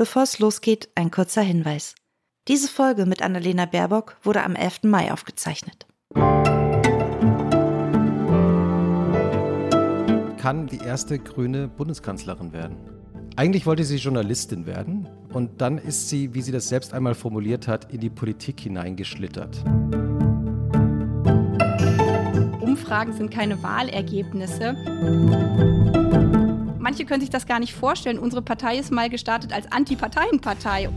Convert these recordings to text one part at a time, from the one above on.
Bevor es losgeht, ein kurzer Hinweis. Diese Folge mit Annalena Baerbock wurde am 11. Mai aufgezeichnet. Kann die erste grüne Bundeskanzlerin werden. Eigentlich wollte sie Journalistin werden und dann ist sie, wie sie das selbst einmal formuliert hat, in die Politik hineingeschlittert. Umfragen sind keine Wahlergebnisse. Manche können sich das gar nicht vorstellen. Unsere Partei ist mal gestartet als Antiparteienpartei.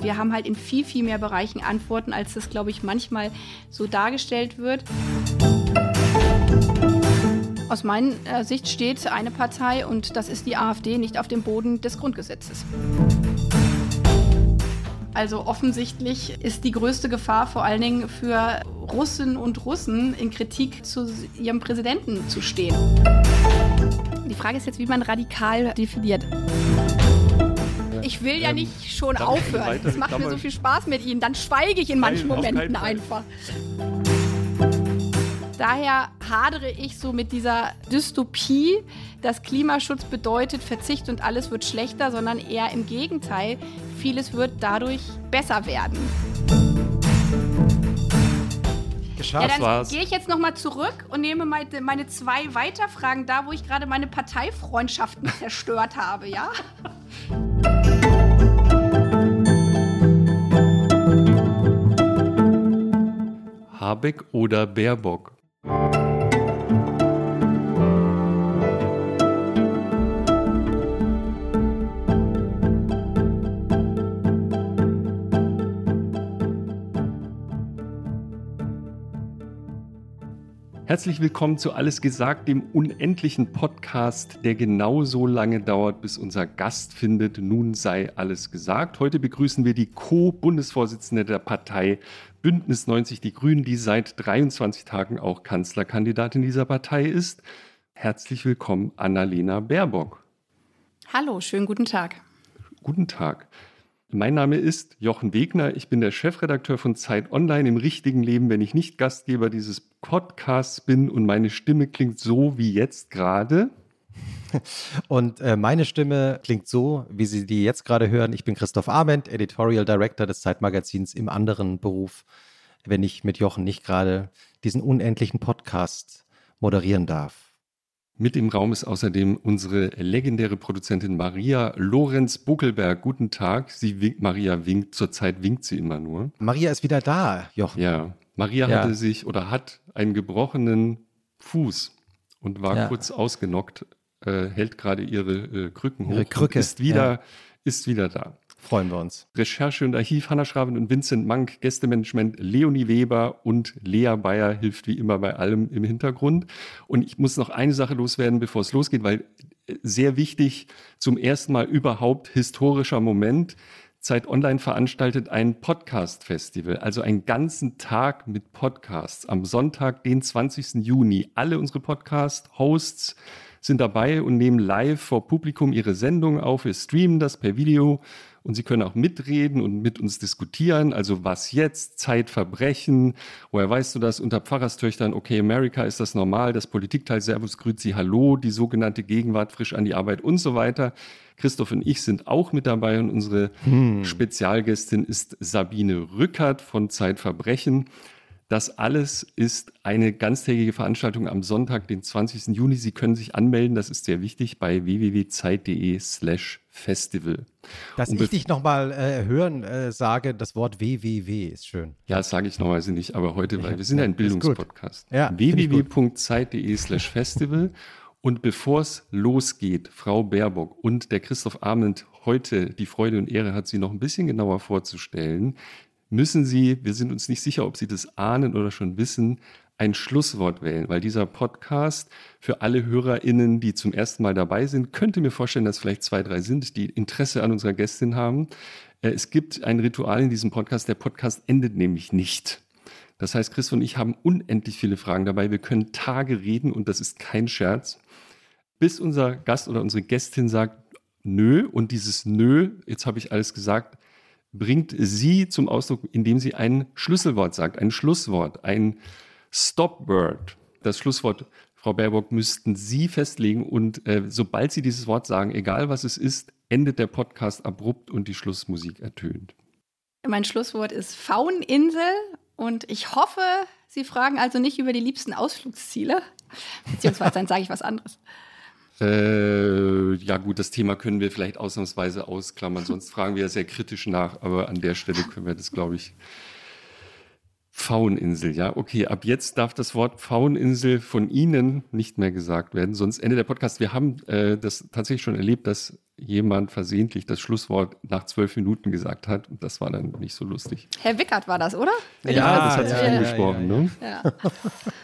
Wir haben halt in viel, viel mehr Bereichen Antworten, als das, glaube ich, manchmal so dargestellt wird. Aus meiner äh, Sicht steht eine Partei, und das ist die AfD, nicht auf dem Boden des Grundgesetzes. Also offensichtlich ist die größte Gefahr vor allen Dingen für Russinnen und Russen in Kritik zu ihrem Präsidenten zu stehen. Die Frage ist jetzt, wie man radikal definiert. Ich will ja ähm, nicht schon aufhören. Es macht mir so viel Spaß mit Ihnen. Dann schweige ich in manchen Momenten einfach. Daher hadere ich so mit dieser Dystopie, dass Klimaschutz bedeutet, Verzicht und alles wird schlechter, sondern eher im Gegenteil, vieles wird dadurch besser werden. Geschafft ja, dann gehe ich jetzt nochmal zurück und nehme meine, meine zwei Weiterfragen da, wo ich gerade meine Parteifreundschaften zerstört habe, ja? Habeck oder Baerbock? Herzlich willkommen zu Alles Gesagt, dem unendlichen Podcast, der genauso lange dauert, bis unser Gast findet, nun sei alles gesagt. Heute begrüßen wir die Co-Bundesvorsitzende der Partei Bündnis 90 Die Grünen, die seit 23 Tagen auch Kanzlerkandidatin dieser Partei ist. Herzlich willkommen, Annalena Baerbock. Hallo, schönen guten Tag. Guten Tag. Mein Name ist Jochen Wegner. Ich bin der Chefredakteur von Zeit Online im richtigen Leben, wenn ich nicht Gastgeber dieses Podcasts bin und meine Stimme klingt so wie jetzt gerade. Und äh, meine Stimme klingt so, wie Sie die jetzt gerade hören. Ich bin Christoph Arment, Editorial Director des Zeitmagazins im anderen Beruf, wenn ich mit Jochen nicht gerade diesen unendlichen Podcast moderieren darf. Mit im Raum ist außerdem unsere legendäre Produzentin Maria Lorenz Buckelberg. Guten Tag. Sie winkt, Maria winkt, zurzeit winkt sie immer nur. Maria ist wieder da, Jochen. Ja, Maria ja. hatte sich oder hat einen gebrochenen Fuß und war ja. kurz ausgenockt, äh, hält gerade ihre äh, Krücken ihre hoch Krücke. ist wieder, ja. ist wieder da. Freuen wir uns. Recherche und Archiv Hanna Schraven und Vincent Mank, Gästemanagement Leonie Weber und Lea Bayer hilft wie immer bei allem im Hintergrund. Und ich muss noch eine Sache loswerden, bevor es losgeht, weil äh, sehr wichtig, zum ersten Mal überhaupt historischer Moment. Zeit Online veranstaltet ein Podcast-Festival, also einen ganzen Tag mit Podcasts am Sonntag, den 20. Juni. Alle unsere Podcast-Hosts sind dabei und nehmen live vor Publikum ihre Sendung auf. Wir streamen das per Video und Sie können auch mitreden und mit uns diskutieren. Also was jetzt? Zeitverbrechen. Woher weißt du das? Unter Pfarrerstöchtern, okay, America ist das normal. Das Politikteil Servus, Grüzi, Hallo, die sogenannte Gegenwart frisch an die Arbeit und so weiter. Christoph und ich sind auch mit dabei und unsere hm. Spezialgästin ist Sabine Rückert von Zeitverbrechen. Das alles ist eine ganztägige Veranstaltung am Sonntag, den 20. Juni. Sie können sich anmelden, das ist sehr wichtig, bei www.zeit.de slash festival. Dass ich dich nochmal äh, hören äh, sage, das Wort www ist schön. Ja, das sage ich normalerweise nicht, aber heute, weil wir sind ja ein Bildungspodcast. Ja, www.zeit.de slash festival. Und bevor es losgeht, Frau Baerbock und der Christoph Arment heute die Freude und Ehre hat, sie noch ein bisschen genauer vorzustellen, müssen Sie, wir sind uns nicht sicher, ob Sie das ahnen oder schon wissen, ein Schlusswort wählen, weil dieser Podcast für alle HörerInnen, die zum ersten Mal dabei sind, könnte mir vorstellen, dass vielleicht zwei, drei sind, die Interesse an unserer Gästin haben. Äh, es gibt ein Ritual in diesem Podcast. Der Podcast endet nämlich nicht. Das heißt, Chris und ich haben unendlich viele Fragen dabei. Wir können Tage reden und das ist kein Scherz, bis unser Gast oder unsere Gästin sagt, nö. Und dieses nö, jetzt habe ich alles gesagt, bringt sie zum Ausdruck, indem sie ein Schlüsselwort sagt, ein Schlusswort, ein Stopword. Das Schlusswort, Frau Baerbock, müssten Sie festlegen und äh, sobald Sie dieses Wort sagen, egal was es ist, endet der Podcast abrupt und die Schlussmusik ertönt. Mein Schlusswort ist Fauninsel und ich hoffe, Sie fragen also nicht über die liebsten Ausflugsziele, beziehungsweise dann sage ich was anderes. Äh, ja gut, das Thema können wir vielleicht ausnahmsweise ausklammern, sonst fragen wir ja sehr kritisch nach, aber an der Stelle können wir das, glaube ich, Fauninsel, ja, okay. Ab jetzt darf das Wort Fauninsel von Ihnen nicht mehr gesagt werden, sonst endet der Podcast. Wir haben äh, das tatsächlich schon erlebt, dass jemand versehentlich das Schlusswort nach zwölf Minuten gesagt hat und das war dann nicht so lustig. Herr Wickert war das, oder? Ja, das hat sich ja, angesprochen. Ja, ja, ne?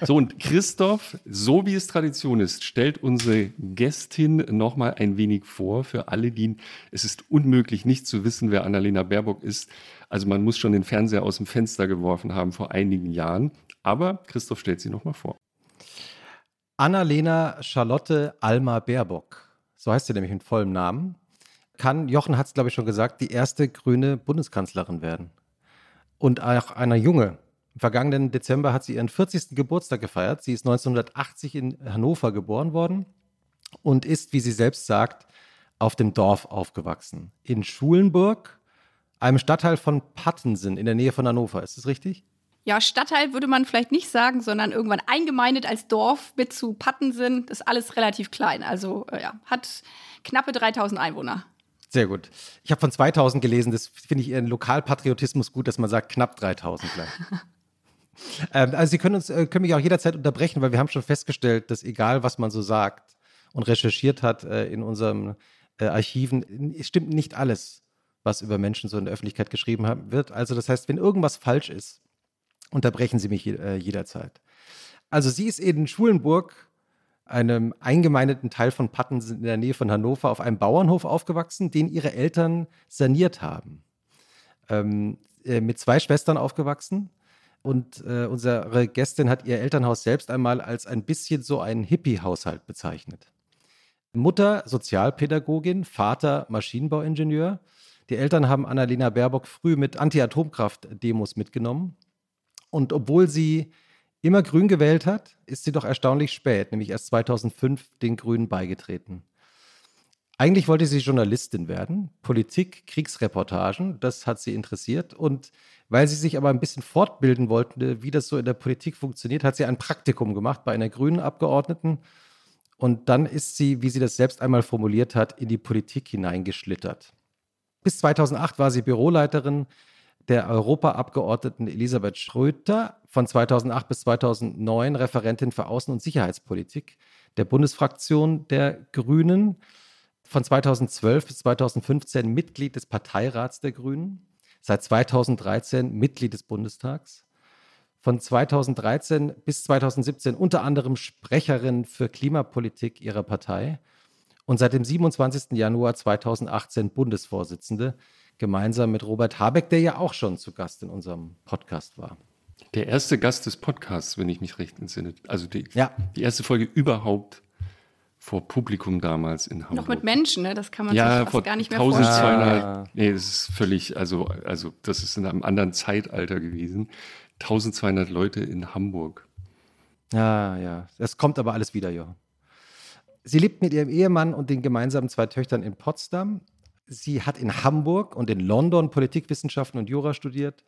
So, und Christoph, so wie es Tradition ist, stellt unsere Gästin nochmal ein wenig vor für alle, die es ist unmöglich, nicht zu wissen, wer Annalena Baerbock ist. Also man muss schon den Fernseher aus dem Fenster geworfen haben vor einigen Jahren. Aber Christoph stellt sie nochmal vor. Annalena Charlotte Alma Baerbock, so heißt sie nämlich in vollem Namen, kann, Jochen hat es glaube ich schon gesagt, die erste grüne Bundeskanzlerin werden. Und auch einer Junge. Im vergangenen Dezember hat sie ihren 40. Geburtstag gefeiert. Sie ist 1980 in Hannover geboren worden und ist, wie sie selbst sagt, auf dem Dorf aufgewachsen. In Schulenburg einem Stadtteil von Pattensen in der Nähe von Hannover. Ist das richtig? Ja, Stadtteil würde man vielleicht nicht sagen, sondern irgendwann eingemeindet als Dorf mit zu Pattensen. Das ist alles relativ klein. Also äh, ja, hat knappe 3000 Einwohner. Sehr gut. Ich habe von 2000 gelesen, das finde ich ihren Lokalpatriotismus gut, dass man sagt knapp 3000 gleich. ähm, also Sie können uns äh, können mich auch jederzeit unterbrechen, weil wir haben schon festgestellt, dass egal was man so sagt und recherchiert hat äh, in unseren äh, Archiven, stimmt nicht alles was über Menschen so in der Öffentlichkeit geschrieben wird. Also das heißt, wenn irgendwas falsch ist, unterbrechen Sie mich äh, jederzeit. Also sie ist in Schulenburg, einem eingemeindeten Teil von Patten in der Nähe von Hannover, auf einem Bauernhof aufgewachsen, den ihre Eltern saniert haben. Ähm, äh, mit zwei Schwestern aufgewachsen. Und äh, unsere Gästin hat ihr Elternhaus selbst einmal als ein bisschen so einen Hippie-Haushalt bezeichnet. Mutter Sozialpädagogin, Vater Maschinenbauingenieur die Eltern haben Annalena Baerbock früh mit Anti-Atomkraft-Demos mitgenommen. Und obwohl sie immer Grün gewählt hat, ist sie doch erstaunlich spät, nämlich erst 2005 den Grünen beigetreten. Eigentlich wollte sie Journalistin werden, Politik, Kriegsreportagen, das hat sie interessiert. Und weil sie sich aber ein bisschen fortbilden wollte, wie das so in der Politik funktioniert, hat sie ein Praktikum gemacht bei einer grünen Abgeordneten. Und dann ist sie, wie sie das selbst einmal formuliert hat, in die Politik hineingeschlittert. Bis 2008 war sie Büroleiterin der Europaabgeordneten Elisabeth Schröter, von 2008 bis 2009 Referentin für Außen- und Sicherheitspolitik der Bundesfraktion der Grünen, von 2012 bis 2015 Mitglied des Parteirats der Grünen, seit 2013 Mitglied des Bundestags, von 2013 bis 2017 unter anderem Sprecherin für Klimapolitik ihrer Partei und seit dem 27. Januar 2018 Bundesvorsitzende, gemeinsam mit Robert Habeck, der ja auch schon zu Gast in unserem Podcast war. Der erste Gast des Podcasts, wenn ich mich recht entsinne. Also die, ja. die erste Folge überhaupt vor Publikum damals in Hamburg. Noch mit Menschen, ne? Das kann man ja, sich fast gar nicht mehr 1200, vorstellen. Ja. Nee, das ist völlig, also, also das ist in einem anderen Zeitalter gewesen. 1200 Leute in Hamburg. Ja, ja. Das kommt aber alles wieder, Jochen. Sie lebt mit ihrem Ehemann und den gemeinsamen zwei Töchtern in Potsdam. Sie hat in Hamburg und in London Politikwissenschaften und Jura studiert.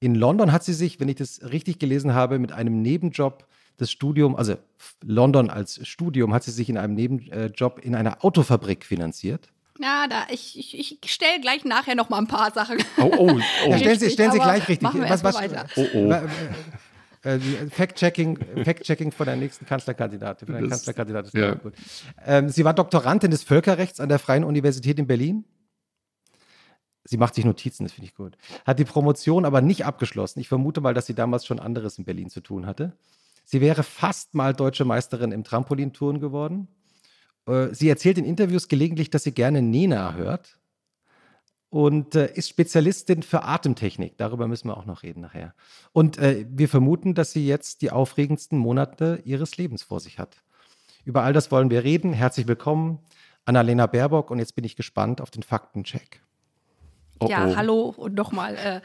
In London hat sie sich, wenn ich das richtig gelesen habe, mit einem Nebenjob das Studium, also London als Studium, hat sie sich in einem Nebenjob in einer Autofabrik finanziert. Ja, da, ich, ich, ich stelle gleich nachher noch mal ein paar Sachen. Oh, oh, oh. Ja, stellen Sie, stellen Sie gleich richtig. Was, was, weiter. Oh, oh. Äh, Fact-Checking Fact -checking von der nächsten Kanzlerkandidatin. Von der Kanzlerkandidatin ja. ähm, sie war Doktorandin des Völkerrechts an der Freien Universität in Berlin. Sie macht sich Notizen, das finde ich gut. Hat die Promotion aber nicht abgeschlossen. Ich vermute mal, dass sie damals schon anderes in Berlin zu tun hatte. Sie wäre fast mal deutsche Meisterin im Trampolintouren geworden. Äh, sie erzählt in Interviews gelegentlich, dass sie gerne Nena hört und äh, ist Spezialistin für Atemtechnik. Darüber müssen wir auch noch reden nachher. Und äh, wir vermuten, dass sie jetzt die aufregendsten Monate ihres Lebens vor sich hat. Über all das wollen wir reden. Herzlich willkommen, Annalena Baerbock. Und jetzt bin ich gespannt auf den Faktencheck. Oh ja, oh. hallo und nochmal. Äh,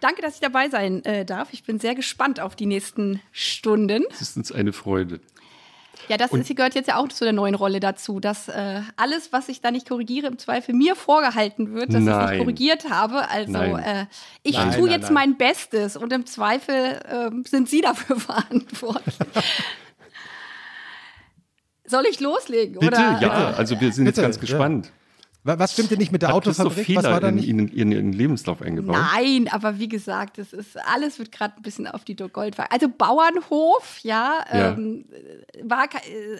danke, dass ich dabei sein äh, darf. Ich bin sehr gespannt auf die nächsten Stunden. Es ist uns eine Freude. Ja, das ist, gehört jetzt ja auch zu der neuen Rolle dazu, dass äh, alles, was ich da nicht korrigiere, im Zweifel mir vorgehalten wird, dass ich es nicht korrigiert habe. Also äh, ich nein, tue nein, jetzt nein. mein Bestes und im Zweifel äh, sind Sie dafür verantwortlich. Soll ich loslegen? Bitte, oder? ja. Also wir sind Bitte, jetzt ganz gespannt. Ja. Was stimmt denn nicht mit der Hat Autofabrik? Fehler Was war da nicht? In, in, ihren Lebenslauf eingebaut? Nein, aber wie gesagt, das ist alles wird gerade ein bisschen auf die Goldwaage. Also Bauernhof, ja, ja. Ähm, war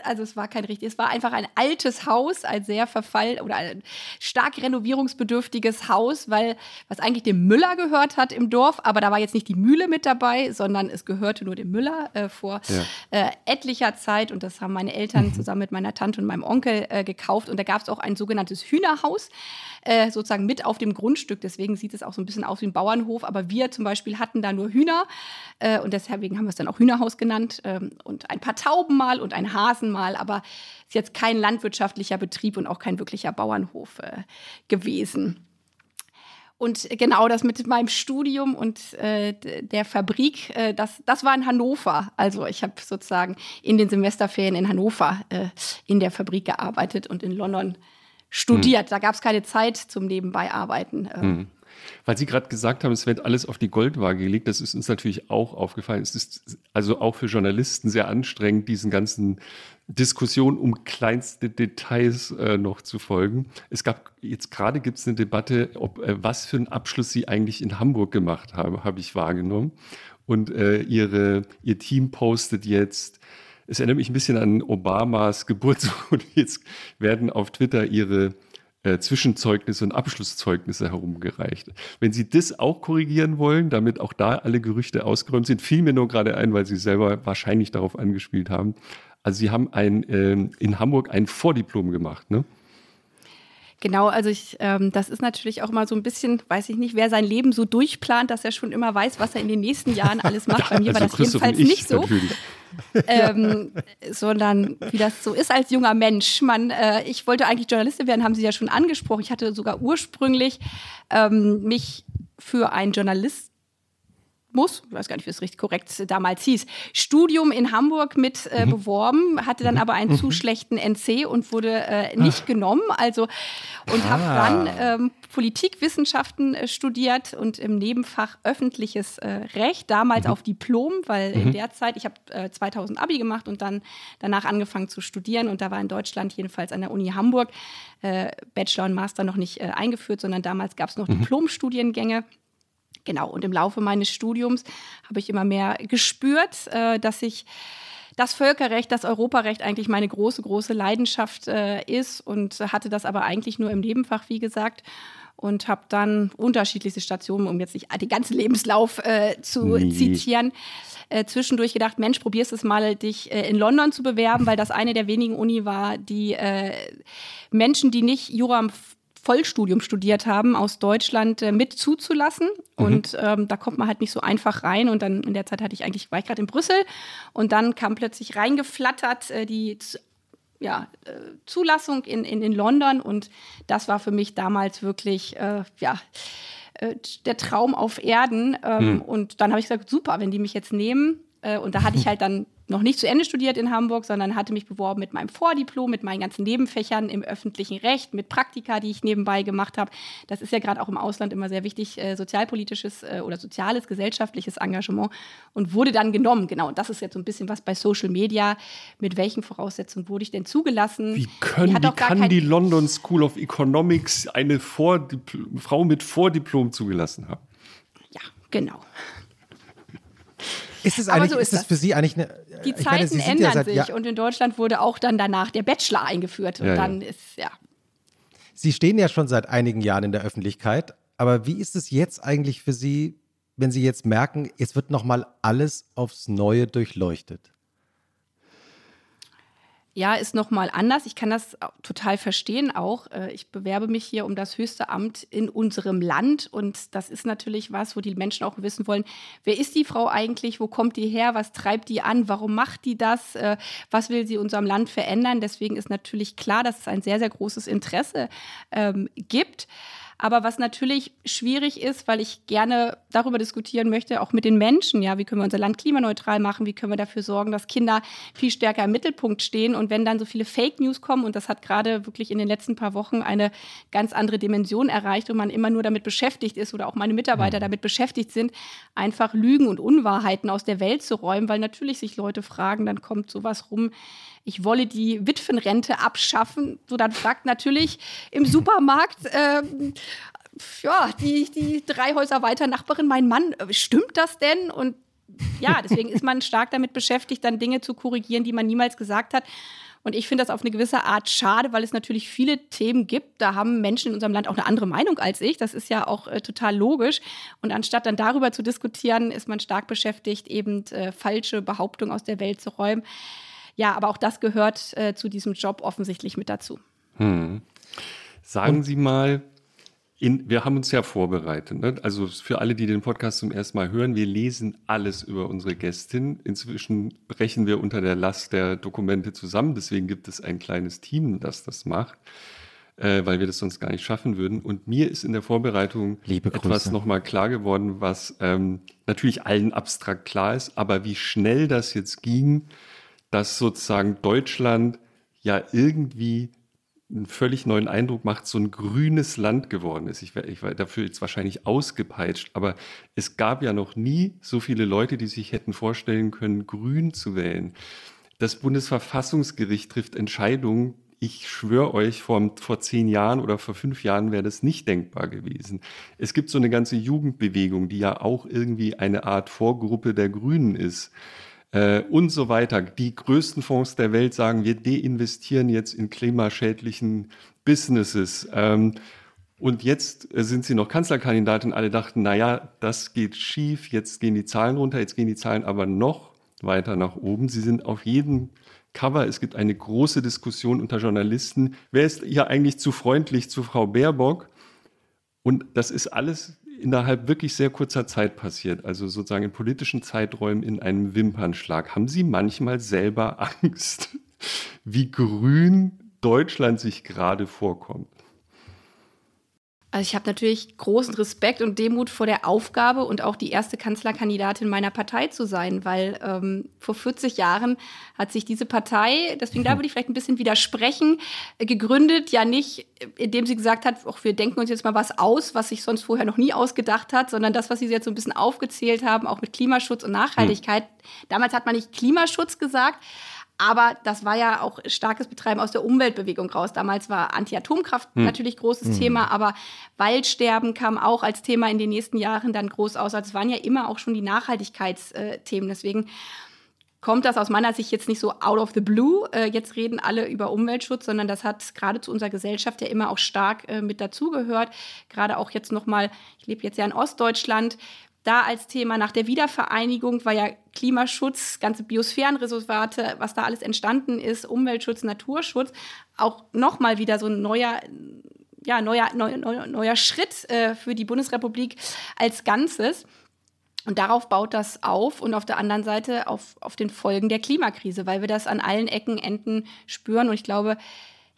also es war kein richtig, es war einfach ein altes Haus, ein sehr verfall oder ein stark renovierungsbedürftiges Haus, weil was eigentlich dem Müller gehört hat im Dorf, aber da war jetzt nicht die Mühle mit dabei, sondern es gehörte nur dem Müller äh, vor ja. äh, etlicher Zeit und das haben meine Eltern mhm. zusammen mit meiner Tante und meinem Onkel äh, gekauft und da gab es auch ein sogenanntes Hühner Haus, äh, sozusagen mit auf dem Grundstück. Deswegen sieht es auch so ein bisschen aus wie ein Bauernhof. Aber wir zum Beispiel hatten da nur Hühner äh, und deswegen haben wir es dann auch Hühnerhaus genannt. Ähm, und ein paar Tauben mal und ein Hasen mal. Aber es ist jetzt kein landwirtschaftlicher Betrieb und auch kein wirklicher Bauernhof äh, gewesen. Und genau das mit meinem Studium und äh, der Fabrik, äh, das, das war in Hannover. Also ich habe sozusagen in den Semesterferien in Hannover äh, in der Fabrik gearbeitet und in London studiert. Hm. Da gab es keine Zeit zum Nebenbei-Arbeiten. Ähm. Hm. Weil Sie gerade gesagt haben, es wird alles auf die Goldwaage gelegt, das ist uns natürlich auch aufgefallen. Es ist also auch für Journalisten sehr anstrengend, diesen ganzen Diskussionen um kleinste Details äh, noch zu folgen. Es gab jetzt gerade gibt es eine Debatte, ob äh, was für einen Abschluss Sie eigentlich in Hamburg gemacht haben, habe ich wahrgenommen. Und äh, ihre, Ihr Team postet jetzt es erinnert mich ein bisschen an Obamas Geburtstag. Jetzt werden auf Twitter ihre äh, Zwischenzeugnisse und Abschlusszeugnisse herumgereicht. Wenn Sie das auch korrigieren wollen, damit auch da alle Gerüchte ausgeräumt sind, fiel mir nur gerade ein, weil Sie selber wahrscheinlich darauf angespielt haben. Also Sie haben ein, äh, in Hamburg ein Vordiplom gemacht, ne? Genau, also ich, ähm, das ist natürlich auch immer so ein bisschen, weiß ich nicht, wer sein Leben so durchplant, dass er schon immer weiß, was er in den nächsten Jahren alles macht. Bei mir also war das Christoph jedenfalls ich, nicht so. ähm, sondern wie das so ist als junger Mensch. Man, äh, ich wollte eigentlich Journalistin werden, haben Sie ja schon angesprochen. Ich hatte sogar ursprünglich ähm, mich für einen Journalist muss, ich weiß gar nicht, wie es richtig korrekt damals hieß, Studium in Hamburg mit äh, mhm. beworben, hatte dann mhm. aber einen mhm. zu schlechten NC und wurde äh, nicht Ach. genommen. Also und ah. habe dann ähm, Politikwissenschaften äh, studiert und im Nebenfach öffentliches äh, Recht, damals mhm. auf Diplom, weil mhm. in der Zeit, ich habe 2000 äh, Abi gemacht und dann danach angefangen zu studieren und da war in Deutschland jedenfalls an der Uni Hamburg äh, Bachelor und Master noch nicht eingeführt, sondern damals gab es noch mhm. Diplomstudiengänge. Genau, und im Laufe meines Studiums habe ich immer mehr gespürt, äh, dass ich das Völkerrecht, das Europarecht eigentlich meine große, große Leidenschaft äh, ist und hatte das aber eigentlich nur im Nebenfach, wie gesagt. Und habe dann unterschiedlichste Stationen, um jetzt nicht den ganzen Lebenslauf äh, zu nee. zitieren, äh, zwischendurch gedacht, Mensch, probierst es mal, dich äh, in London zu bewerben, weil das eine der wenigen Uni war, die äh, Menschen, die nicht Jura Vollstudium studiert haben aus Deutschland äh, mit zuzulassen. Mhm. Und ähm, da kommt man halt nicht so einfach rein. Und dann in der Zeit hatte ich eigentlich, war ich gerade in Brüssel und dann kam plötzlich reingeflattert äh, die ja, äh, Zulassung in, in, in London. Und das war für mich damals wirklich, äh, ja, äh, der Traum auf Erden. Ähm, mhm. Und dann habe ich gesagt, super, wenn die mich jetzt nehmen. Äh, und da hatte ich halt dann noch nicht zu Ende studiert in Hamburg, sondern hatte mich beworben mit meinem Vordiplom, mit meinen ganzen Nebenfächern im öffentlichen Recht, mit Praktika, die ich nebenbei gemacht habe. Das ist ja gerade auch im Ausland immer sehr wichtig, äh, sozialpolitisches äh, oder soziales, gesellschaftliches Engagement und wurde dann genommen. Genau, und das ist jetzt so ein bisschen was bei Social Media. Mit welchen Voraussetzungen wurde ich denn zugelassen? Wie, können, wie kann die London School of Economics eine Vordipl Frau mit Vordiplom zugelassen haben? Ja, genau. Ist es eigentlich, so ist, ist das für Sie eigentlich eine. Die Zeiten meine, ändern ja seit, sich ja und in Deutschland wurde auch dann danach der Bachelor eingeführt und ja, dann ist, ja. Sie stehen ja schon seit einigen Jahren in der Öffentlichkeit, aber wie ist es jetzt eigentlich für Sie, wenn Sie jetzt merken, es wird nochmal alles aufs Neue durchleuchtet? Ja, ist nochmal anders. Ich kann das total verstehen auch. Äh, ich bewerbe mich hier um das höchste Amt in unserem Land und das ist natürlich was, wo die Menschen auch wissen wollen, wer ist die Frau eigentlich, wo kommt die her, was treibt die an, warum macht die das, äh, was will sie unserem Land verändern. Deswegen ist natürlich klar, dass es ein sehr, sehr großes Interesse ähm, gibt. Aber was natürlich schwierig ist, weil ich gerne darüber diskutieren möchte, auch mit den Menschen, ja, wie können wir unser Land klimaneutral machen, wie können wir dafür sorgen, dass Kinder viel stärker im Mittelpunkt stehen. Und wenn dann so viele Fake News kommen, und das hat gerade wirklich in den letzten paar Wochen eine ganz andere Dimension erreicht und man immer nur damit beschäftigt ist oder auch meine Mitarbeiter mhm. damit beschäftigt sind, einfach Lügen und Unwahrheiten aus der Welt zu räumen, weil natürlich sich Leute fragen, dann kommt sowas rum, ich wolle die Witwenrente abschaffen. So, dann fragt natürlich im Supermarkt äh, ja, die, die drei Häuser weiter Nachbarin, mein Mann, äh, stimmt das denn? Und ja, deswegen ist man stark damit beschäftigt, dann Dinge zu korrigieren, die man niemals gesagt hat. Und ich finde das auf eine gewisse Art schade, weil es natürlich viele Themen gibt. Da haben Menschen in unserem Land auch eine andere Meinung als ich. Das ist ja auch äh, total logisch. Und anstatt dann darüber zu diskutieren, ist man stark beschäftigt, eben äh, falsche Behauptungen aus der Welt zu räumen ja, aber auch das gehört äh, zu diesem Job offensichtlich mit dazu. Hm. Sagen Und Sie mal, in, wir haben uns ja vorbereitet. Ne? Also für alle, die den Podcast zum ersten Mal hören, wir lesen alles über unsere Gästin. Inzwischen brechen wir unter der Last der Dokumente zusammen. Deswegen gibt es ein kleines Team, das das macht, äh, weil wir das sonst gar nicht schaffen würden. Und mir ist in der Vorbereitung etwas nochmal klar geworden, was ähm, natürlich allen abstrakt klar ist, aber wie schnell das jetzt ging, dass sozusagen Deutschland ja irgendwie einen völlig neuen Eindruck macht, so ein grünes Land geworden ist. Ich war, ich war dafür jetzt wahrscheinlich ausgepeitscht, aber es gab ja noch nie so viele Leute, die sich hätten vorstellen können, grün zu wählen. Das Bundesverfassungsgericht trifft Entscheidungen. Ich schwöre euch, vor, vor zehn Jahren oder vor fünf Jahren wäre das nicht denkbar gewesen. Es gibt so eine ganze Jugendbewegung, die ja auch irgendwie eine Art Vorgruppe der Grünen ist äh, und so weiter. Die größten Fonds der Welt sagen, wir deinvestieren jetzt in klimaschädlichen Businesses. Ähm, und jetzt sind sie noch Kanzlerkandidatin. Alle dachten, naja, das geht schief. Jetzt gehen die Zahlen runter. Jetzt gehen die Zahlen aber noch weiter nach oben. Sie sind auf jedem Cover. Es gibt eine große Diskussion unter Journalisten. Wer ist hier eigentlich zu freundlich zu Frau Baerbock? Und das ist alles innerhalb wirklich sehr kurzer Zeit passiert, also sozusagen in politischen Zeiträumen in einem Wimpernschlag. Haben Sie manchmal selber Angst, wie grün Deutschland sich gerade vorkommt? Also ich habe natürlich großen Respekt und Demut vor der Aufgabe und auch die erste Kanzlerkandidatin meiner Partei zu sein, weil ähm, vor 40 Jahren hat sich diese Partei, deswegen da würde ich vielleicht ein bisschen widersprechen, gegründet, ja nicht, indem sie gesagt hat, auch wir denken uns jetzt mal was aus, was sich sonst vorher noch nie ausgedacht hat, sondern das, was Sie jetzt so ein bisschen aufgezählt haben, auch mit Klimaschutz und Nachhaltigkeit. Hm. Damals hat man nicht Klimaschutz gesagt, aber das war ja auch starkes Betreiben aus der Umweltbewegung raus. Damals war Anti-Atomkraft hm. natürlich großes hm. Thema, aber Waldsterben kam auch als Thema in den nächsten Jahren dann groß aus. Also es waren ja immer auch schon die Nachhaltigkeitsthemen. Deswegen kommt das aus meiner Sicht jetzt nicht so out of the blue. Äh, jetzt reden alle über Umweltschutz, sondern das hat gerade zu unserer Gesellschaft ja immer auch stark äh, mit dazugehört. Gerade auch jetzt nochmal, ich lebe jetzt ja in Ostdeutschland, da als Thema nach der Wiedervereinigung war ja Klimaschutz, ganze Biosphärenreservate, was da alles entstanden ist, Umweltschutz, Naturschutz, auch nochmal wieder so ein neuer, ja, neuer, neuer, neuer Schritt äh, für die Bundesrepublik als Ganzes. Und darauf baut das auf und auf der anderen Seite auf, auf den Folgen der Klimakrise, weil wir das an allen Ecken, Enden spüren. Und ich glaube,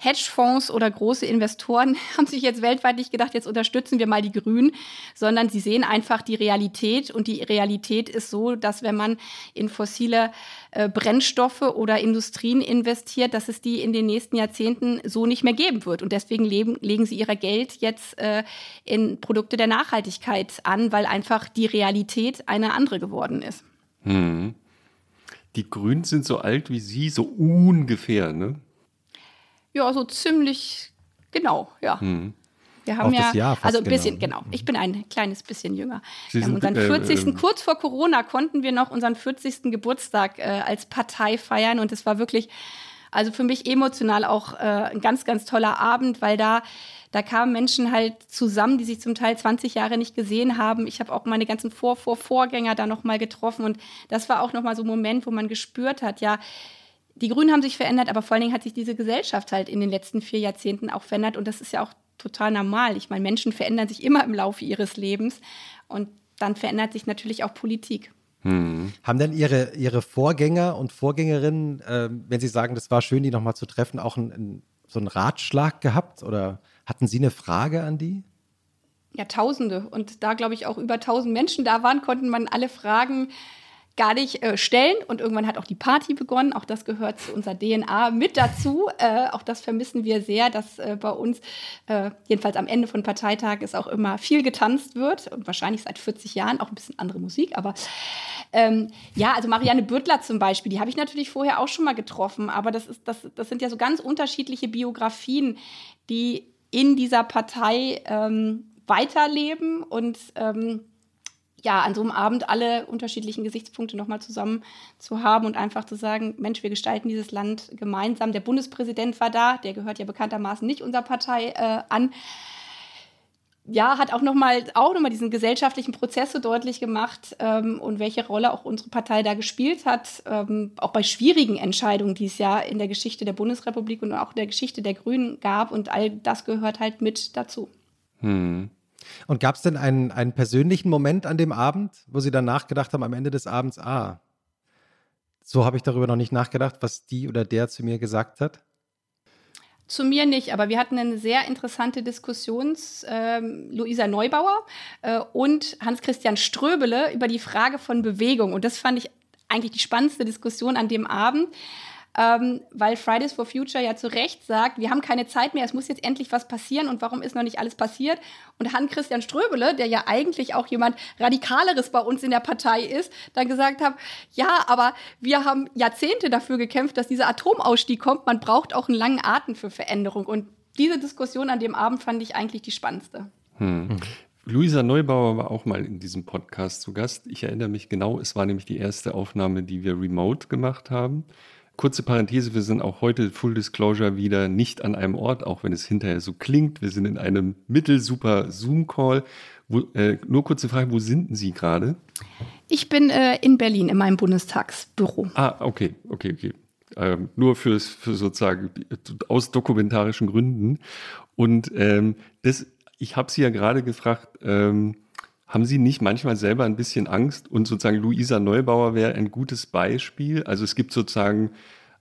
Hedgefonds oder große Investoren haben sich jetzt weltweit nicht gedacht, jetzt unterstützen wir mal die Grünen, sondern sie sehen einfach die Realität. Und die Realität ist so, dass wenn man in fossile äh, Brennstoffe oder Industrien investiert, dass es die in den nächsten Jahrzehnten so nicht mehr geben wird. Und deswegen leben, legen sie ihr Geld jetzt äh, in Produkte der Nachhaltigkeit an, weil einfach die Realität eine andere geworden ist. Hm. Die Grünen sind so alt wie Sie, so ungefähr, ne? Ja, so ziemlich genau, ja. Hm. Wir haben ja, Jahr also ein bisschen, genau. genau. Ich bin ein kleines bisschen jünger. Sie wir haben unseren 40. Äh, äh, kurz vor Corona konnten wir noch unseren 40. Geburtstag äh, als Partei feiern und es war wirklich, also für mich emotional auch äh, ein ganz, ganz toller Abend, weil da da kamen Menschen halt zusammen, die sich zum Teil 20 Jahre nicht gesehen haben. Ich habe auch meine ganzen Vor Vor Vorgänger da noch mal getroffen und das war auch noch mal so ein Moment, wo man gespürt hat, ja, die Grünen haben sich verändert, aber vor allen Dingen hat sich diese Gesellschaft halt in den letzten vier Jahrzehnten auch verändert und das ist ja auch total normal. Ich meine, Menschen verändern sich immer im Laufe ihres Lebens und dann verändert sich natürlich auch Politik. Hm. Haben denn Ihre, Ihre Vorgänger und Vorgängerinnen, äh, wenn Sie sagen, das war schön, die nochmal zu treffen, auch ein, ein, so einen Ratschlag gehabt oder hatten Sie eine Frage an die? ja, Tausende. Und da, glaube ich, auch über tausend Menschen da waren, konnten man alle Fragen gar nicht äh, stellen. Und irgendwann hat auch die Party begonnen. Auch das gehört zu unserer DNA mit dazu. Äh, auch das vermissen wir sehr, dass äh, bei uns, äh, jedenfalls am Ende von Parteitag, es auch immer viel getanzt wird. Und wahrscheinlich seit 40 Jahren auch ein bisschen andere Musik. Aber ähm, ja, also Marianne Bürtler zum Beispiel, die habe ich natürlich vorher auch schon mal getroffen. Aber das, ist, das, das sind ja so ganz unterschiedliche Biografien, die in dieser Partei ähm, weiterleben und ähm, ja, an so einem Abend alle unterschiedlichen Gesichtspunkte nochmal zusammen zu haben und einfach zu sagen, Mensch, wir gestalten dieses Land gemeinsam. Der Bundespräsident war da, der gehört ja bekanntermaßen nicht unserer Partei äh, an. Ja, hat auch nochmal auch noch mal diesen gesellschaftlichen Prozess so deutlich gemacht ähm, und welche Rolle auch unsere Partei da gespielt hat, ähm, auch bei schwierigen Entscheidungen, die es ja in der Geschichte der Bundesrepublik und auch in der Geschichte der Grünen gab. Und all das gehört halt mit dazu. Hm. Und gab es denn einen, einen persönlichen Moment an dem Abend, wo Sie dann nachgedacht haben, am Ende des Abends, ah, so habe ich darüber noch nicht nachgedacht, was die oder der zu mir gesagt hat? Zu mir nicht, aber wir hatten eine sehr interessante Diskussion, ähm, Luisa Neubauer äh, und Hans-Christian Ströbele über die Frage von Bewegung. Und das fand ich eigentlich die spannendste Diskussion an dem Abend ähm, weil Fridays for Future ja zu Recht sagt, wir haben keine Zeit mehr, es muss jetzt endlich was passieren und warum ist noch nicht alles passiert? Und Hans-Christian Ströbele, der ja eigentlich auch jemand Radikaleres bei uns in der Partei ist, dann gesagt hat, ja, aber wir haben Jahrzehnte dafür gekämpft, dass dieser Atomausstieg kommt, man braucht auch einen langen Atem für Veränderung. Und diese Diskussion an dem Abend fand ich eigentlich die spannendste. Hm. Luisa Neubauer war auch mal in diesem Podcast zu Gast. Ich erinnere mich genau, es war nämlich die erste Aufnahme, die wir remote gemacht haben. Kurze Parenthese, wir sind auch heute Full Disclosure wieder nicht an einem Ort, auch wenn es hinterher so klingt. Wir sind in einem mittelsuper Zoom-Call. Äh, nur kurze Frage, wo sind Sie gerade? Ich bin äh, in Berlin in meinem Bundestagsbüro. Ah, okay, okay, okay. Ähm, nur fürs, für sozusagen aus dokumentarischen Gründen. Und ähm, das, ich habe Sie ja gerade gefragt, ähm, haben Sie nicht manchmal selber ein bisschen Angst? Und sozusagen Luisa Neubauer wäre ein gutes Beispiel. Also es gibt sozusagen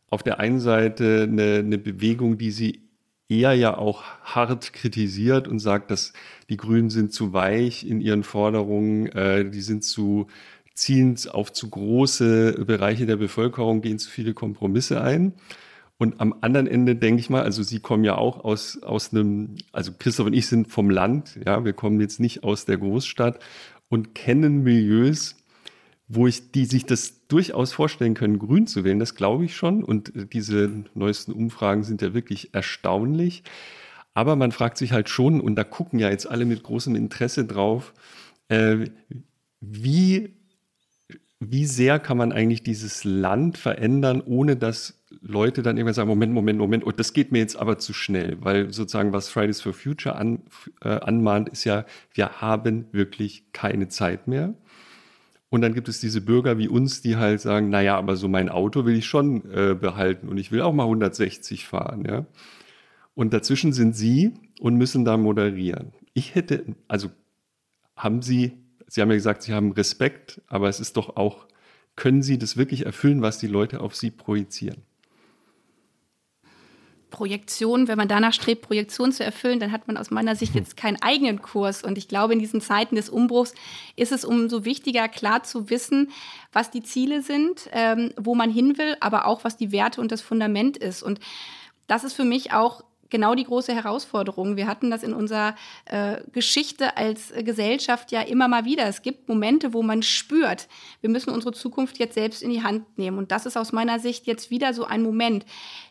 auf der einen Seite eine, eine Bewegung, die sie eher ja auch hart kritisiert und sagt, dass die Grünen sind zu weich in ihren Forderungen, äh, die sind zu zielen auf zu große Bereiche der Bevölkerung, gehen zu viele Kompromisse ein. Und am anderen Ende denke ich mal, also Sie kommen ja auch aus, aus einem, also Christoph und ich sind vom Land, ja, wir kommen jetzt nicht aus der Großstadt und kennen Milieus, wo ich, die sich das durchaus vorstellen können, grün zu wählen, das glaube ich schon. Und diese neuesten Umfragen sind ja wirklich erstaunlich. Aber man fragt sich halt schon, und da gucken ja jetzt alle mit großem Interesse drauf, äh, wie, wie sehr kann man eigentlich dieses Land verändern, ohne dass Leute dann irgendwann sagen, Moment, Moment, Moment, und das geht mir jetzt aber zu schnell, weil sozusagen was Fridays for Future an, äh, anmahnt, ist ja, wir haben wirklich keine Zeit mehr. Und dann gibt es diese Bürger wie uns, die halt sagen, naja, aber so mein Auto will ich schon äh, behalten und ich will auch mal 160 fahren, ja. Und dazwischen sind Sie und müssen da moderieren. Ich hätte, also haben Sie, Sie haben ja gesagt, Sie haben Respekt, aber es ist doch auch, können Sie das wirklich erfüllen, was die Leute auf Sie projizieren? Projektion, wenn man danach strebt, Projektion zu erfüllen, dann hat man aus meiner Sicht jetzt keinen eigenen Kurs. Und ich glaube, in diesen Zeiten des Umbruchs ist es umso wichtiger, klar zu wissen, was die Ziele sind, ähm, wo man hin will, aber auch, was die Werte und das Fundament ist. Und das ist für mich auch genau die große Herausforderung. Wir hatten das in unserer äh, Geschichte als Gesellschaft ja immer mal wieder. Es gibt Momente, wo man spürt, wir müssen unsere Zukunft jetzt selbst in die Hand nehmen. Und das ist aus meiner Sicht jetzt wieder so ein Moment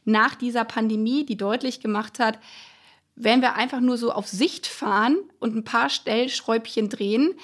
nach dieser Pandemie, die deutlich gemacht hat, wenn wir einfach nur so auf Sicht fahren und ein paar Stellschräubchen drehen,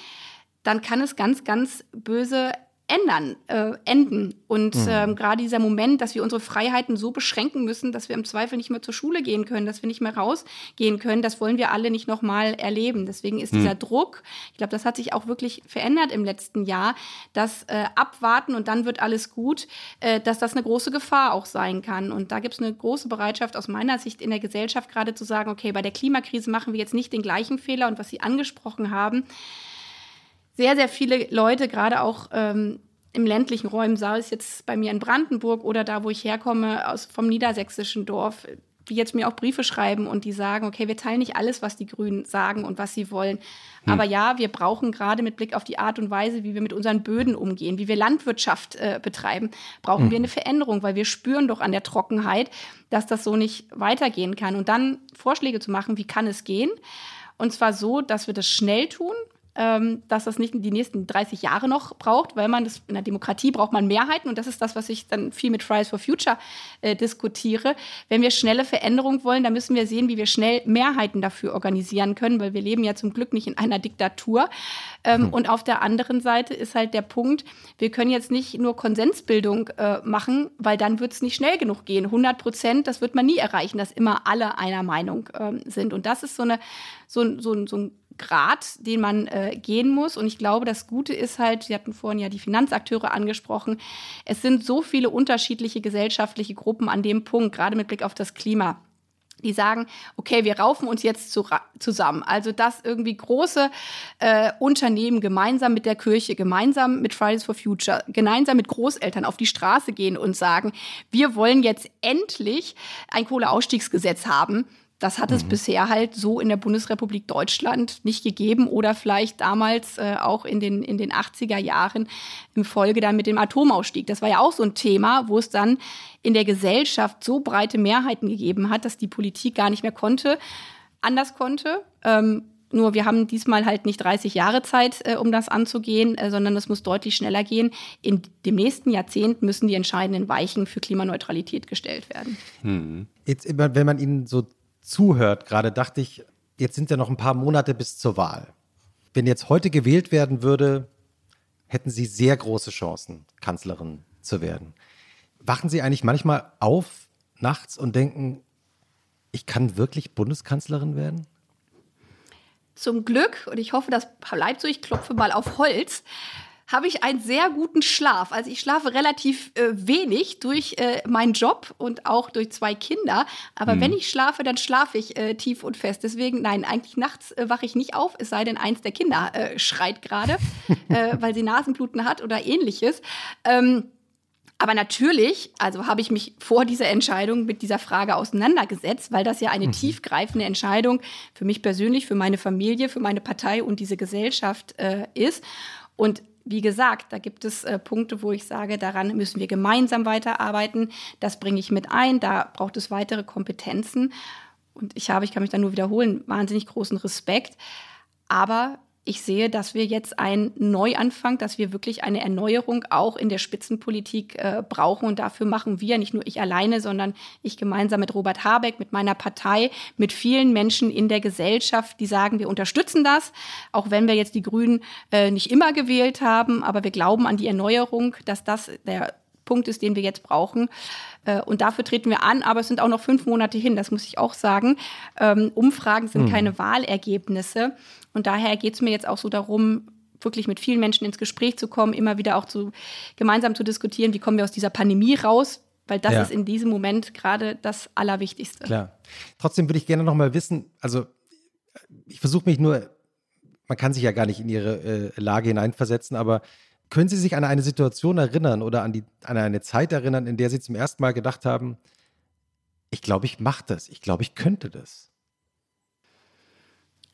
dann kann es ganz, ganz böse ändern, äh, enden. Und mhm. ähm, gerade dieser Moment, dass wir unsere Freiheiten so beschränken müssen, dass wir im Zweifel nicht mehr zur Schule gehen können, dass wir nicht mehr rausgehen können, das wollen wir alle nicht nochmal erleben. Deswegen ist mhm. dieser Druck, ich glaube, das hat sich auch wirklich verändert im letzten Jahr, dass äh, abwarten und dann wird alles gut, äh, dass das eine große Gefahr auch sein kann. Und da gibt es eine große Bereitschaft aus meiner Sicht in der Gesellschaft gerade zu sagen, okay, bei der Klimakrise machen wir jetzt nicht den gleichen Fehler und was Sie angesprochen haben, sehr, sehr viele Leute, gerade auch ähm, im ländlichen Räumen, sei es jetzt bei mir in Brandenburg oder da, wo ich herkomme, aus, vom niedersächsischen Dorf, die jetzt mir auch Briefe schreiben und die sagen, okay, wir teilen nicht alles, was die Grünen sagen und was sie wollen. Hm. Aber ja, wir brauchen gerade mit Blick auf die Art und Weise, wie wir mit unseren Böden umgehen, wie wir Landwirtschaft äh, betreiben, brauchen hm. wir eine Veränderung, weil wir spüren doch an der Trockenheit, dass das so nicht weitergehen kann. Und dann Vorschläge zu machen, wie kann es gehen? Und zwar so, dass wir das schnell tun, dass das nicht die nächsten 30 Jahre noch braucht, weil man das in der Demokratie braucht man Mehrheiten und das ist das, was ich dann viel mit Fridays for Future äh, diskutiere. Wenn wir schnelle Veränderung wollen, dann müssen wir sehen, wie wir schnell Mehrheiten dafür organisieren können, weil wir leben ja zum Glück nicht in einer Diktatur. Ähm, hm. Und auf der anderen Seite ist halt der Punkt, wir können jetzt nicht nur Konsensbildung äh, machen, weil dann wird es nicht schnell genug gehen. 100 Prozent, das wird man nie erreichen, dass immer alle einer Meinung ähm, sind. Und das ist so eine so, so, so ein Grad, den man äh, gehen muss. Und ich glaube, das Gute ist halt, Sie hatten vorhin ja die Finanzakteure angesprochen, es sind so viele unterschiedliche gesellschaftliche Gruppen an dem Punkt, gerade mit Blick auf das Klima die sagen, okay, wir raufen uns jetzt zu, zusammen. Also dass irgendwie große äh, Unternehmen gemeinsam mit der Kirche, gemeinsam mit Fridays for Future, gemeinsam mit Großeltern auf die Straße gehen und sagen, wir wollen jetzt endlich ein Kohleausstiegsgesetz haben das hat es mhm. bisher halt so in der Bundesrepublik Deutschland nicht gegeben oder vielleicht damals äh, auch in den, in den 80er Jahren im Folge dann mit dem Atomausstieg. Das war ja auch so ein Thema, wo es dann in der Gesellschaft so breite Mehrheiten gegeben hat, dass die Politik gar nicht mehr konnte, anders konnte. Ähm, nur wir haben diesmal halt nicht 30 Jahre Zeit, äh, um das anzugehen, äh, sondern es muss deutlich schneller gehen. In dem nächsten Jahrzehnt müssen die entscheidenden Weichen für Klimaneutralität gestellt werden. Hm. Jetzt, wenn man Ihnen so zuhört, gerade dachte ich, jetzt sind ja noch ein paar Monate bis zur Wahl. Wenn jetzt heute gewählt werden würde, hätten Sie sehr große Chancen, Kanzlerin zu werden. Wachen Sie eigentlich manchmal auf nachts und denken, ich kann wirklich Bundeskanzlerin werden? Zum Glück, und ich hoffe, das bleibt so, ich klopfe mal auf Holz, habe ich einen sehr guten Schlaf. Also ich schlafe relativ äh, wenig durch äh, meinen Job und auch durch zwei Kinder. Aber mhm. wenn ich schlafe, dann schlafe ich äh, tief und fest. Deswegen, nein, eigentlich nachts äh, wache ich nicht auf, es sei denn, eins der Kinder äh, schreit gerade, äh, weil sie Nasenbluten hat oder ähnliches. Ähm, aber natürlich, also habe ich mich vor dieser Entscheidung mit dieser Frage auseinandergesetzt, weil das ja eine mhm. tiefgreifende Entscheidung für mich persönlich, für meine Familie, für meine Partei und diese Gesellschaft äh, ist. Und wie gesagt, da gibt es äh, Punkte, wo ich sage, daran müssen wir gemeinsam weiterarbeiten. Das bringe ich mit ein. Da braucht es weitere Kompetenzen. Und ich habe, ich kann mich da nur wiederholen, wahnsinnig großen Respekt. Aber ich sehe, dass wir jetzt einen Neuanfang, dass wir wirklich eine Erneuerung auch in der Spitzenpolitik äh, brauchen. Und dafür machen wir, nicht nur ich alleine, sondern ich gemeinsam mit Robert Habeck, mit meiner Partei, mit vielen Menschen in der Gesellschaft, die sagen, wir unterstützen das, auch wenn wir jetzt die Grünen äh, nicht immer gewählt haben. Aber wir glauben an die Erneuerung, dass das der Punkt ist, den wir jetzt brauchen. Äh, und dafür treten wir an, aber es sind auch noch fünf Monate hin, das muss ich auch sagen. Ähm, Umfragen sind hm. keine Wahlergebnisse. Und daher geht es mir jetzt auch so darum, wirklich mit vielen Menschen ins Gespräch zu kommen, immer wieder auch zu gemeinsam zu diskutieren, wie kommen wir aus dieser Pandemie raus, weil das ja. ist in diesem Moment gerade das Allerwichtigste. Klar. Trotzdem würde ich gerne noch mal wissen, also ich versuche mich nur, man kann sich ja gar nicht in ihre äh, Lage hineinversetzen, aber können Sie sich an eine Situation erinnern oder an, die, an eine Zeit erinnern, in der Sie zum ersten Mal gedacht haben, ich glaube, ich mache das, ich glaube, ich könnte das?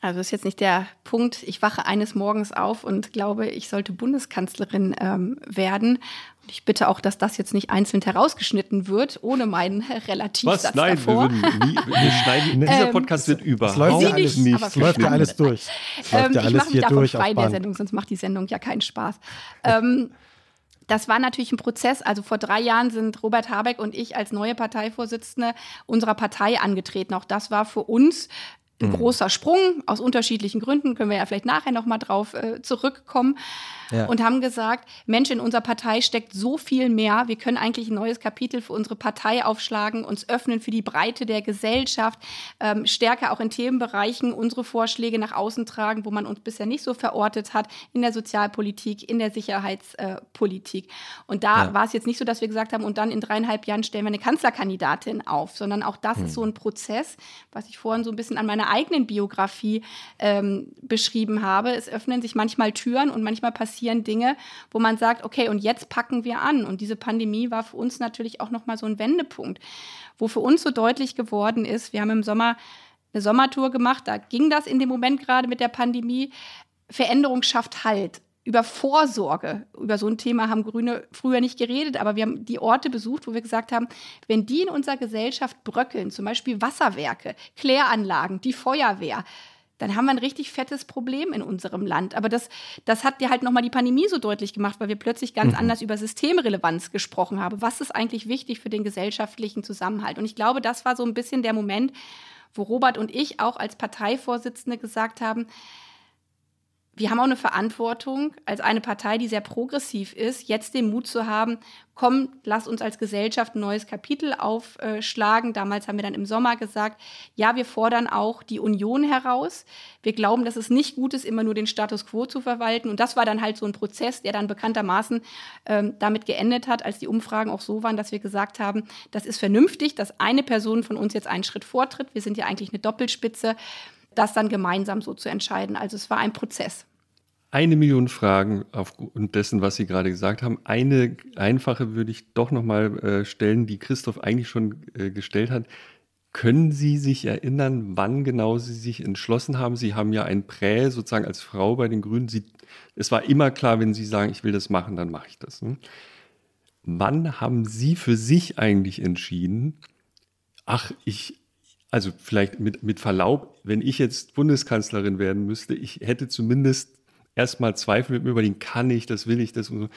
Also das ist jetzt nicht der Punkt, ich wache eines Morgens auf und glaube, ich sollte Bundeskanzlerin ähm, werden. Und ich bitte auch, dass das jetzt nicht einzeln herausgeschnitten wird, ohne meinen Relativsatz Was? Nein, davor. Wir, nie, wir schneiden, dieser ähm, Podcast wird überhaupt läuft ja alles nicht. Es läuft ja alles durch. Ähm, ja alles ich mache mich davon frei in der Sendung, sonst macht die Sendung ja keinen Spaß. Ähm, das war natürlich ein Prozess. Also vor drei Jahren sind Robert Habeck und ich als neue Parteivorsitzende unserer Partei angetreten. Auch das war für uns ein mhm. großer Sprung aus unterschiedlichen Gründen, können wir ja vielleicht nachher nochmal drauf äh, zurückkommen. Ja. Und haben gesagt, Mensch, in unserer Partei steckt so viel mehr. Wir können eigentlich ein neues Kapitel für unsere Partei aufschlagen, uns öffnen für die Breite der Gesellschaft, ähm, stärker auch in Themenbereichen unsere Vorschläge nach außen tragen, wo man uns bisher nicht so verortet hat, in der Sozialpolitik, in der Sicherheitspolitik. Und da ja. war es jetzt nicht so, dass wir gesagt haben, und dann in dreieinhalb Jahren stellen wir eine Kanzlerkandidatin auf, sondern auch das hm. ist so ein Prozess, was ich vorhin so ein bisschen an meiner eigenen Biografie ähm, beschrieben habe. Es öffnen sich manchmal Türen und manchmal passieren Dinge, wo man sagt, okay, und jetzt packen wir an. Und diese Pandemie war für uns natürlich auch nochmal so ein Wendepunkt, wo für uns so deutlich geworden ist, wir haben im Sommer eine Sommertour gemacht, da ging das in dem Moment gerade mit der Pandemie. Veränderung schafft Halt über Vorsorge, über so ein Thema haben Grüne früher nicht geredet, aber wir haben die Orte besucht, wo wir gesagt haben, wenn die in unserer Gesellschaft bröckeln, zum Beispiel Wasserwerke, Kläranlagen, die Feuerwehr, dann haben wir ein richtig fettes Problem in unserem Land. Aber das, das hat ja halt nochmal die Pandemie so deutlich gemacht, weil wir plötzlich ganz mhm. anders über Systemrelevanz gesprochen haben. Was ist eigentlich wichtig für den gesellschaftlichen Zusammenhalt? Und ich glaube, das war so ein bisschen der Moment, wo Robert und ich auch als Parteivorsitzende gesagt haben, wir haben auch eine Verantwortung als eine Partei, die sehr progressiv ist, jetzt den Mut zu haben, komm, lass uns als Gesellschaft ein neues Kapitel aufschlagen. Damals haben wir dann im Sommer gesagt, ja, wir fordern auch die Union heraus. Wir glauben, dass es nicht gut ist, immer nur den Status quo zu verwalten. Und das war dann halt so ein Prozess, der dann bekanntermaßen ähm, damit geendet hat, als die Umfragen auch so waren, dass wir gesagt haben, das ist vernünftig, dass eine Person von uns jetzt einen Schritt vortritt. Wir sind ja eigentlich eine Doppelspitze das dann gemeinsam so zu entscheiden. Also es war ein Prozess. Eine Million Fragen aufgrund dessen, was Sie gerade gesagt haben. Eine einfache würde ich doch nochmal äh, stellen, die Christoph eigentlich schon äh, gestellt hat. Können Sie sich erinnern, wann genau Sie sich entschlossen haben? Sie haben ja ein Prä sozusagen als Frau bei den Grünen. Sie, es war immer klar, wenn Sie sagen, ich will das machen, dann mache ich das. Ne? Wann haben Sie für sich eigentlich entschieden, ach, ich, also vielleicht mit, mit Verlaub, wenn ich jetzt Bundeskanzlerin werden müsste, ich hätte zumindest erstmal Zweifel mit mir überlegen, kann ich das, will ich das? Und so.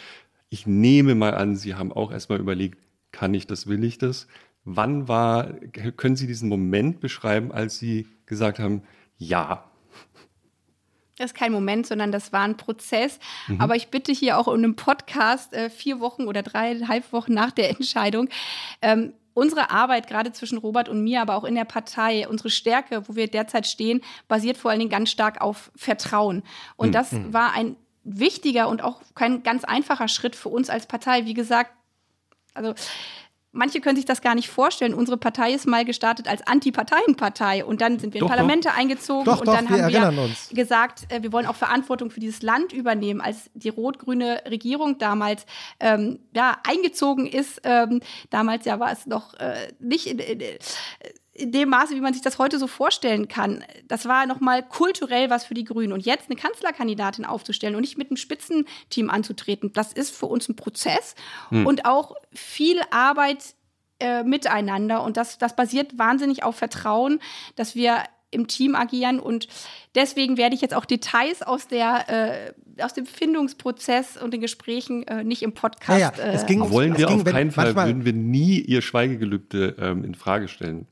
Ich nehme mal an, Sie haben auch erstmal überlegt, kann ich das, will ich das? Wann war, können Sie diesen Moment beschreiben, als Sie gesagt haben, ja, das ist kein Moment, sondern das war ein Prozess. Mhm. Aber ich bitte hier auch in einem Podcast äh, vier Wochen oder dreieinhalb Wochen nach der Entscheidung ähm, unsere Arbeit, gerade zwischen Robert und mir, aber auch in der Partei, unsere Stärke, wo wir derzeit stehen, basiert vor allen Dingen ganz stark auf Vertrauen. Und mhm. das hm. war ein wichtiger und auch kein ganz einfacher Schritt für uns als Partei. Wie gesagt, also manche können sich das gar nicht vorstellen. Unsere Partei ist mal gestartet als Antiparteienpartei und dann sind wir doch, in Parlamente doch. eingezogen doch, und dann wir haben wir uns. gesagt, äh, wir wollen auch Verantwortung für dieses Land übernehmen. Als die rot-grüne Regierung damals ähm, ja, eingezogen ist, ähm, damals ja war es noch äh, nicht in, in, dem Maße, wie man sich das heute so vorstellen kann. Das war nochmal kulturell was für die Grünen. Und jetzt eine Kanzlerkandidatin aufzustellen und nicht mit einem Spitzenteam anzutreten, das ist für uns ein Prozess hm. und auch viel Arbeit äh, miteinander. Und das, das basiert wahnsinnig auf Vertrauen, dass wir im Team agieren. Und deswegen werde ich jetzt auch Details aus der äh, aus dem Findungsprozess und den Gesprächen äh, nicht im Podcast. Ja, ja. Es ging, äh, wollen wir auf keinen Fall, würden wir nie Ihr Schweigegelübde ähm, in Frage stellen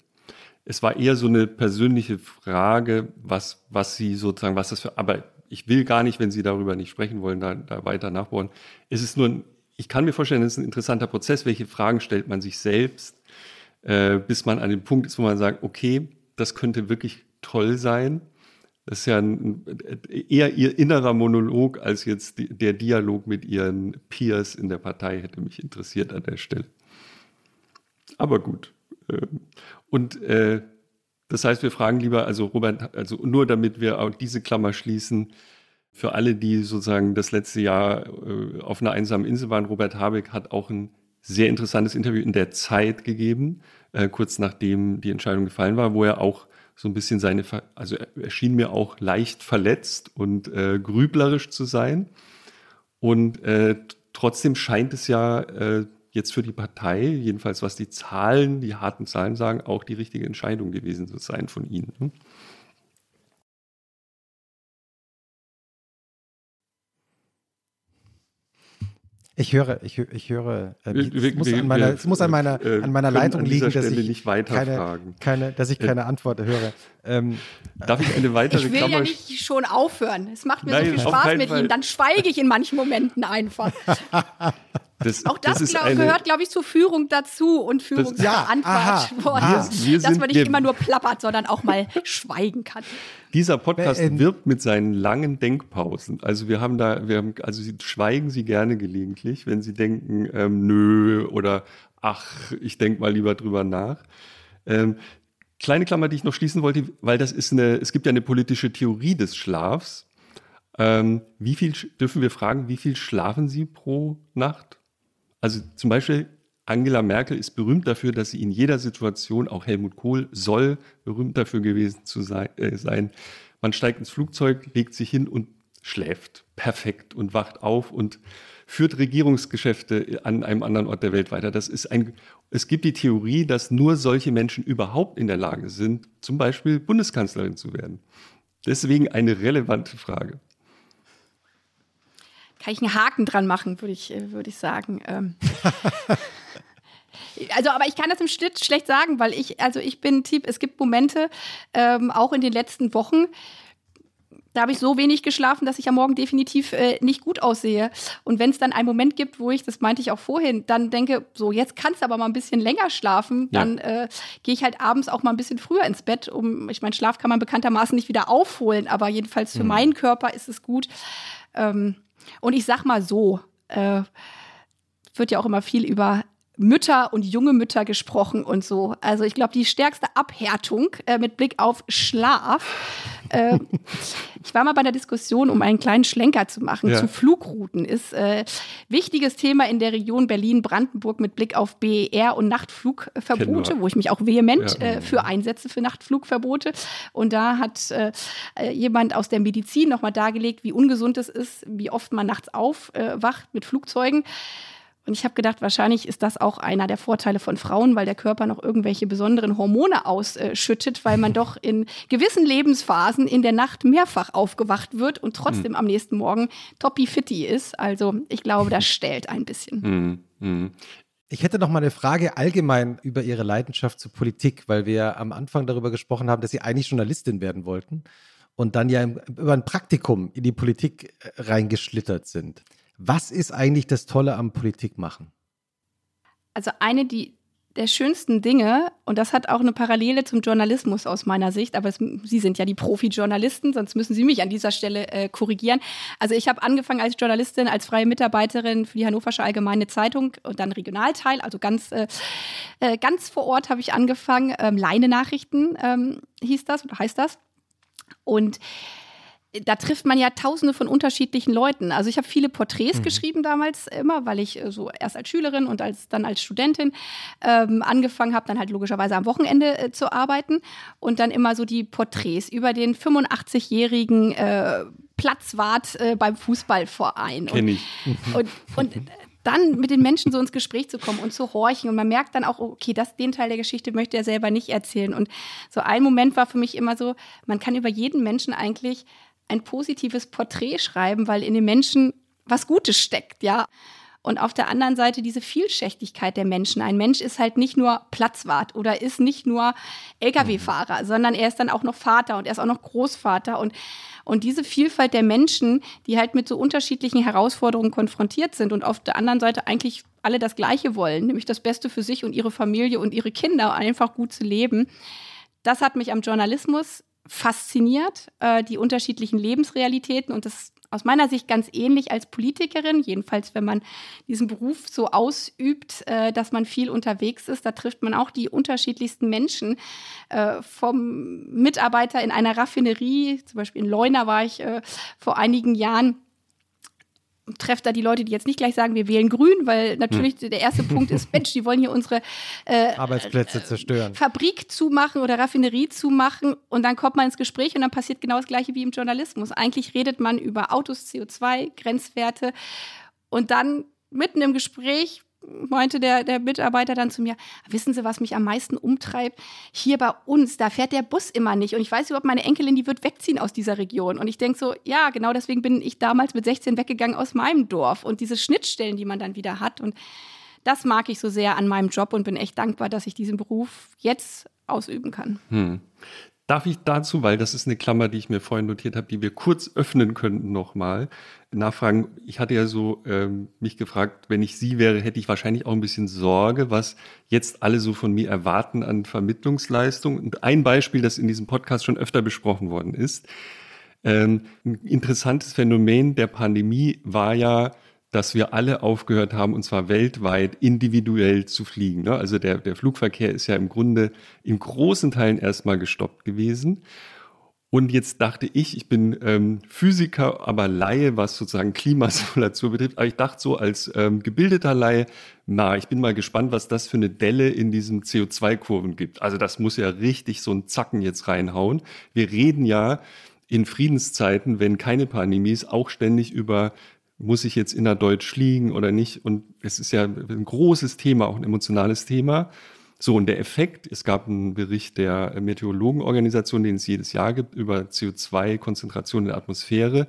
es war eher so eine persönliche Frage, was, was sie sozusagen, was das für, aber ich will gar nicht, wenn Sie darüber nicht sprechen wollen, da, da weiter nachbohren. Es ist nur, ein, ich kann mir vorstellen, es ist ein interessanter Prozess. Welche Fragen stellt man sich selbst, äh, bis man an dem Punkt ist, wo man sagt, okay, das könnte wirklich toll sein. Das ist ja ein, eher ihr innerer Monolog als jetzt die, der Dialog mit ihren Peers in der Partei hätte mich interessiert an der Stelle. Aber gut. Ähm, und äh, das heißt, wir fragen lieber, also Robert, also nur damit wir auch diese Klammer schließen, für alle, die sozusagen das letzte Jahr äh, auf einer einsamen Insel waren, Robert Habeck hat auch ein sehr interessantes Interview in der Zeit gegeben, äh, kurz nachdem die Entscheidung gefallen war, wo er auch so ein bisschen seine, also er schien mir auch leicht verletzt und äh, grüblerisch zu sein. Und äh, trotzdem scheint es ja äh, jetzt für die Partei, jedenfalls was die Zahlen, die harten Zahlen sagen, auch die richtige Entscheidung gewesen zu sein von Ihnen. Ne? Ich höre, ich, ich höre, äh, es, muss an meiner, es muss an meiner, äh, an meiner Leitung an liegen, dass ich, nicht keine, keine, dass ich keine Antwort höre. Ähm, Darf ich eine weitere Ich will Klammer ja nicht schon aufhören. Es macht mir Nein, so viel Spaß mit Fall. Ihnen. Dann schweige ich in manchen Momenten einfach. Das, auch das, das glaub, eine, gehört, glaube ich, zur Führung dazu und Führungsverantwortung, dass man nicht immer nur plappert, sondern auch mal schweigen kann. Dieser Podcast ähm, wirbt mit seinen langen Denkpausen. Also wir haben da, wir haben, also Sie schweigen Sie gerne gelegentlich, wenn Sie denken, ähm, nö oder ach, ich denke mal lieber drüber nach. Ähm, kleine Klammer, die ich noch schließen wollte, weil das ist eine, es gibt ja eine politische Theorie des Schlafs. Ähm, wie viel dürfen wir fragen, wie viel schlafen Sie pro Nacht? Also zum Beispiel Angela Merkel ist berühmt dafür, dass sie in jeder Situation, auch Helmut Kohl soll berühmt dafür gewesen zu sein, äh, sein. Man steigt ins Flugzeug, legt sich hin und schläft perfekt und wacht auf und führt Regierungsgeschäfte an einem anderen Ort der Welt weiter. Das ist ein, es gibt die Theorie, dass nur solche Menschen überhaupt in der Lage sind, zum Beispiel Bundeskanzlerin zu werden. Deswegen eine relevante Frage. Kann ich einen Haken dran machen, würde ich, äh, würde ich sagen. Ähm. Also, aber ich kann das im Schnitt schlecht sagen, weil ich, also ich bin Typ, es gibt Momente, ähm, auch in den letzten Wochen, da habe ich so wenig geschlafen, dass ich am Morgen definitiv äh, nicht gut aussehe. Und wenn es dann einen Moment gibt, wo ich, das meinte ich auch vorhin, dann denke, so, jetzt kannst du aber mal ein bisschen länger schlafen, ja. dann äh, gehe ich halt abends auch mal ein bisschen früher ins Bett. Um, ich meine, Schlaf kann man bekanntermaßen nicht wieder aufholen, aber jedenfalls für mhm. meinen Körper ist es gut. Ähm, und ich sag mal so, äh, wird ja auch immer viel über Mütter und junge Mütter gesprochen und so. Also ich glaube, die stärkste Abhärtung äh, mit Blick auf Schlaf. Äh, ich war mal bei einer Diskussion, um einen kleinen Schlenker zu machen, ja. zu Flugrouten. Ist äh, wichtiges Thema in der Region Berlin-Brandenburg mit Blick auf BER und Nachtflugverbote, wo ich mich auch vehement ja. äh, für einsetze für Nachtflugverbote. Und da hat äh, äh, jemand aus der Medizin nochmal dargelegt, wie ungesund es ist, wie oft man nachts aufwacht mit Flugzeugen. Und ich habe gedacht, wahrscheinlich ist das auch einer der Vorteile von Frauen, weil der Körper noch irgendwelche besonderen Hormone ausschüttet, weil man doch in gewissen Lebensphasen in der Nacht mehrfach aufgewacht wird und trotzdem mhm. am nächsten Morgen toppi fitti ist. Also ich glaube, das stellt ein bisschen. Mhm. Mhm. Ich hätte noch mal eine Frage allgemein über Ihre Leidenschaft zur Politik, weil wir am Anfang darüber gesprochen haben, dass Sie eigentlich Journalistin werden wollten und dann ja über ein Praktikum in die Politik äh, reingeschlittert sind. Was ist eigentlich das Tolle am Politikmachen? Also eine die, der schönsten Dinge, und das hat auch eine Parallele zum Journalismus aus meiner Sicht, aber es, Sie sind ja die Profi-Journalisten, sonst müssen Sie mich an dieser Stelle äh, korrigieren. Also ich habe angefangen als Journalistin, als freie Mitarbeiterin für die Hannoversche Allgemeine Zeitung und dann Regionalteil, also ganz, äh, äh ganz vor Ort habe ich angefangen. Ähm, Leine-Nachrichten ähm, hieß das oder heißt das. Und da trifft man ja tausende von unterschiedlichen Leuten. Also ich habe viele Porträts mhm. geschrieben damals immer, weil ich äh, so erst als Schülerin und als, dann als Studentin ähm, angefangen habe, dann halt logischerweise am Wochenende äh, zu arbeiten und dann immer so die Porträts über den 85-jährigen äh, Platzwart äh, beim Fußballverein. Kenn ich. Und, und, und dann mit den Menschen so ins Gespräch zu kommen und zu horchen. Und man merkt dann auch, okay, das, den Teil der Geschichte möchte er selber nicht erzählen. Und so ein Moment war für mich immer so, man kann über jeden Menschen eigentlich ein positives Porträt schreiben, weil in den Menschen was Gutes steckt, ja. Und auf der anderen Seite diese Vielschichtigkeit der Menschen. Ein Mensch ist halt nicht nur Platzwart oder ist nicht nur Lkw-Fahrer, sondern er ist dann auch noch Vater und er ist auch noch Großvater. Und, und diese Vielfalt der Menschen, die halt mit so unterschiedlichen Herausforderungen konfrontiert sind und auf der anderen Seite eigentlich alle das Gleiche wollen, nämlich das Beste für sich und ihre Familie und ihre Kinder, einfach gut zu leben. Das hat mich am Journalismus fasziniert, äh, die unterschiedlichen Lebensrealitäten und das aus meiner Sicht ganz ähnlich als Politikerin, jedenfalls wenn man diesen Beruf so ausübt, äh, dass man viel unterwegs ist, da trifft man auch die unterschiedlichsten Menschen. Äh, vom Mitarbeiter in einer Raffinerie, zum Beispiel in Leuna war ich äh, vor einigen Jahren, trefft da die Leute, die jetzt nicht gleich sagen, wir wählen grün, weil natürlich hm. der erste Punkt ist, Mensch, die wollen hier unsere äh, Arbeitsplätze äh, zerstören. Fabrik zumachen oder Raffinerie zumachen und dann kommt man ins Gespräch und dann passiert genau das gleiche wie im Journalismus. Eigentlich redet man über Autos, CO2, Grenzwerte und dann mitten im Gespräch meinte der, der Mitarbeiter dann zu mir, wissen Sie, was mich am meisten umtreibt? Hier bei uns, da fährt der Bus immer nicht. Und ich weiß überhaupt, meine Enkelin, die wird wegziehen aus dieser Region. Und ich denke so, ja, genau deswegen bin ich damals mit 16 weggegangen aus meinem Dorf. Und diese Schnittstellen, die man dann wieder hat. Und das mag ich so sehr an meinem Job und bin echt dankbar, dass ich diesen Beruf jetzt ausüben kann. Hm. Darf ich dazu, weil das ist eine Klammer, die ich mir vorhin notiert habe, die wir kurz öffnen könnten nochmal, nachfragen. Ich hatte ja so ähm, mich gefragt, wenn ich Sie wäre, hätte ich wahrscheinlich auch ein bisschen Sorge, was jetzt alle so von mir erwarten an Vermittlungsleistung. Und ein Beispiel, das in diesem Podcast schon öfter besprochen worden ist. Ähm, ein interessantes Phänomen der Pandemie war ja, dass wir alle aufgehört haben, und zwar weltweit individuell zu fliegen. Ne? Also der, der Flugverkehr ist ja im Grunde in großen Teilen erstmal gestoppt gewesen. Und jetzt dachte ich, ich bin ähm, Physiker, aber Laie, was sozusagen Klimasimulation betrifft. Aber ich dachte so als ähm, gebildeter Laie, na, ich bin mal gespannt, was das für eine Delle in diesen CO2-Kurven gibt. Also das muss ja richtig so ein Zacken jetzt reinhauen. Wir reden ja in Friedenszeiten, wenn keine Pandemie ist, auch ständig über muss ich jetzt innerdeutsch fliegen oder nicht? Und es ist ja ein großes Thema, auch ein emotionales Thema. So, und der Effekt, es gab einen Bericht der Meteorologenorganisation, den es jedes Jahr gibt, über CO2-Konzentration in der Atmosphäre,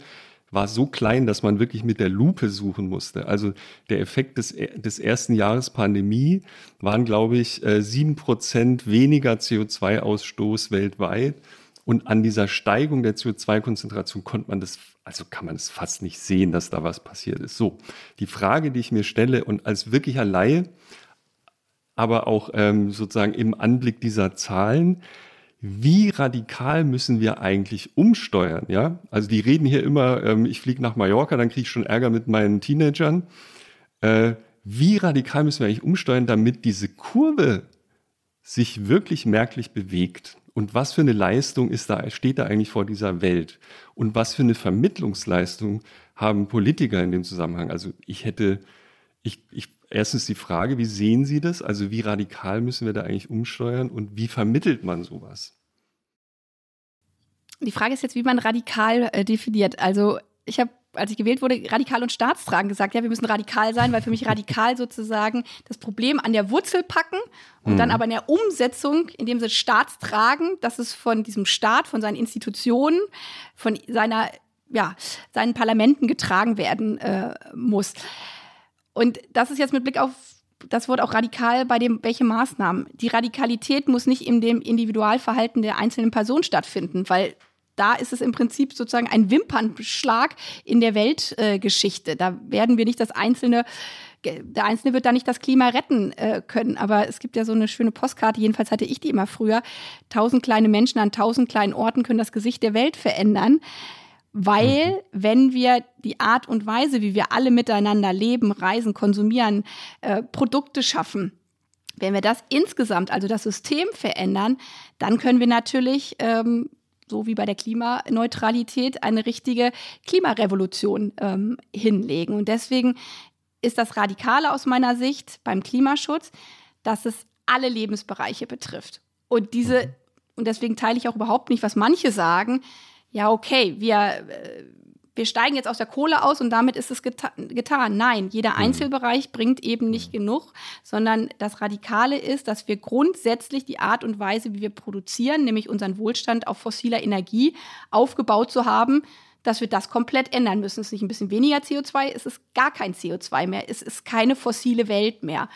war so klein, dass man wirklich mit der Lupe suchen musste. Also der Effekt des, des ersten Jahres Pandemie waren, glaube ich, äh, sieben Prozent weniger CO2-Ausstoß weltweit. Und an dieser Steigung der CO2-Konzentration konnte man das, also kann man es fast nicht sehen, dass da was passiert ist. So, die Frage, die ich mir stelle und als wirklicher Laie, aber auch ähm, sozusagen im Anblick dieser Zahlen, wie radikal müssen wir eigentlich umsteuern? Ja, also die reden hier immer, ähm, ich fliege nach Mallorca, dann kriege ich schon Ärger mit meinen Teenagern. Äh, wie radikal müssen wir eigentlich umsteuern, damit diese Kurve sich wirklich merklich bewegt? Und was für eine Leistung ist da, steht da eigentlich vor dieser Welt? Und was für eine Vermittlungsleistung haben Politiker in dem Zusammenhang? Also ich hätte, ich, ich erstens die Frage, wie sehen Sie das? Also wie radikal müssen wir da eigentlich umsteuern und wie vermittelt man sowas? Die Frage ist jetzt, wie man radikal äh, definiert. Also ich habe, als ich gewählt wurde, radikal und staatstragend gesagt, ja, wir müssen radikal sein, weil für mich radikal sozusagen das Problem an der Wurzel packen und mhm. dann aber in der Umsetzung, indem sie staatstragen, dass es von diesem Staat, von seinen Institutionen, von seiner, ja, seinen Parlamenten getragen werden äh, muss. Und das ist jetzt mit Blick auf das Wort auch radikal bei dem, welche Maßnahmen. Die Radikalität muss nicht in dem Individualverhalten der einzelnen Person stattfinden, weil da ist es im Prinzip sozusagen ein Wimpernschlag in der Weltgeschichte. Äh, da werden wir nicht das einzelne der Einzelne wird da nicht das Klima retten äh, können. Aber es gibt ja so eine schöne Postkarte, jedenfalls hatte ich die immer früher. Tausend kleine Menschen an tausend kleinen Orten können das Gesicht der Welt verändern weil mhm. wenn wir die Art und Weise, wie wir alle miteinander leben, reisen, konsumieren, äh, Produkte schaffen, wenn wir das insgesamt, also das System verändern, dann können wir natürlich, ähm, so wie bei der Klimaneutralität, eine richtige Klimarevolution ähm, hinlegen. Und deswegen ist das Radikale aus meiner Sicht beim Klimaschutz, dass es alle Lebensbereiche betrifft. Und diese, mhm. und deswegen teile ich auch überhaupt nicht, was manche sagen, ja, okay, wir, äh, wir steigen jetzt aus der Kohle aus und damit ist es geta getan. Nein, jeder mhm. Einzelbereich bringt eben nicht mhm. genug, sondern das Radikale ist, dass wir grundsätzlich die Art und Weise, wie wir produzieren, nämlich unseren Wohlstand auf fossiler Energie aufgebaut zu haben, dass wir das komplett ändern müssen. Es ist nicht ein bisschen weniger CO2, es ist gar kein CO2 mehr, es ist keine fossile Welt mehr.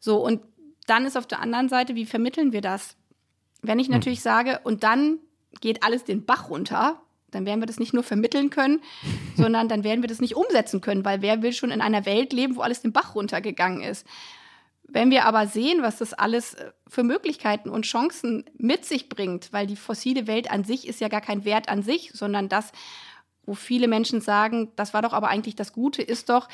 So, und dann ist auf der anderen Seite, wie vermitteln wir das? Wenn ich mhm. natürlich sage, und dann geht alles den Bach runter, dann werden wir das nicht nur vermitteln können, sondern dann werden wir das nicht umsetzen können, weil wer will schon in einer Welt leben, wo alles den Bach runtergegangen ist. Wenn wir aber sehen, was das alles äh, für Möglichkeiten und Chancen mit sich bringt, weil die fossile Welt an sich ist ja gar kein Wert an sich, sondern das, wo viele Menschen sagen, das war doch aber eigentlich das Gute, ist doch,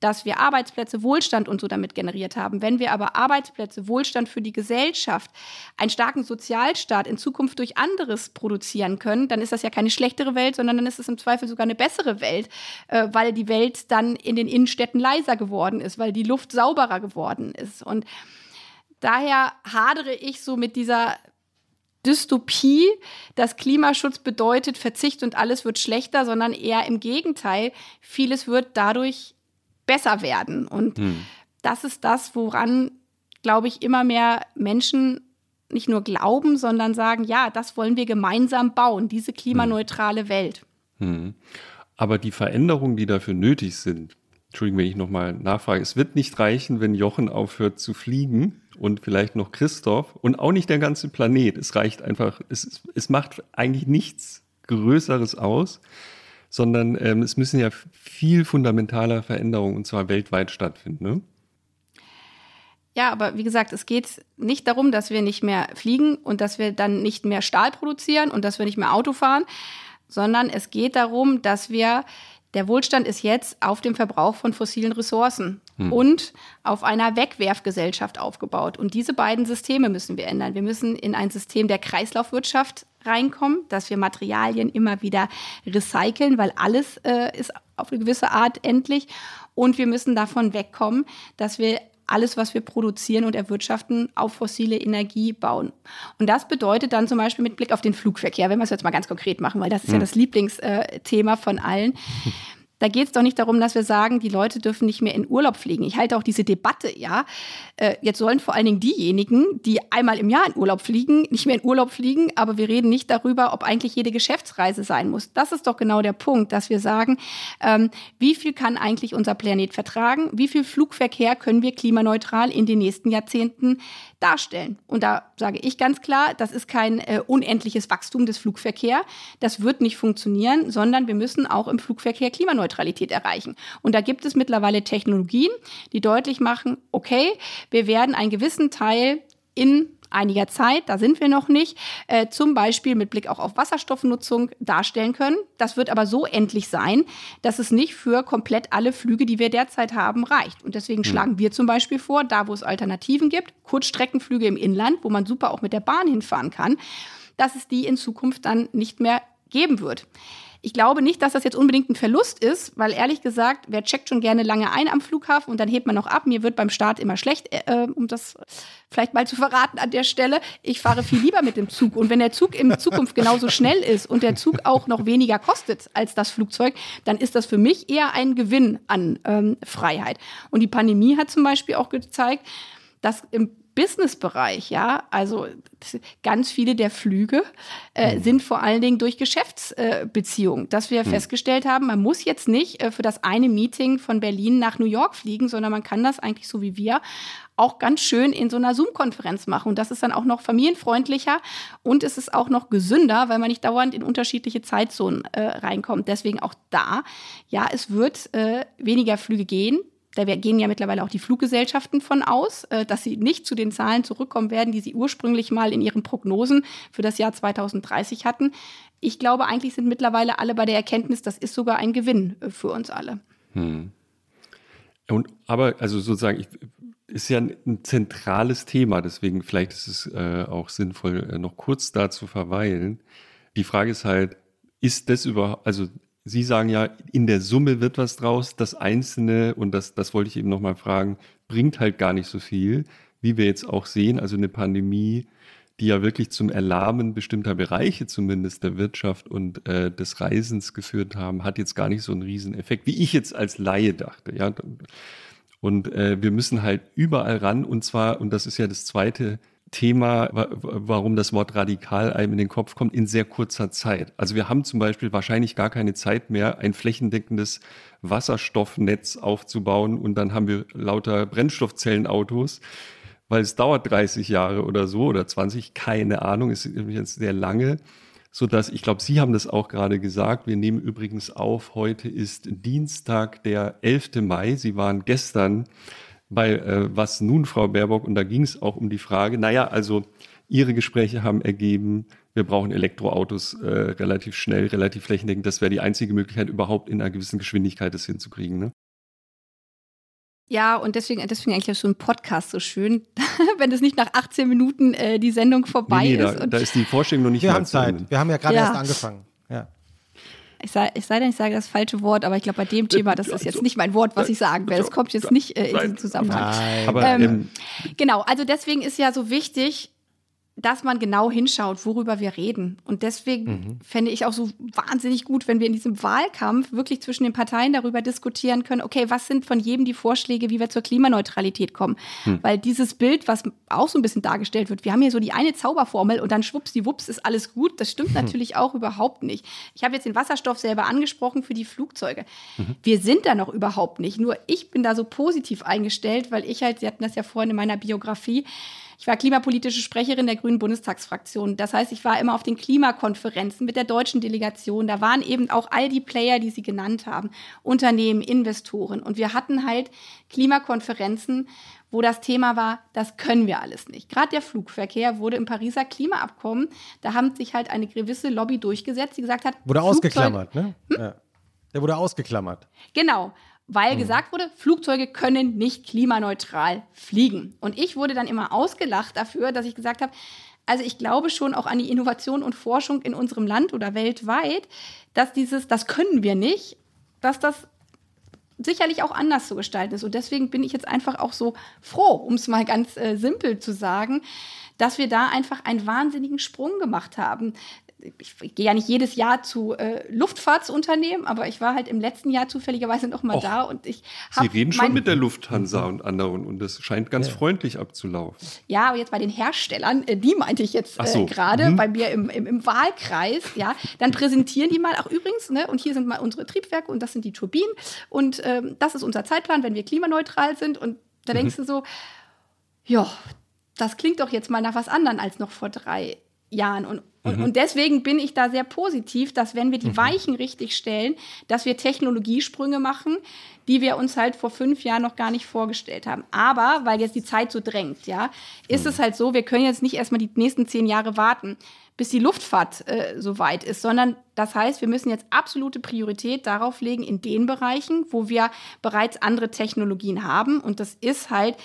dass wir Arbeitsplätze, Wohlstand und so damit generiert haben. Wenn wir aber Arbeitsplätze, Wohlstand für die Gesellschaft, einen starken Sozialstaat in Zukunft durch anderes produzieren können, dann ist das ja keine schlechtere Welt, sondern dann ist es im Zweifel sogar eine bessere Welt, äh, weil die Welt dann in den Innenstädten leiser geworden ist, weil die Luft sauberer geworden ist. Und daher hadere ich so mit dieser Dystopie, dass Klimaschutz bedeutet Verzicht und alles wird schlechter, sondern eher im Gegenteil. Vieles wird dadurch besser werden. Und hm. das ist das, woran, glaube ich, immer mehr Menschen nicht nur glauben, sondern sagen, ja, das wollen wir gemeinsam bauen, diese klimaneutrale hm. Welt. Hm. Aber die Veränderungen, die dafür nötig sind, Entschuldigung, wenn ich nochmal nachfrage, es wird nicht reichen, wenn Jochen aufhört zu fliegen und vielleicht noch Christoph und auch nicht der ganze Planet. Es reicht einfach, es, es macht eigentlich nichts Größeres aus, sondern ähm, es müssen ja viel fundamentaler Veränderungen und zwar weltweit stattfinden. Ne? Ja, aber wie gesagt, es geht nicht darum, dass wir nicht mehr fliegen und dass wir dann nicht mehr Stahl produzieren und dass wir nicht mehr Auto fahren, sondern es geht darum, dass wir Der Wohlstand ist jetzt auf dem Verbrauch von fossilen Ressourcen hm. und auf einer Wegwerfgesellschaft aufgebaut. Und diese beiden Systeme müssen wir ändern. Wir müssen in ein System der Kreislaufwirtschaft reinkommen, dass wir Materialien immer wieder recyceln, weil alles äh, ist auf eine gewisse Art endlich. Und wir müssen davon wegkommen, dass wir alles, was wir produzieren und erwirtschaften, auf fossile Energie bauen. Und das bedeutet dann zum Beispiel mit Blick auf den Flugverkehr, wenn wir es jetzt mal ganz konkret machen, weil das ist ja hm. das Lieblingsthema von allen. Da geht es doch nicht darum, dass wir sagen, die Leute dürfen nicht mehr in Urlaub fliegen. Ich halte auch diese Debatte, ja. Äh, jetzt sollen vor allen Dingen diejenigen, die einmal im Jahr in Urlaub fliegen, nicht mehr in Urlaub fliegen, aber wir reden nicht darüber, ob eigentlich jede Geschäftsreise sein muss. Das ist doch genau der Punkt, dass wir sagen, ähm, wie viel kann eigentlich unser Planet vertragen? Wie viel Flugverkehr können wir klimaneutral in den nächsten Jahrzehnten darstellen? Und da sage ich ganz klar, das ist kein äh, unendliches Wachstum des Flugverkehrs. Das wird nicht funktionieren, sondern wir müssen auch im Flugverkehr Klimaneutralität erreichen. Und da gibt es mittlerweile Technologien, die deutlich machen, okay, wir werden einen gewissen Teil in einiger Zeit, da sind wir noch nicht, äh, zum Beispiel mit Blick auch auf Wasserstoffnutzung darstellen können. Das wird aber so endlich sein, dass es nicht für komplett alle Flüge, die wir derzeit haben, reicht. Und deswegen mhm. schlagen wir zum Beispiel vor, da wo es Alternativen gibt, Kurzstreckenflüge im Inland, wo man super auch mit der Bahn hinfahren kann, dass es die in Zukunft dann nicht mehr geben wird. Ich glaube nicht, dass das jetzt unbedingt ein Verlust ist, weil ehrlich gesagt, wer checkt schon gerne lange ein am Flughafen und dann hebt man noch ab. Mir wird beim Start immer schlecht, äh, um das vielleicht mal zu verraten an der Stelle. Ich fahre viel lieber mit dem Zug. Und wenn der Zug in Zukunft genauso schnell ist und der Zug auch noch weniger kostet als das Flugzeug, dann ist das für mich eher ein Gewinn an ähm, Freiheit. Und die Pandemie hat zum Beispiel auch gezeigt, dass im Businessbereich, ja, also ganz viele der Flüge äh, mhm. sind vor allen Dingen durch Geschäftsbeziehungen, äh, dass wir mhm. festgestellt haben, man muss jetzt nicht äh, für das eine Meeting von Berlin nach New York fliegen, sondern man kann das eigentlich so wie wir auch ganz schön in so einer Zoom-Konferenz machen. Und das ist dann auch noch familienfreundlicher und es ist auch noch gesünder, weil man nicht dauernd in unterschiedliche Zeitzonen äh, reinkommt. Deswegen auch da, ja, es wird äh, weniger Flüge gehen. Da gehen ja mittlerweile auch die Fluggesellschaften von aus, äh, dass sie nicht zu den Zahlen zurückkommen werden, die sie ursprünglich mal in ihren Prognosen für das Jahr 2030 hatten. Ich glaube, eigentlich sind mittlerweile alle bei der Erkenntnis, das ist sogar ein Gewinn äh, für uns alle. Hm. Und, aber, also sozusagen, ich, ist ja ein, ein, zentrales Thema, deswegen vielleicht ist es äh, auch sinnvoll, äh, noch kurz da zu verweilen. Die Frage ist halt, ist das überhaupt, also Sie sagen ja, in der Summe wird was draus. Das Einzelne, und das, das wollte ich eben nochmal fragen, bringt halt gar nicht so viel, wie wir jetzt auch sehen. Also eine Pandemie, die ja wirklich zum Erlahmen bestimmter Bereiche zumindest der Wirtschaft und äh, des Reisens geführt haben, hat jetzt gar nicht so einen Rieseneffekt, wie ich jetzt als Laie dachte. Ja? Und äh, wir müssen halt überall ran und zwar, und das ist ja das zweite Thema, warum das Wort radikal einem in den Kopf kommt, in sehr kurzer Zeit. Also wir haben zum Beispiel wahrscheinlich gar keine Zeit mehr, ein flächendeckendes Wasserstoffnetz aufzubauen und dann haben wir lauter Brennstoffzellenautos, weil es dauert 30 Jahre oder so oder 20, keine Ahnung, ist jetzt sehr lange, so dass ich glaube, Sie haben das auch gerade gesagt. Wir nehmen übrigens auf, heute ist Dienstag, der 11. Mai. Sie waren gestern bei äh, Was nun, Frau Baerbock? Und da ging es auch um die Frage, naja, also Ihre Gespräche haben ergeben, wir brauchen Elektroautos äh, relativ schnell, relativ flächendeckend. Das wäre die einzige Möglichkeit, überhaupt in einer gewissen Geschwindigkeit das hinzukriegen. Ne? Ja, und deswegen, deswegen eigentlich so ein Podcast so schön, wenn es nicht nach 18 Minuten äh, die Sendung vorbei nee, nee, ist. Da, da, ist die Vorstellung noch nicht Wir haben Zeit. Wir haben ja gerade ja. erst angefangen. Ja. Ich sei, ich sei denn, ich sage das falsche Wort, aber ich glaube, bei dem Thema, das ist jetzt nicht mein Wort, was ich sagen will. Es kommt jetzt nicht äh, in diesen Zusammenhang. Nein. Aber, ähm, genau, also deswegen ist ja so wichtig, dass man genau hinschaut, worüber wir reden. Und deswegen mhm. fände ich auch so wahnsinnig gut, wenn wir in diesem Wahlkampf wirklich zwischen den Parteien darüber diskutieren können, okay, was sind von jedem die Vorschläge, wie wir zur Klimaneutralität kommen? Mhm. Weil dieses Bild, was auch so ein bisschen dargestellt wird, wir haben hier so die eine Zauberformel und dann schwuppsdiwupps ist alles gut, das stimmt mhm. natürlich auch überhaupt nicht. Ich habe jetzt den Wasserstoff selber angesprochen für die Flugzeuge. Mhm. Wir sind da noch überhaupt nicht. Nur ich bin da so positiv eingestellt, weil ich halt, Sie hatten das ja vorhin in meiner Biografie, ich war klimapolitische Sprecherin der Grünen Bundestagsfraktion. Das heißt, ich war immer auf den Klimakonferenzen mit der deutschen Delegation. Da waren eben auch all die Player, die Sie genannt haben, Unternehmen, Investoren. Und wir hatten halt Klimakonferenzen, wo das Thema war, das können wir alles nicht. Gerade der Flugverkehr wurde im Pariser Klimaabkommen, da haben sich halt eine gewisse Lobby durchgesetzt, die gesagt hat, wurde ausgeklammert, ne? Hm? Ja. Der wurde ausgeklammert. Genau, weil mhm. gesagt wurde, Flugzeuge können nicht klimaneutral fliegen. Und ich wurde dann immer ausgelacht dafür, dass ich gesagt habe, also ich glaube schon auch an die Innovation und Forschung in unserem Land oder weltweit, dass dieses, das können wir nicht, dass das sicherlich auch anders zu gestalten ist. Und deswegen bin ich jetzt einfach auch so froh, um es mal ganz äh, simpel zu sagen, dass wir da einfach einen wahnsinnigen Sprung gemacht haben ich, ich gehe ja nicht jedes Jahr zu äh, Luftfahrtsunternehmen, aber ich war halt im letzten Jahr zufälligerweise noch mal Och, da und ich habe. Sie reden schon mit der Lufthansa und anderen und das scheint ganz ja. freundlich abzulaufen. Ja, aber jetzt bei den Herstellern, äh, die meinte ich jetzt äh, so. gerade mhm. bei mir im, im, im, Wahlkreis, ja, dann präsentieren die mal, auch übrigens, ne, und hier sind mal unsere Triebwerke und das sind die Turbinen und ähm, das ist unser Zeitplan, wenn wir klimaneutral sind und da mhm. denkst du so, ja, das klingt doch jetzt mal nach was anderem als noch vor drei Jahren und und, mhm. und, deswegen bin ich da sehr positiv, dass wenn wir die mhm. Weichen richtig stellen, dass wir Technologiesprünge machen, die wir uns halt vor fünf Jahren noch gar nicht vorgestellt haben. Aber weil jetzt die Zeit so drängt, ja, ist mhm. es halt so, wir können jetzt nicht erstmal die nächsten zehn Jahre warten, bis die Luftfahrt äh, so weit ist, sondern das heißt, wir müssen jetzt absolute Priorität darauf legen in den Bereichen, wo wir bereits andere Technologien haben. Und das ist halt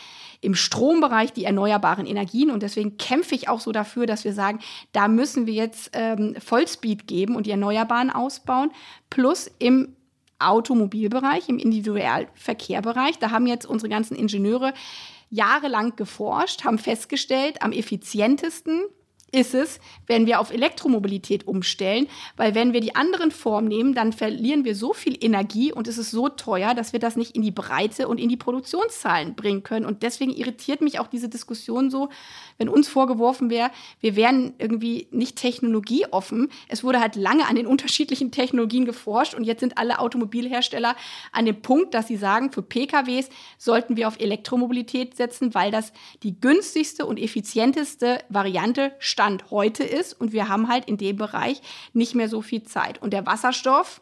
im Strombereich die erneuerbaren Energien. Und deswegen kämpfe ich auch so dafür, dass wir sagen, da müssen wir jetzt ähm, Vollspeed geben und die Erneuerbaren ausbauen. Plus im Automobilbereich, im Individualverkehrbereich. Da haben jetzt unsere ganzen Ingenieure jahrelang geforscht, haben festgestellt, am effizientesten ist es, wenn wir auf Elektromobilität umstellen, weil wenn wir die anderen Formen nehmen, dann verlieren wir so viel Energie und es ist so teuer, dass wir das nicht in die Breite und in die Produktionszahlen bringen können. Und deswegen irritiert mich auch diese Diskussion so, wenn uns vorgeworfen wäre, wir wären irgendwie nicht technologieoffen. Es wurde halt lange an den unterschiedlichen Technologien geforscht und jetzt sind alle Automobilhersteller an dem Punkt, dass sie sagen, für PKWs sollten wir auf Elektromobilität setzen, weil das die günstigste und effizienteste Variante Stand heute ist und wir haben halt in dem Bereich nicht mehr so viel Zeit. Und der Wasserstoff,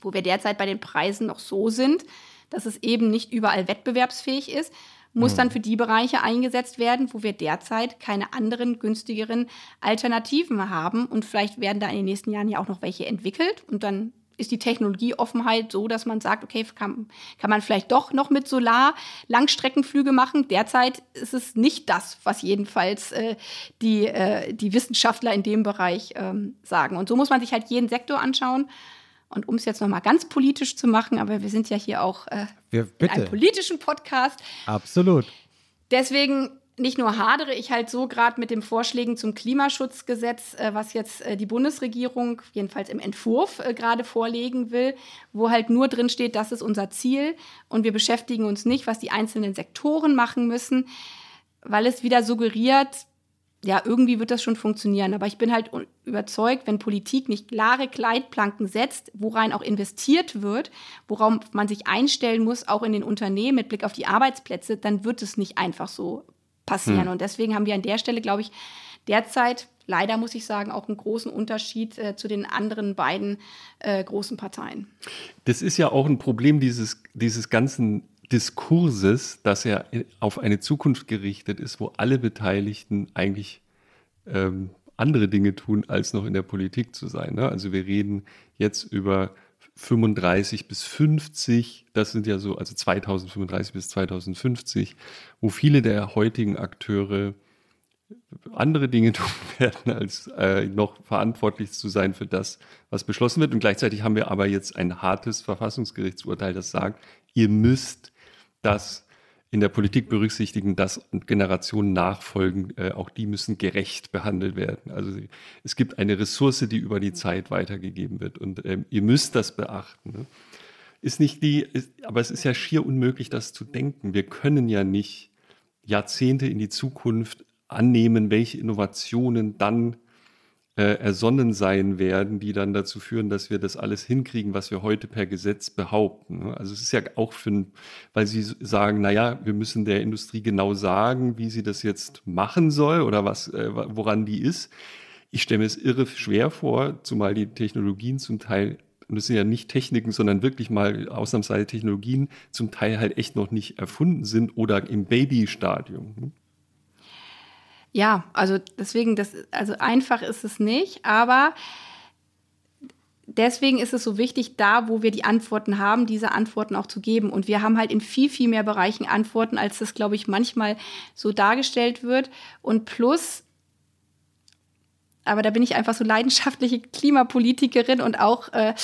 wo wir derzeit bei den Preisen noch so sind, dass es eben nicht überall wettbewerbsfähig ist, muss mhm. dann für die Bereiche eingesetzt werden, wo wir derzeit keine anderen günstigeren Alternativen haben. Und vielleicht werden da in den nächsten Jahren ja auch noch welche entwickelt und dann ist die Technologieoffenheit so, dass man sagt, okay, kann, kann man vielleicht doch noch mit Solar Langstreckenflüge machen. Derzeit ist es nicht das, was jedenfalls äh, die, äh, die Wissenschaftler in dem Bereich ähm, sagen. Und so muss man sich halt jeden Sektor anschauen. Und um es jetzt nochmal ganz politisch zu machen, aber wir sind ja hier auch äh, wir, in einem politischen Podcast. Absolut. Deswegen nicht nur hadere ich halt so gerade mit den Vorschlägen zum Klimaschutzgesetz, äh, was jetzt äh, die Bundesregierung jedenfalls im Entwurf äh, gerade vorlegen will, wo halt nur drin steht, das ist unser Ziel und wir beschäftigen uns nicht, was die einzelnen Sektoren machen müssen, weil es wieder suggeriert, ja, irgendwie wird das schon funktionieren. Aber ich bin halt überzeugt, wenn Politik nicht klare Kleidplanken setzt, worein auch investiert wird, worauf man sich einstellen muss, auch in den Unternehmen mit Blick auf die Arbeitsplätze, dann wird es nicht einfach so passieren. Hm. Und deswegen haben wir an der Stelle, glaube ich, derzeit leider muss ich sagen, auch einen großen Unterschied äh, zu den anderen beiden äh, großen Parteien. Das ist ja auch ein Problem dieses, dieses ganzen Diskurses, dass er auf eine Zukunft gerichtet ist, wo alle Beteiligten eigentlich ähm, andere Dinge tun, als noch in der Politik zu sein. Ne? Also wir reden jetzt über 35 bis 50, das sind ja so, also 2035 bis 2050, wo viele der heutigen Akteure andere Dinge tun werden, als äh, noch verantwortlich zu sein für das, was beschlossen wird. Und gleichzeitig haben wir aber jetzt ein hartes Verfassungsgerichtsurteil, das sagt, ihr müsst das in der Politik berücksichtigen, dass Generationen nachfolgen, äh, auch die müssen gerecht behandelt werden. Also es gibt eine Ressource, die über die Zeit weitergegeben wird und ähm, ihr müsst das beachten. Ne? Ist nicht die, ist, aber es ist ja schier unmöglich, das zu denken. Wir können ja nicht Jahrzehnte in die Zukunft annehmen, welche Innovationen dann äh, ersonnen sein werden, die dann dazu führen, dass wir das alles hinkriegen, was wir heute per Gesetz behaupten. Ne? Also es ist ja auch für, weil Sie sagen, naja, wir müssen der Industrie genau sagen, wie sie das jetzt machen soll oder was, äh, woran die ist. Ich stelle mir es irre schwer vor, zumal die Technologien zum Teil und es sind ja nicht Techniken, sondern wirklich mal ausnahmsweise Technologien zum Teil halt echt noch nicht erfunden sind oder im Babystadium. Ja, also deswegen, das, also einfach ist es nicht, aber deswegen ist es so wichtig, da, wo wir die Antworten haben, diese Antworten auch zu geben. Und wir haben halt in viel, viel mehr Bereichen Antworten, als das, glaube ich, manchmal so dargestellt wird. Und plus, aber da bin ich einfach so leidenschaftliche Klimapolitikerin und auch äh,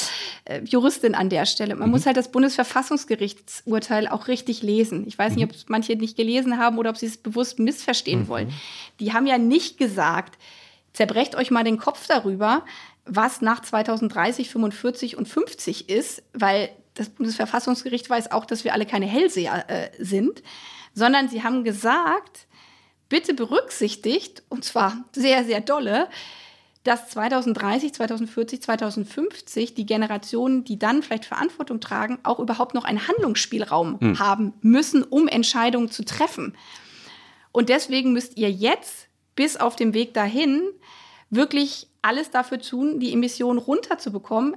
äh, Juristin an der Stelle. Man mhm. muss halt das Bundesverfassungsgerichtsurteil auch richtig lesen. Ich weiß mhm. nicht, ob manche nicht gelesen haben oder ob sie es bewusst missverstehen mhm. wollen. Die haben ja nicht gesagt, zerbrecht euch mal den Kopf darüber, was nach 2030, 45 und 50 ist, weil das Bundesverfassungsgericht weiß auch, dass wir alle keine Hellseher äh, sind, sondern sie haben gesagt, bitte berücksichtigt, und zwar sehr, sehr dolle, dass 2030, 2040, 2050 die Generationen, die dann vielleicht Verantwortung tragen, auch überhaupt noch einen Handlungsspielraum hm. haben müssen, um Entscheidungen zu treffen. Und deswegen müsst ihr jetzt bis auf dem Weg dahin wirklich alles dafür tun, die Emissionen runterzubekommen,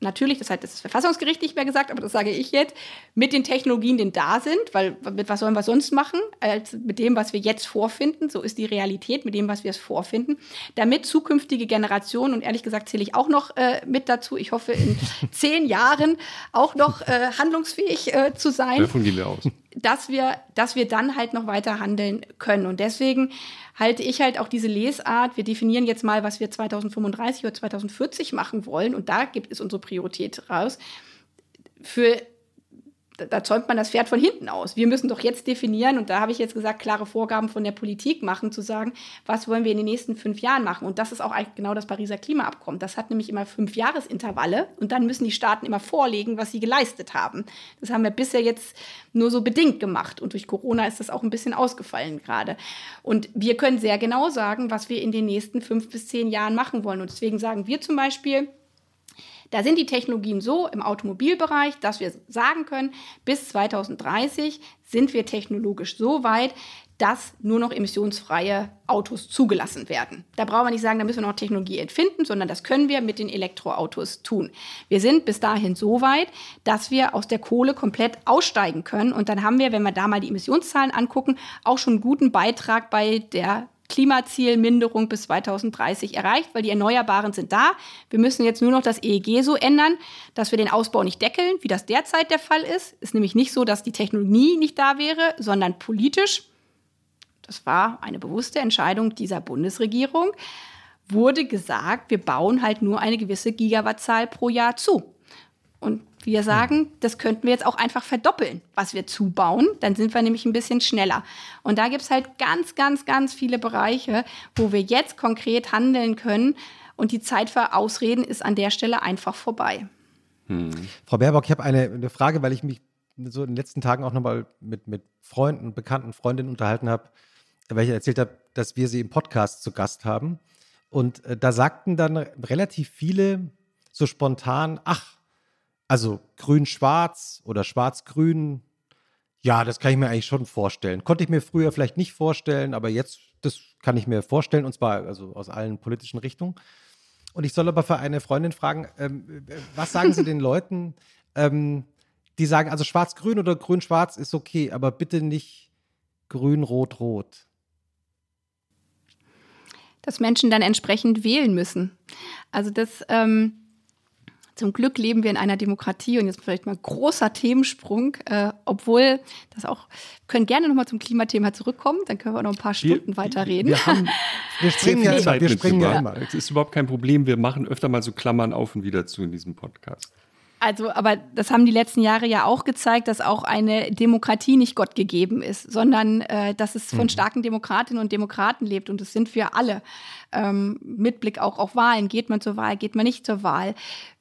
natürlich, das hat das Verfassungsgericht nicht mehr gesagt, aber das sage ich jetzt, mit den Technologien, die da sind, weil mit was sollen wir sonst machen, als mit dem, was wir jetzt vorfinden, so ist die Realität, mit dem, was wir es vorfinden, damit zukünftige Generationen, und ehrlich gesagt zähle ich auch noch äh, mit dazu, ich hoffe in zehn Jahren auch noch äh, handlungsfähig äh, zu sein. Davon gehen wir aus. Dass wir, dass wir dann halt noch weiter handeln können. Und deswegen halte ich halt auch diese Lesart, wir definieren jetzt mal, was wir 2035 oder 2040 machen wollen und da gibt es unsere Priorität raus, für da zäumt man das Pferd von hinten aus. Wir müssen doch jetzt definieren, und da habe ich jetzt gesagt, klare Vorgaben von der Politik machen, zu sagen, was wollen wir in den nächsten fünf Jahren machen. Und das ist auch eigentlich genau das Pariser Klimaabkommen. Das hat nämlich immer fünf Jahresintervalle und dann müssen die Staaten immer vorlegen, was sie geleistet haben. Das haben wir bisher jetzt nur so bedingt gemacht. Und durch Corona ist das auch ein bisschen ausgefallen gerade. Und wir können sehr genau sagen, was wir in den nächsten fünf bis zehn Jahren machen wollen. Und deswegen sagen wir zum Beispiel, da sind die Technologien so im Automobilbereich, dass wir sagen können, bis 2030 sind wir technologisch so weit, dass nur noch emissionsfreie Autos zugelassen werden. Da brauchen wir nicht sagen, da müssen wir noch Technologie entfinden, sondern das können wir mit den Elektroautos tun. Wir sind bis dahin so weit, dass wir aus der Kohle komplett aussteigen können. Und dann haben wir, wenn wir da mal die Emissionszahlen angucken, auch schon einen guten Beitrag bei der Klimazielminderung bis 2030 erreicht, weil die Erneuerbaren sind da. Wir müssen jetzt nur noch das EEG so ändern, dass wir den Ausbau nicht deckeln, wie das derzeit der Fall ist. Ist nämlich nicht so, dass die Technologie nicht da wäre, sondern politisch. Das war eine bewusste Entscheidung dieser Bundesregierung. Wurde gesagt, wir bauen halt nur eine gewisse Gigawattzahl pro Jahr zu. Und wir sagen, das könnten wir jetzt auch einfach verdoppeln, was wir zubauen. Dann sind wir nämlich ein bisschen schneller. Und da gibt es halt ganz, ganz, ganz viele Bereiche, wo wir jetzt konkret handeln können. Und die Zeit für Ausreden ist an der Stelle einfach vorbei. Hm. Frau Baerbock, ich habe eine, eine Frage, weil ich mich so in den letzten Tagen auch nochmal mit, mit Freunden, bekannten Freundinnen unterhalten habe, weil ich erzählt habe, dass wir sie im Podcast zu Gast haben. Und äh, da sagten dann relativ viele so spontan, ach, also grün-schwarz oder schwarz-grün, ja, das kann ich mir eigentlich schon vorstellen. Konnte ich mir früher vielleicht nicht vorstellen, aber jetzt, das kann ich mir vorstellen, und zwar also aus allen politischen Richtungen. Und ich soll aber für eine Freundin fragen, ähm, was sagen Sie den Leuten, ähm, die sagen, also schwarz-grün oder grün-schwarz ist okay, aber bitte nicht grün-rot-rot? Dass Menschen dann entsprechend wählen müssen. Also das, ähm, zum Glück leben wir in einer Demokratie und jetzt vielleicht mal großer Themensprung, äh, obwohl das auch, können gerne nochmal zum Klimathema zurückkommen, dann können wir noch ein paar Stunden wir, weiterreden. Wir, haben, wir springen ja immer, wir springen ja immer. Es ist überhaupt kein Problem, wir machen öfter mal so Klammern auf und wieder zu in diesem Podcast. Also, aber das haben die letzten Jahre ja auch gezeigt, dass auch eine Demokratie nicht Gott gegeben ist, sondern äh, dass es von mhm. starken Demokratinnen und Demokraten lebt. Und das sind wir alle. Ähm, mit Blick auch auf Wahlen. Geht man zur Wahl, geht man nicht zur Wahl?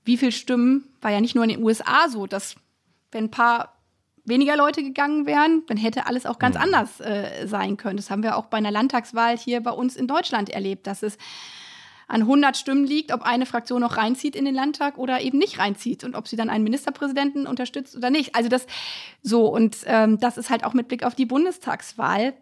Wie viel Stimmen war ja nicht nur in den USA so, dass wenn ein paar weniger Leute gegangen wären, dann hätte alles auch ganz mhm. anders äh, sein können. Das haben wir auch bei einer Landtagswahl hier bei uns in Deutschland erlebt, dass es an 100 Stimmen liegt, ob eine Fraktion noch reinzieht in den Landtag oder eben nicht reinzieht und ob sie dann einen Ministerpräsidenten unterstützt oder nicht. Also das so und ähm, das ist halt auch mit Blick auf die Bundestagswahl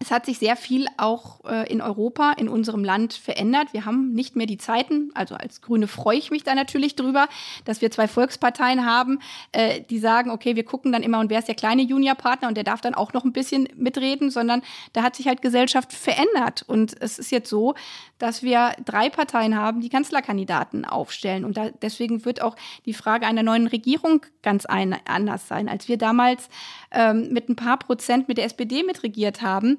es hat sich sehr viel auch äh, in Europa, in unserem Land verändert. Wir haben nicht mehr die Zeiten, also als Grüne freue ich mich da natürlich drüber, dass wir zwei Volksparteien haben, äh, die sagen, okay, wir gucken dann immer, und wer ist der kleine Juniorpartner und der darf dann auch noch ein bisschen mitreden, sondern da hat sich halt Gesellschaft verändert. Und es ist jetzt so, dass wir drei Parteien haben, die Kanzlerkandidaten aufstellen. Und da, deswegen wird auch die Frage einer neuen Regierung ganz ein, anders sein. Als wir damals ähm, mit ein paar Prozent mit der SPD mitregiert haben,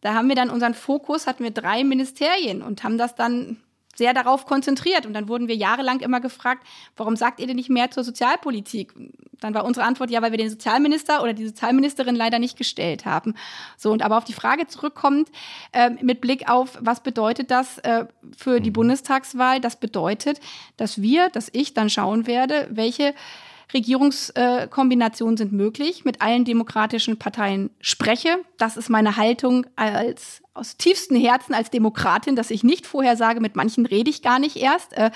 da haben wir dann unseren Fokus, hatten wir drei Ministerien und haben das dann sehr darauf konzentriert. Und dann wurden wir jahrelang immer gefragt, warum sagt ihr denn nicht mehr zur Sozialpolitik? Dann war unsere Antwort, ja, weil wir den Sozialminister oder die Sozialministerin leider nicht gestellt haben. So, und aber auf die Frage zurückkommt, äh, mit Blick auf, was bedeutet das äh, für die mhm. Bundestagswahl? Das bedeutet, dass wir, dass ich dann schauen werde, welche Regierungskombinationen sind möglich, mit allen demokratischen Parteien spreche. Das ist meine Haltung als aus tiefstem Herzen als Demokratin, dass ich nicht vorher sage, mit manchen rede ich gar nicht erst. Äh,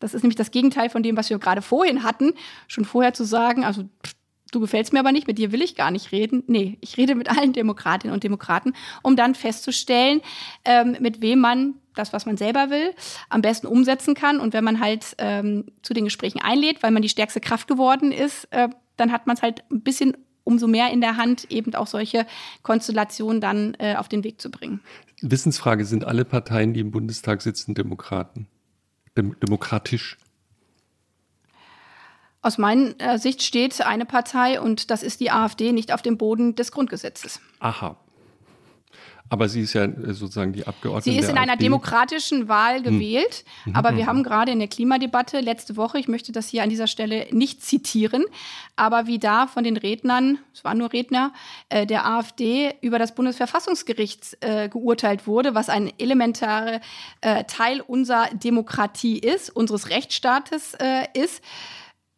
das ist nämlich das Gegenteil von dem, was wir gerade vorhin hatten, schon vorher zu sagen, also du gefällst mir aber nicht, mit dir will ich gar nicht reden. Nee, ich rede mit allen Demokratinnen und Demokraten, um dann festzustellen, ähm, mit wem man das, was man selber will, am besten umsetzen kann. Und wenn man halt ähm, zu den Gesprächen einlädt, weil man die stärkste Kraft geworden ist, äh, dann hat man es halt ein bisschen umso mehr in der Hand, eben auch solche Konstellationen dann äh, auf den Weg zu bringen. Wissensfrage, sind alle Parteien, die im Bundestag sitzen, Demokraten? Dem demokratisch? Aus meiner Sicht steht eine Partei und das ist die AfD nicht auf dem Boden des Grundgesetzes. Aha, aber sie ist ja äh, sozusagen die Abgeordnete. Sie ist in einer demokratischen Wahl hm. gewählt. Hm. Aber wir hm. haben gerade in der Klimadebatte letzte Woche, ich möchte das hier an dieser Stelle nicht zitieren, aber wie da von den Rednern, es waren nur Redner, äh, der AfD über das Bundesverfassungsgericht äh, geurteilt wurde, was ein elementarer äh, Teil unserer Demokratie ist, unseres Rechtsstaates äh, ist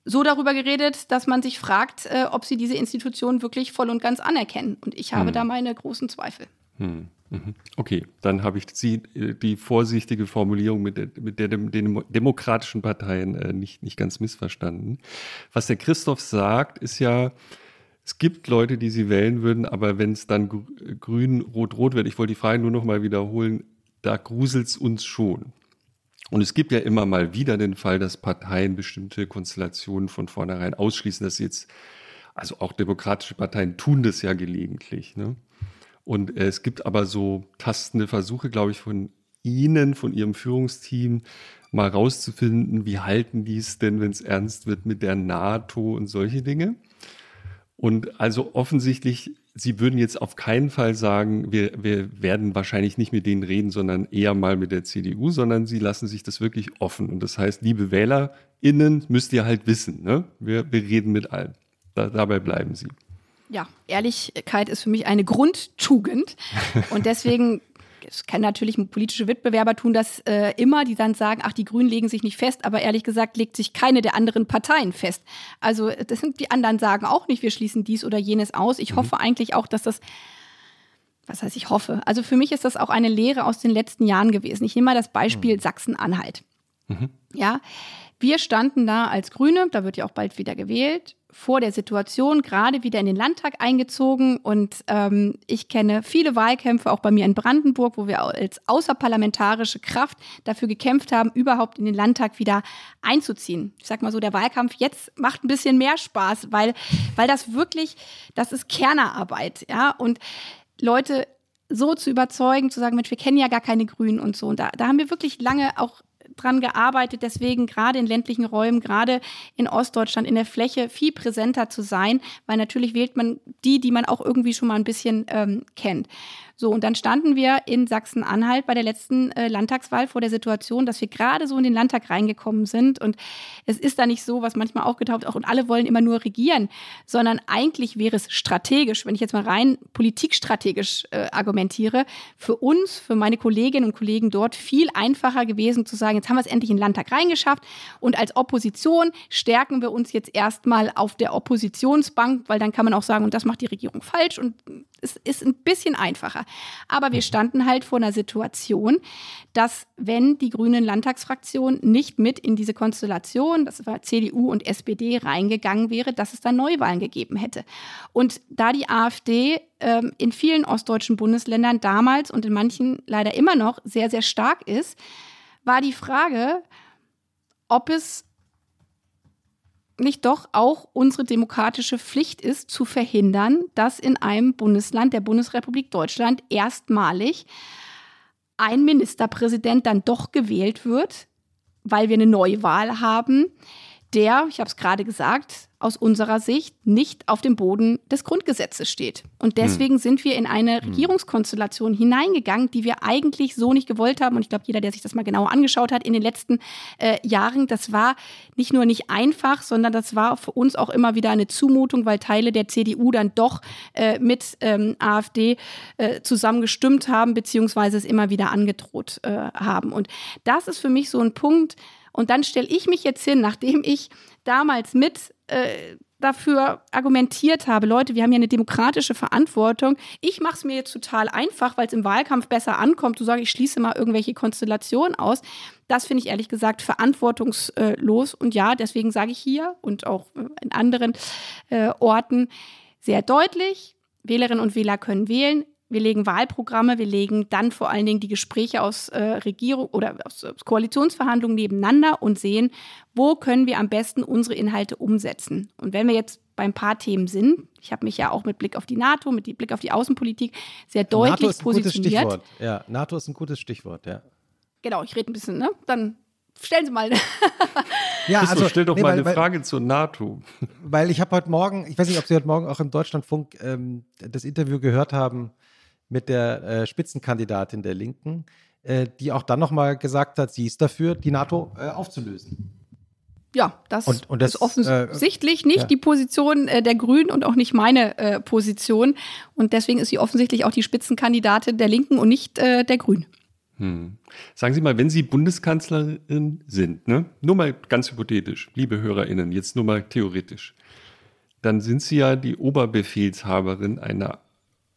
so darüber geredet, dass man sich fragt, äh, ob sie diese Institution wirklich voll und ganz anerkennen. Und ich habe hm. da meine großen Zweifel. Hm, mhm. Okay, dann habe ich die, die vorsichtige Formulierung mit der, mit der den demokratischen Parteien äh, nicht, nicht ganz missverstanden. Was der Christoph sagt, ist ja, es gibt Leute, die sie wählen würden, aber wenn es dann grün, rot, rot wird, ich wollte die Frage nur noch mal wiederholen, da gruselt es uns schon. Und es gibt ja immer mal wieder den Fall, dass Parteien bestimmte Konstellationen von vornherein ausschließen, dass jetzt, also auch demokratische Parteien tun das ja gelegentlich. Ne? Und äh, es gibt aber so tastende Versuche, glaube ich, von Ihnen, von Ihrem Führungsteam, mal rauszufinden, wie halten die es denn, wenn es ernst wird mit der NATO und solche Dinge. Und also offensichtlich, Sie würden jetzt auf keinen Fall sagen, wir, wir werden wahrscheinlich nicht mit denen reden, sondern eher mal mit der CDU, sondern Sie lassen sich das wirklich offen. Und das heißt, liebe WählerInnen, müsst ihr halt wissen, ne? wir, wir reden mit allen. Da, dabei bleiben Sie ja, Ehrlichkeit ist für mich eine Grundtugend. Und deswegen es kann natürlich politische Wettbewerber tun das äh, immer, die dann sagen, ach, die Grünen legen sich nicht fest, aber ehrlich gesagt legt sich keine der anderen Parteien fest. Also das sind die anderen sagen auch nicht, wir schließen dies oder jenes aus. Ich mhm. hoffe eigentlich auch, dass das was heißt ich hoffe? Also für mich ist das auch eine Lehre aus den letzten Jahren gewesen. Ich nehme mal das Beispiel mhm. Sachsen-Anhalt. Mhm. Ja, wir standen da als Grüne, da wird ja auch bald wieder gewählt, vor der Situation gerade wieder in den Landtag eingezogen und ähm, ich kenne viele Wahlkämpfe auch bei mir in Brandenburg, wo wir als außerparlamentarische Kraft dafür gekämpft haben, überhaupt in den Landtag wieder einzuziehen. Ich sag mal so, der Wahlkampf jetzt macht ein bisschen mehr Spaß, weil weil das wirklich, das ist Kernerarbeit, ja und Leute so zu überzeugen, zu sagen, Mensch, wir kennen ja gar keine Grünen und so. Und da, da haben wir wirklich lange auch dran gearbeitet, deswegen gerade in ländlichen Räumen, gerade in Ostdeutschland in der Fläche viel präsenter zu sein, weil natürlich wählt man die, die man auch irgendwie schon mal ein bisschen ähm, kennt. So, und dann standen wir in Sachsen-Anhalt bei der letzten äh, Landtagswahl vor der Situation, dass wir gerade so in den Landtag reingekommen sind. Und es ist da nicht so, was manchmal auch getauft, auch und alle wollen immer nur regieren, sondern eigentlich wäre es strategisch, wenn ich jetzt mal rein politikstrategisch äh, argumentiere, für uns, für meine Kolleginnen und Kollegen dort viel einfacher gewesen zu sagen, jetzt haben wir es endlich in den Landtag reingeschafft und als Opposition stärken wir uns jetzt erstmal auf der Oppositionsbank, weil dann kann man auch sagen, und das macht die Regierung falsch und es ist ein bisschen einfacher. Aber wir standen halt vor einer Situation, dass wenn die Grünen Landtagsfraktion nicht mit in diese Konstellation, das war CDU und SPD, reingegangen wäre, dass es da Neuwahlen gegeben hätte. Und da die AfD ähm, in vielen ostdeutschen Bundesländern damals und in manchen leider immer noch sehr, sehr stark ist, war die Frage, ob es nicht doch auch unsere demokratische Pflicht ist, zu verhindern, dass in einem Bundesland der Bundesrepublik Deutschland erstmalig ein Ministerpräsident dann doch gewählt wird, weil wir eine Neuwahl haben, der, ich habe es gerade gesagt, aus unserer Sicht nicht auf dem Boden des Grundgesetzes steht. Und deswegen hm. sind wir in eine hm. Regierungskonstellation hineingegangen, die wir eigentlich so nicht gewollt haben. Und ich glaube, jeder, der sich das mal genauer angeschaut hat in den letzten äh, Jahren, das war nicht nur nicht einfach, sondern das war für uns auch immer wieder eine Zumutung, weil Teile der CDU dann doch äh, mit ähm, AfD äh, zusammen gestimmt haben, beziehungsweise es immer wieder angedroht äh, haben. Und das ist für mich so ein Punkt, und dann stelle ich mich jetzt hin, nachdem ich damals mit äh, dafür argumentiert habe, Leute, wir haben ja eine demokratische Verantwortung. Ich mache es mir jetzt total einfach, weil es im Wahlkampf besser ankommt, zu sagen, ich schließe mal irgendwelche Konstellationen aus. Das finde ich ehrlich gesagt verantwortungslos. Und ja, deswegen sage ich hier und auch in anderen äh, Orten sehr deutlich, Wählerinnen und Wähler können wählen. Wir legen Wahlprogramme, wir legen dann vor allen Dingen die Gespräche aus äh, Regierung oder aus, aus Koalitionsverhandlungen nebeneinander und sehen, wo können wir am besten unsere Inhalte umsetzen. Und wenn wir jetzt bei ein paar Themen sind, ich habe mich ja auch mit Blick auf die NATO, mit Blick auf die Außenpolitik sehr deutlich NATO ist ein positioniert. Gutes Stichwort. Ja, NATO ist ein gutes Stichwort, ja. Genau, ich rede ein bisschen, ne? Dann stellen Sie mal. ja, also stell doch nee, mal weil, eine Frage zur NATO. Weil ich habe heute Morgen, ich weiß nicht, ob Sie heute Morgen auch im Deutschlandfunk ähm, das Interview gehört haben mit der äh, Spitzenkandidatin der Linken, äh, die auch dann nochmal gesagt hat, sie ist dafür, die NATO äh, aufzulösen. Ja, das, und, und das ist offensichtlich nicht ja. die Position äh, der Grünen und auch nicht meine äh, Position. Und deswegen ist sie offensichtlich auch die Spitzenkandidatin der Linken und nicht äh, der Grünen. Hm. Sagen Sie mal, wenn Sie Bundeskanzlerin sind, ne? nur mal ganz hypothetisch, liebe HörerInnen, jetzt nur mal theoretisch, dann sind Sie ja die Oberbefehlshaberin einer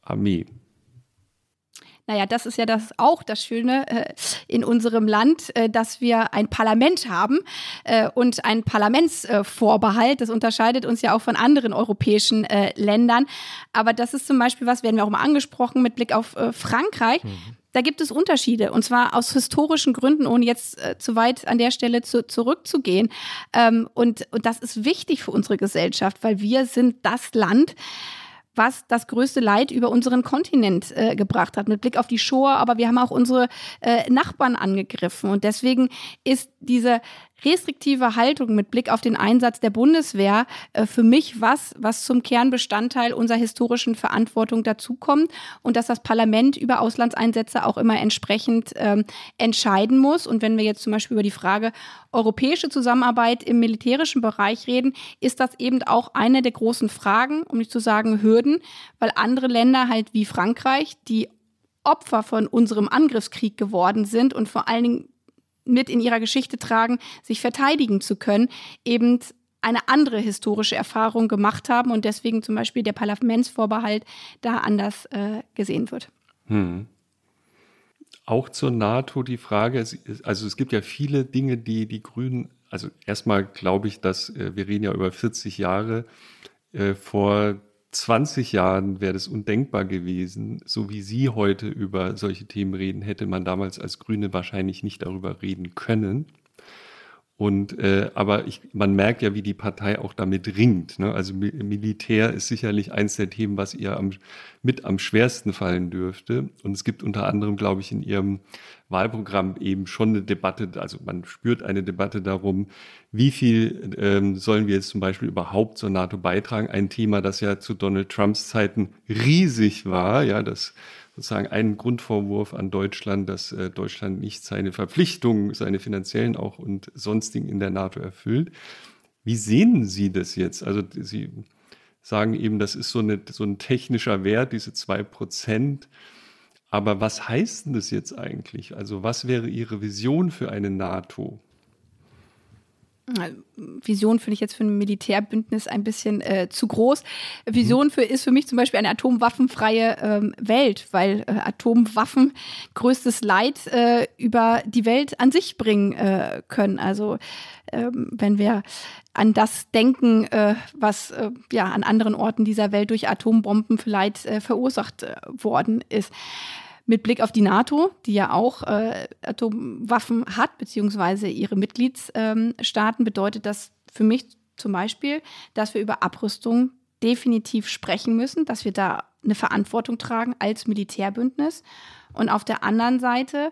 Armee. Naja, das ist ja das auch das Schöne äh, in unserem Land, äh, dass wir ein Parlament haben äh, und ein Parlamentsvorbehalt. das unterscheidet uns ja auch von anderen europäischen äh, Ländern. Aber das ist zum Beispiel was, werden wir auch mal angesprochen mit Blick auf äh, Frankreich. Mhm. Da gibt es Unterschiede und zwar aus historischen Gründen, ohne jetzt äh, zu weit an der Stelle zu, zurückzugehen. Ähm, und, und das ist wichtig für unsere Gesellschaft, weil wir sind das Land, was das größte Leid über unseren Kontinent äh, gebracht hat, mit Blick auf die Shoah, aber wir haben auch unsere äh, Nachbarn angegriffen. Und deswegen ist diese restriktive Haltung mit Blick auf den Einsatz der Bundeswehr äh, für mich was, was zum Kernbestandteil unserer historischen Verantwortung dazukommt und dass das Parlament über Auslandseinsätze auch immer entsprechend ähm, entscheiden muss. Und wenn wir jetzt zum Beispiel über die Frage europäische Zusammenarbeit im militärischen Bereich reden, ist das eben auch eine der großen Fragen, um nicht zu sagen Hürden, weil andere Länder halt wie Frankreich, die Opfer von unserem Angriffskrieg geworden sind und vor allen Dingen mit in ihrer Geschichte tragen, sich verteidigen zu können, eben eine andere historische Erfahrung gemacht haben und deswegen zum Beispiel der Parlamentsvorbehalt da anders äh, gesehen wird. Hm. Auch zur NATO die Frage, also es gibt ja viele Dinge, die die Grünen, also erstmal glaube ich, dass äh, wir reden ja über 40 Jahre, äh, vor 20 Jahren wäre das undenkbar gewesen, so wie Sie heute über solche Themen reden, hätte man damals als Grüne wahrscheinlich nicht darüber reden können. Und äh, aber ich, man merkt ja, wie die Partei auch damit ringt. Ne? Also Militär ist sicherlich eins der Themen, was ihr am, mit am schwersten fallen dürfte. Und es gibt unter anderem, glaube ich, in ihrem Wahlprogramm eben schon eine Debatte, also man spürt eine Debatte darum, wie viel ähm, sollen wir jetzt zum Beispiel überhaupt zur NATO beitragen? Ein Thema, das ja zu Donald Trumps Zeiten riesig war, ja, das sozusagen ein Grundvorwurf an Deutschland, dass äh, Deutschland nicht seine Verpflichtungen, seine finanziellen auch und sonstigen in der NATO erfüllt. Wie sehen Sie das jetzt? Also Sie sagen eben, das ist so, eine, so ein technischer Wert, diese zwei Prozent. Aber was heißt denn das jetzt eigentlich? Also was wäre Ihre Vision für eine NATO? Vision finde ich jetzt für ein Militärbündnis ein bisschen äh, zu groß. Vision für ist für mich zum Beispiel eine atomwaffenfreie ähm, Welt, weil äh, Atomwaffen größtes Leid äh, über die Welt an sich bringen äh, können. Also ähm, wenn wir an das denken, äh, was äh, ja an anderen Orten dieser Welt durch Atombomben vielleicht äh, verursacht äh, worden ist mit Blick auf die NATO, die ja auch äh, Atomwaffen hat, beziehungsweise ihre Mitgliedsstaaten, bedeutet das für mich zum Beispiel, dass wir über Abrüstung definitiv sprechen müssen, dass wir da eine Verantwortung tragen als Militärbündnis. Und auf der anderen Seite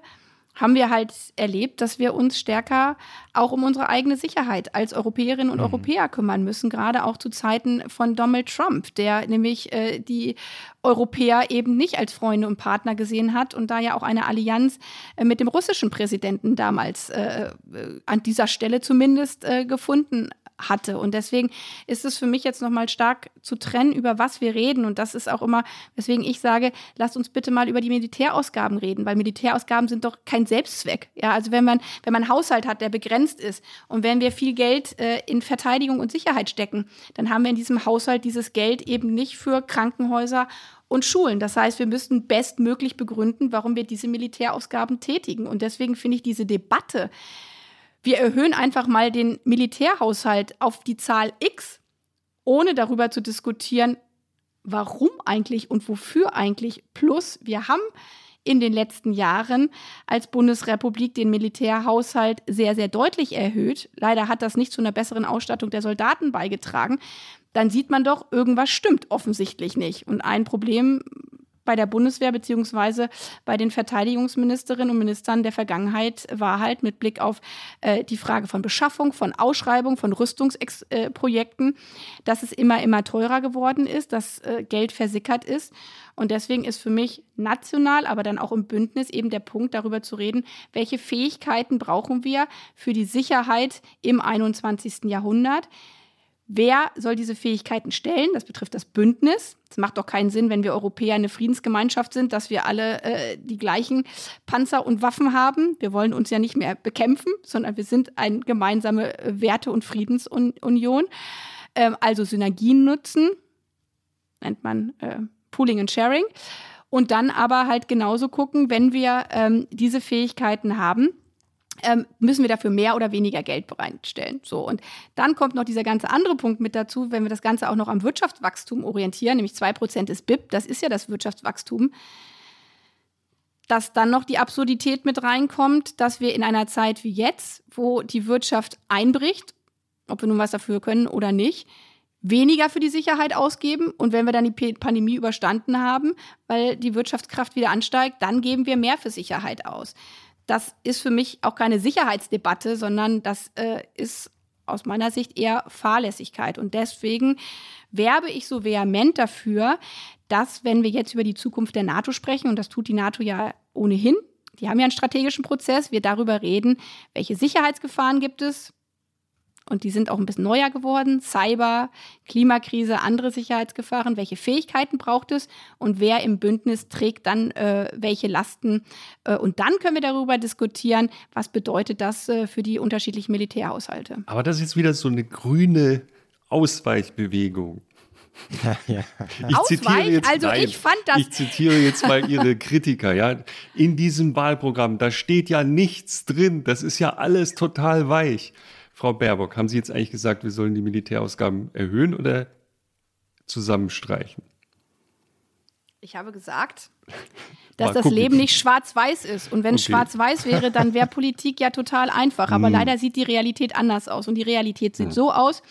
haben wir halt erlebt, dass wir uns stärker auch um unsere eigene Sicherheit als Europäerinnen und mhm. Europäer kümmern müssen, gerade auch zu Zeiten von Donald Trump, der nämlich äh, die Europäer eben nicht als Freunde und Partner gesehen hat und da ja auch eine Allianz äh, mit dem russischen Präsidenten damals äh, äh an dieser Stelle zumindest äh, gefunden hatte. Und deswegen ist es für mich jetzt nochmal stark zu trennen, über was wir reden. Und das ist auch immer, weswegen ich sage, lasst uns bitte mal über die Militärausgaben reden, weil Militärausgaben sind doch kein Selbstzweck. Ja, also wenn man, wenn man einen Haushalt hat, der begrenzt ist und wenn wir viel Geld äh, in Verteidigung und Sicherheit stecken, dann haben wir in diesem Haushalt dieses Geld eben nicht für Krankenhäuser und Schulen. Das heißt, wir müssten bestmöglich begründen, warum wir diese Militärausgaben tätigen. Und deswegen finde ich diese Debatte, wir erhöhen einfach mal den Militärhaushalt auf die Zahl X, ohne darüber zu diskutieren, warum eigentlich und wofür eigentlich. Plus, wir haben in den letzten Jahren als Bundesrepublik den Militärhaushalt sehr, sehr deutlich erhöht. Leider hat das nicht zu einer besseren Ausstattung der Soldaten beigetragen. Dann sieht man doch, irgendwas stimmt offensichtlich nicht. Und ein Problem bei der Bundeswehr beziehungsweise bei den Verteidigungsministerinnen und Ministern der Vergangenheit war halt mit Blick auf äh, die Frage von Beschaffung, von Ausschreibung, von Rüstungsprojekten, äh, dass es immer, immer teurer geworden ist, dass äh, Geld versickert ist. Und deswegen ist für mich national, aber dann auch im Bündnis eben der Punkt, darüber zu reden, welche Fähigkeiten brauchen wir für die Sicherheit im 21. Jahrhundert. Wer soll diese Fähigkeiten stellen? Das betrifft das Bündnis. Es macht doch keinen Sinn, wenn wir Europäer eine Friedensgemeinschaft sind, dass wir alle äh, die gleichen Panzer und Waffen haben. Wir wollen uns ja nicht mehr bekämpfen, sondern wir sind eine gemeinsame Werte- und Friedensunion. Ähm, also Synergien nutzen, nennt man äh, Pooling and Sharing. Und dann aber halt genauso gucken, wenn wir ähm, diese Fähigkeiten haben, müssen wir dafür mehr oder weniger Geld bereitstellen. So, und dann kommt noch dieser ganze andere Punkt mit dazu, wenn wir das Ganze auch noch am Wirtschaftswachstum orientieren, nämlich 2% des BIP, das ist ja das Wirtschaftswachstum, dass dann noch die Absurdität mit reinkommt, dass wir in einer Zeit wie jetzt, wo die Wirtschaft einbricht, ob wir nun was dafür können oder nicht, weniger für die Sicherheit ausgeben und wenn wir dann die Pandemie überstanden haben, weil die Wirtschaftskraft wieder ansteigt, dann geben wir mehr für Sicherheit aus das ist für mich auch keine Sicherheitsdebatte, sondern das äh, ist aus meiner Sicht eher Fahrlässigkeit. Und deswegen werbe ich so vehement dafür, dass, wenn wir jetzt über die Zukunft der NATO sprechen, und das tut die NATO ja ohnehin, die haben ja einen strategischen Prozess, wir darüber reden, welche Sicherheitsgefahren gibt es, und die sind auch ein bisschen neuer geworden. Cyber, Klimakrise, andere Sicherheitsgefahren. Welche Fähigkeiten braucht es und wer im Bündnis trägt dann äh, welche Lasten? Äh, und dann können wir darüber diskutieren, was bedeutet das äh, für die unterschiedlichen Militärhaushalte. Aber das ist jetzt wieder so eine grüne Ausweichbewegung. Ja, ja. Ich zitiere jetzt, also nein, ich fand das. Ich zitiere jetzt mal Ihre Kritiker, ja. In diesem Wahlprogramm, da steht ja nichts drin. Das ist ja alles total weich. Frau Baerbock, haben Sie jetzt eigentlich gesagt, wir sollen die Militärausgaben erhöhen oder zusammenstreichen? Ich habe gesagt, dass das Leben nicht schwarz-weiß ist. Und wenn es okay. schwarz-weiß wäre, dann wäre Politik ja total einfach. Aber hm. leider sieht die Realität anders aus. Und die Realität sieht hm. so aus,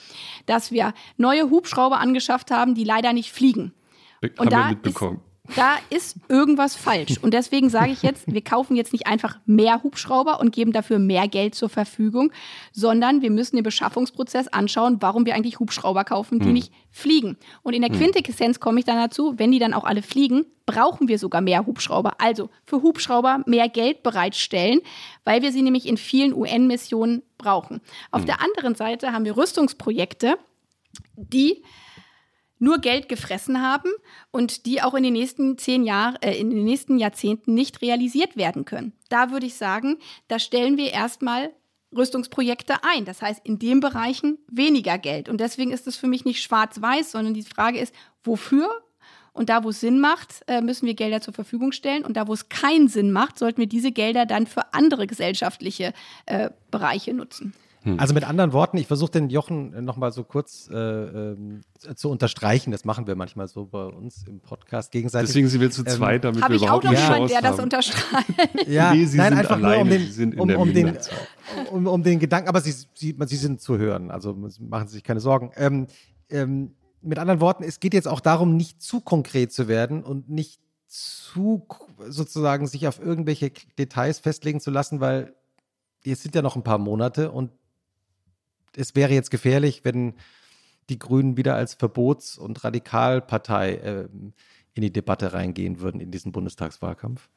dass wir neue Hubschrauber angeschafft haben, die leider nicht fliegen. Be und haben da wir mitbekommen da ist irgendwas falsch. Und deswegen sage ich jetzt, wir kaufen jetzt nicht einfach mehr Hubschrauber und geben dafür mehr Geld zur Verfügung, sondern wir müssen den Beschaffungsprozess anschauen, warum wir eigentlich Hubschrauber kaufen, die hm. nicht fliegen. Und in der hm. Quintessenz komme ich dann dazu, wenn die dann auch alle fliegen, brauchen wir sogar mehr Hubschrauber. Also für Hubschrauber mehr Geld bereitstellen, weil wir sie nämlich in vielen UN-Missionen brauchen. Auf hm. der anderen Seite haben wir Rüstungsprojekte, die nur Geld gefressen haben und die auch in den nächsten zehn Jahren, äh, in den nächsten Jahrzehnten nicht realisiert werden können. Da würde ich sagen, da stellen wir erstmal Rüstungsprojekte ein. Das heißt, in den Bereichen weniger Geld. Und deswegen ist es für mich nicht schwarz-weiß, sondern die Frage ist, wofür? Und da, wo es Sinn macht, äh, müssen wir Gelder zur Verfügung stellen. Und da, wo es keinen Sinn macht, sollten wir diese Gelder dann für andere gesellschaftliche äh, Bereiche nutzen. Hm. Also mit anderen Worten, ich versuche den Jochen nochmal so kurz äh, äh, zu unterstreichen. Das machen wir manchmal so bei uns im Podcast gegenseitig. Deswegen sind wir zu ähm, zweit, damit ähm, wir überhaupt ich auch noch jemanden, der das unterstreicht. ja, nee, Sie nein, sind einfach alleine, nur um den, Sie um, um, den um, um, den Gedanken, aber Sie, Sie, Sie sind zu hören, also machen Sie sich keine Sorgen. Ähm, ähm, mit anderen Worten, es geht jetzt auch darum, nicht zu konkret zu werden und nicht zu sozusagen sich auf irgendwelche Details festlegen zu lassen, weil es sind ja noch ein paar Monate und es wäre jetzt gefährlich, wenn die Grünen wieder als Verbots- und Radikalpartei äh, in die Debatte reingehen würden in diesen Bundestagswahlkampf?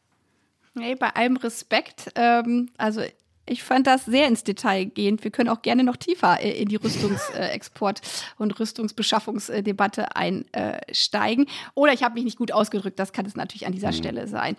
Hey, bei allem Respekt, ähm, also ich fand das sehr ins Detail gehend. Wir können auch gerne noch tiefer äh, in die Rüstungsexport- und Rüstungsbeschaffungsdebatte einsteigen. Oder ich habe mich nicht gut ausgedrückt, das kann es natürlich an dieser mhm. Stelle sein.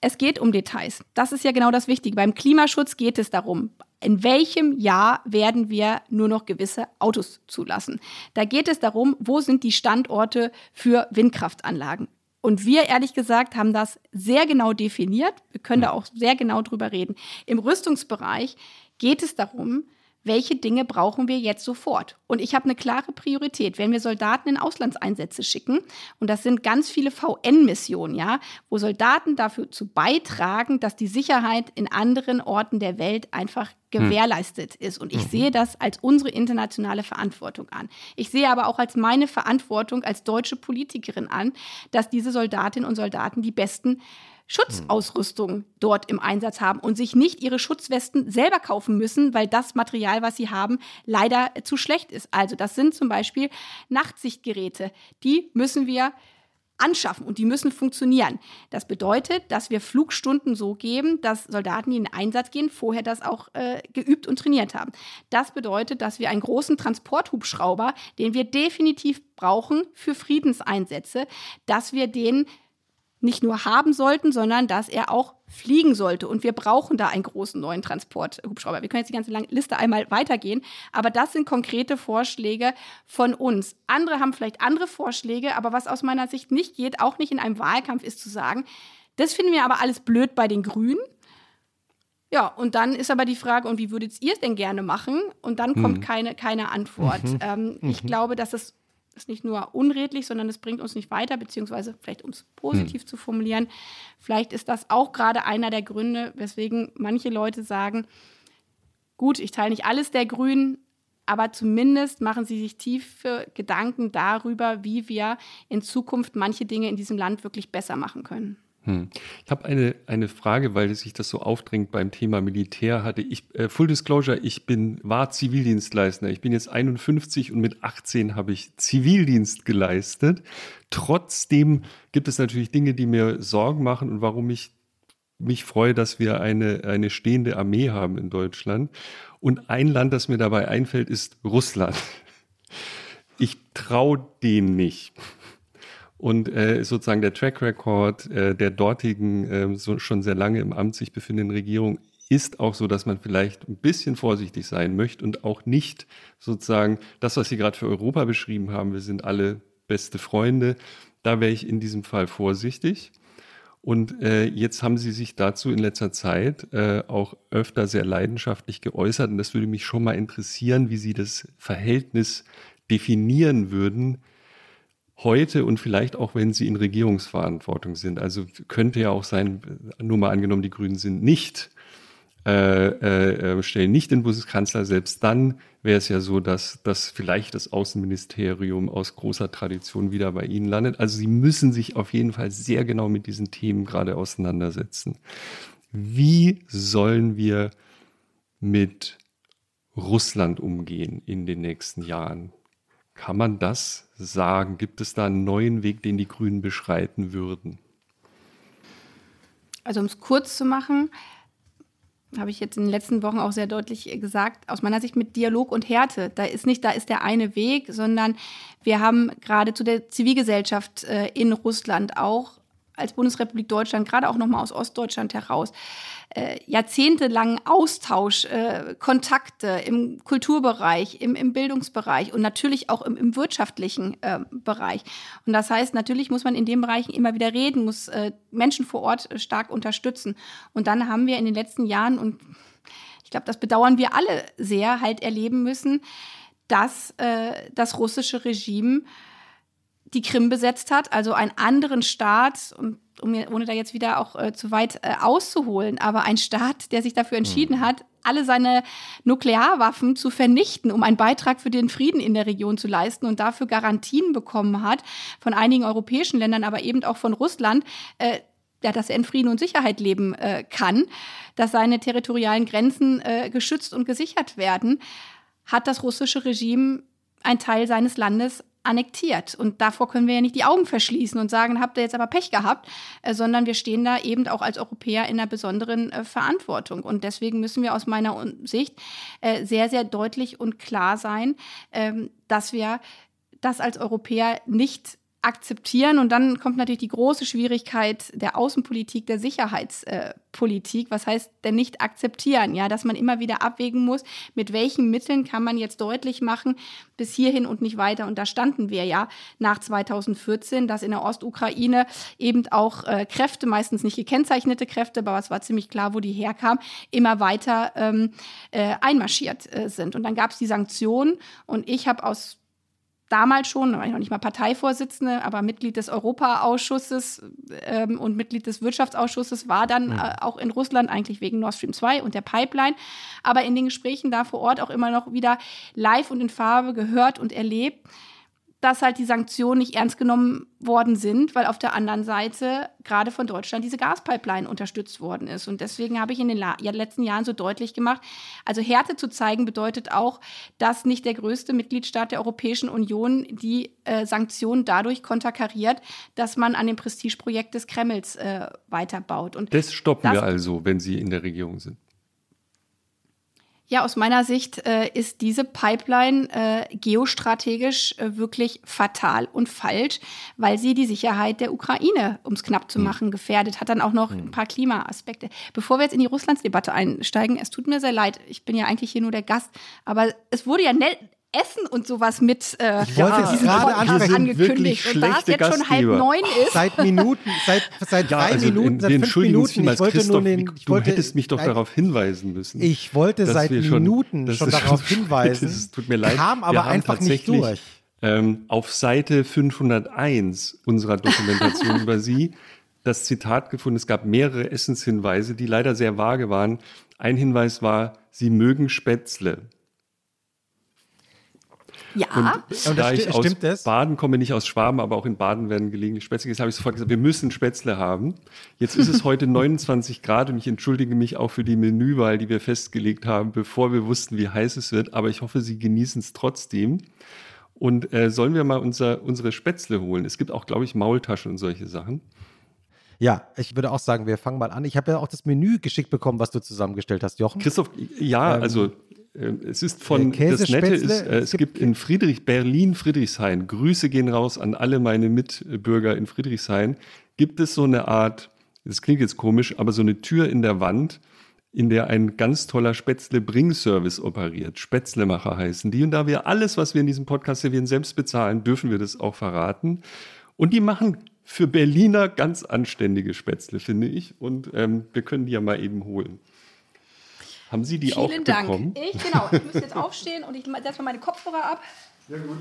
Es geht um Details. Das ist ja genau das Wichtige. Beim Klimaschutz geht es darum, in welchem Jahr werden wir nur noch gewisse Autos zulassen. Da geht es darum, wo sind die Standorte für Windkraftanlagen. Und wir, ehrlich gesagt, haben das sehr genau definiert. Wir können da auch sehr genau drüber reden. Im Rüstungsbereich geht es darum, welche Dinge brauchen wir jetzt sofort? Und ich habe eine klare Priorität. Wenn wir Soldaten in Auslandseinsätze schicken, und das sind ganz viele VN-Missionen, ja, wo Soldaten dafür zu beitragen, dass die Sicherheit in anderen Orten der Welt einfach gewährleistet ist. Und ich mhm. sehe das als unsere internationale Verantwortung an. Ich sehe aber auch als meine Verantwortung als deutsche Politikerin an, dass diese Soldatinnen und Soldaten die besten Schutzausrüstung dort im Einsatz haben und sich nicht ihre Schutzwesten selber kaufen müssen, weil das Material, was sie haben, leider zu schlecht ist. Also das sind zum Beispiel Nachtsichtgeräte. Die müssen wir anschaffen und die müssen funktionieren. Das bedeutet, dass wir Flugstunden so geben, dass Soldaten, die in den Einsatz gehen, vorher das auch äh, geübt und trainiert haben. Das bedeutet, dass wir einen großen Transporthubschrauber, den wir definitiv brauchen für Friedenseinsätze, dass wir den nicht nur haben sollten, sondern dass er auch fliegen sollte. Und wir brauchen da einen großen neuen Transporthubschrauber. Wir können jetzt die ganze lange Liste einmal weitergehen, aber das sind konkrete Vorschläge von uns. Andere haben vielleicht andere Vorschläge, aber was aus meiner Sicht nicht geht, auch nicht in einem Wahlkampf, ist zu sagen, das finden wir aber alles blöd bei den Grünen. Ja, und dann ist aber die Frage, und wie würdet ihr es denn gerne machen? Und dann kommt mhm. keine, keine Antwort. Mhm. Ähm, ich mhm. glaube, dass es ist nicht nur unredlich, sondern es bringt uns nicht weiter, beziehungsweise vielleicht um es positiv hm. zu formulieren, vielleicht ist das auch gerade einer der Gründe, weswegen manche Leute sagen, gut, ich teile nicht alles der Grünen, aber zumindest machen sie sich tiefe Gedanken darüber, wie wir in Zukunft manche Dinge in diesem Land wirklich besser machen können. Hm. Ich habe eine, eine Frage, weil sich das so aufdrängt beim Thema Militär hatte. Ich, äh, Full Disclosure, ich bin, war Zivildienstleister. Ich bin jetzt 51 und mit 18 habe ich Zivildienst geleistet. Trotzdem gibt es natürlich Dinge, die mir Sorgen machen und warum ich mich freue, dass wir eine, eine stehende Armee haben in Deutschland. Und ein Land, das mir dabei einfällt, ist Russland. Ich traue denen nicht. Und äh, sozusagen der Track Record äh, der dortigen, äh, so schon sehr lange im Amt sich befindenden Regierung ist auch so, dass man vielleicht ein bisschen vorsichtig sein möchte und auch nicht sozusagen das, was Sie gerade für Europa beschrieben haben, wir sind alle beste Freunde, da wäre ich in diesem Fall vorsichtig. Und äh, jetzt haben Sie sich dazu in letzter Zeit äh, auch öfter sehr leidenschaftlich geäußert. Und das würde mich schon mal interessieren, wie Sie das Verhältnis definieren würden heute und vielleicht auch, wenn sie in Regierungsverantwortung sind. Also könnte ja auch sein, nur mal angenommen, die Grünen sind nicht, äh, äh, stellen nicht den Bundeskanzler, selbst dann wäre es ja so, dass, dass vielleicht das Außenministerium aus großer Tradition wieder bei Ihnen landet. Also Sie müssen sich auf jeden Fall sehr genau mit diesen Themen gerade auseinandersetzen. Wie sollen wir mit Russland umgehen in den nächsten Jahren? Kann man das sagen? Gibt es da einen neuen Weg, den die Grünen beschreiten würden? Also um es kurz zu machen, habe ich jetzt in den letzten Wochen auch sehr deutlich gesagt, aus meiner Sicht mit Dialog und Härte. Da ist nicht, da ist der eine Weg, sondern wir haben gerade zu der Zivilgesellschaft äh, in Russland auch als Bundesrepublik Deutschland, gerade auch nochmal aus Ostdeutschland heraus, äh, jahrzehntelangen Austausch, äh, Kontakte im Kulturbereich, im, im Bildungsbereich und natürlich auch im, im wirtschaftlichen äh, Bereich. Und das heißt, natürlich muss man in den Bereichen immer wieder reden, muss äh, Menschen vor Ort äh, stark unterstützen. Und dann haben wir in den letzten Jahren, und ich glaube, das bedauern wir alle sehr, halt erleben müssen, dass äh, das russische Regime die Krim besetzt hat, also einen anderen Staat, und um mir, ohne da jetzt wieder auch äh, zu weit äh, auszuholen, aber ein Staat, der sich dafür entschieden mhm. hat, alle seine Nuklearwaffen zu vernichten, um einen Beitrag für den Frieden in der Region zu leisten und dafür Garantien bekommen hat von einigen europäischen Ländern, aber eben auch von Russland, äh, ja, dass er in Frieden und Sicherheit leben äh, kann, dass seine territorialen Grenzen äh, geschützt und gesichert werden, hat das russische Regime einen Teil seines Landes annektiert. Und davor können wir ja nicht die Augen verschließen und sagen, habt ihr jetzt aber Pech gehabt, äh, sondern wir stehen da eben auch als Europäer in einer besonderen äh, Verantwortung. Und deswegen müssen wir aus meiner Sicht äh, sehr, sehr deutlich und klar sein, ähm, dass wir das als Europäer nicht akzeptieren. Und dann kommt natürlich die große Schwierigkeit der Außenpolitik, der Sicherheitspolitik. Was heißt denn nicht akzeptieren? Ja, dass man immer wieder abwägen muss, mit welchen Mitteln kann man jetzt deutlich machen, bis hierhin und nicht weiter. Und da standen wir ja nach 2014, dass in der Ostukraine eben auch äh, Kräfte, meistens nicht gekennzeichnete Kräfte, aber es war ziemlich klar, wo die herkamen, immer weiter ähm, äh, einmarschiert äh, sind. Und dann gab es die Sanktionen und ich habe aus damals schon, war ich noch nicht mal Parteivorsitzende, aber Mitglied des Europaausschusses ähm, und Mitglied des Wirtschaftsausschusses, war dann äh, auch in Russland eigentlich wegen Nord Stream 2 und der Pipeline. Aber in den Gesprächen da vor Ort auch immer noch wieder live und in Farbe gehört und erlebt, dass halt die Sanktionen nicht ernst genommen worden sind, weil auf der anderen Seite gerade von Deutschland diese Gaspipeline unterstützt worden ist. Und deswegen habe ich in den letzten Jahren so deutlich gemacht, also Härte zu zeigen bedeutet auch, dass nicht der größte Mitgliedstaat der Europäischen Union die äh, Sanktionen dadurch konterkariert, dass man an dem Prestigeprojekt des Kremls äh, weiterbaut. Und das stoppen das, wir also, wenn Sie in der Regierung sind. Ja, aus meiner Sicht äh, ist diese Pipeline äh, geostrategisch äh, wirklich fatal und falsch, weil sie die Sicherheit der Ukraine, um es knapp zu hm. machen, gefährdet, hat dann auch noch hm. ein paar Klimaaspekte. Bevor wir jetzt in die Russlandsdebatte einsteigen, es tut mir sehr leid, ich bin ja eigentlich hier nur der Gast, aber es wurde ja Essen und sowas mit äh, ich wollte ja, es gerade angekündigt. Und da es jetzt schon halb neun ist. Seit Minuten, seit, seit ja, drei also Minuten, seit fünf Minuten. Ich wollte nur den, ich du wollte, hättest mich doch darauf hinweisen müssen. Ich wollte seit Minuten schon, schon darauf hinweisen. Es tut mir leid. Kam aber einfach nicht durch. Ähm, auf Seite 501 unserer Dokumentation über Sie das Zitat gefunden. Es gab mehrere Essenshinweise, die leider sehr vage waren. Ein Hinweis war, Sie mögen Spätzle. Ja. Und da ich aus das? Baden komme, nicht aus Schwaben, aber auch in Baden werden gelegentlich Spätzle gegessen, habe ich sofort gesagt, wir müssen Spätzle haben. Jetzt ist es heute 29 Grad und ich entschuldige mich auch für die Menüwahl, die wir festgelegt haben, bevor wir wussten, wie heiß es wird. Aber ich hoffe, Sie genießen es trotzdem. Und äh, sollen wir mal unser, unsere Spätzle holen? Es gibt auch, glaube ich, Maultaschen und solche Sachen. Ja, ich würde auch sagen, wir fangen mal an. Ich habe ja auch das Menü geschickt bekommen, was du zusammengestellt hast, Jochen. Christoph, ja, ähm, also es ist von, das Nette ist, äh, es gibt in Friedrich, Berlin, Friedrichshain, Grüße gehen raus an alle meine Mitbürger in Friedrichshain, gibt es so eine Art, das klingt jetzt komisch, aber so eine Tür in der Wand, in der ein ganz toller Spätzle-Bring-Service operiert. Spätzlemacher heißen die. Und da wir alles, was wir in diesem Podcast servieren, selbst bezahlen, dürfen wir das auch verraten. Und die machen für Berliner ganz anständige Spätzle, finde ich. Und ähm, wir können die ja mal eben holen. Haben Sie die Vielen auch Dank. bekommen? Ich, genau. Ich muss jetzt aufstehen und ich setze mal meine Kopfhörer ab. Sehr gut.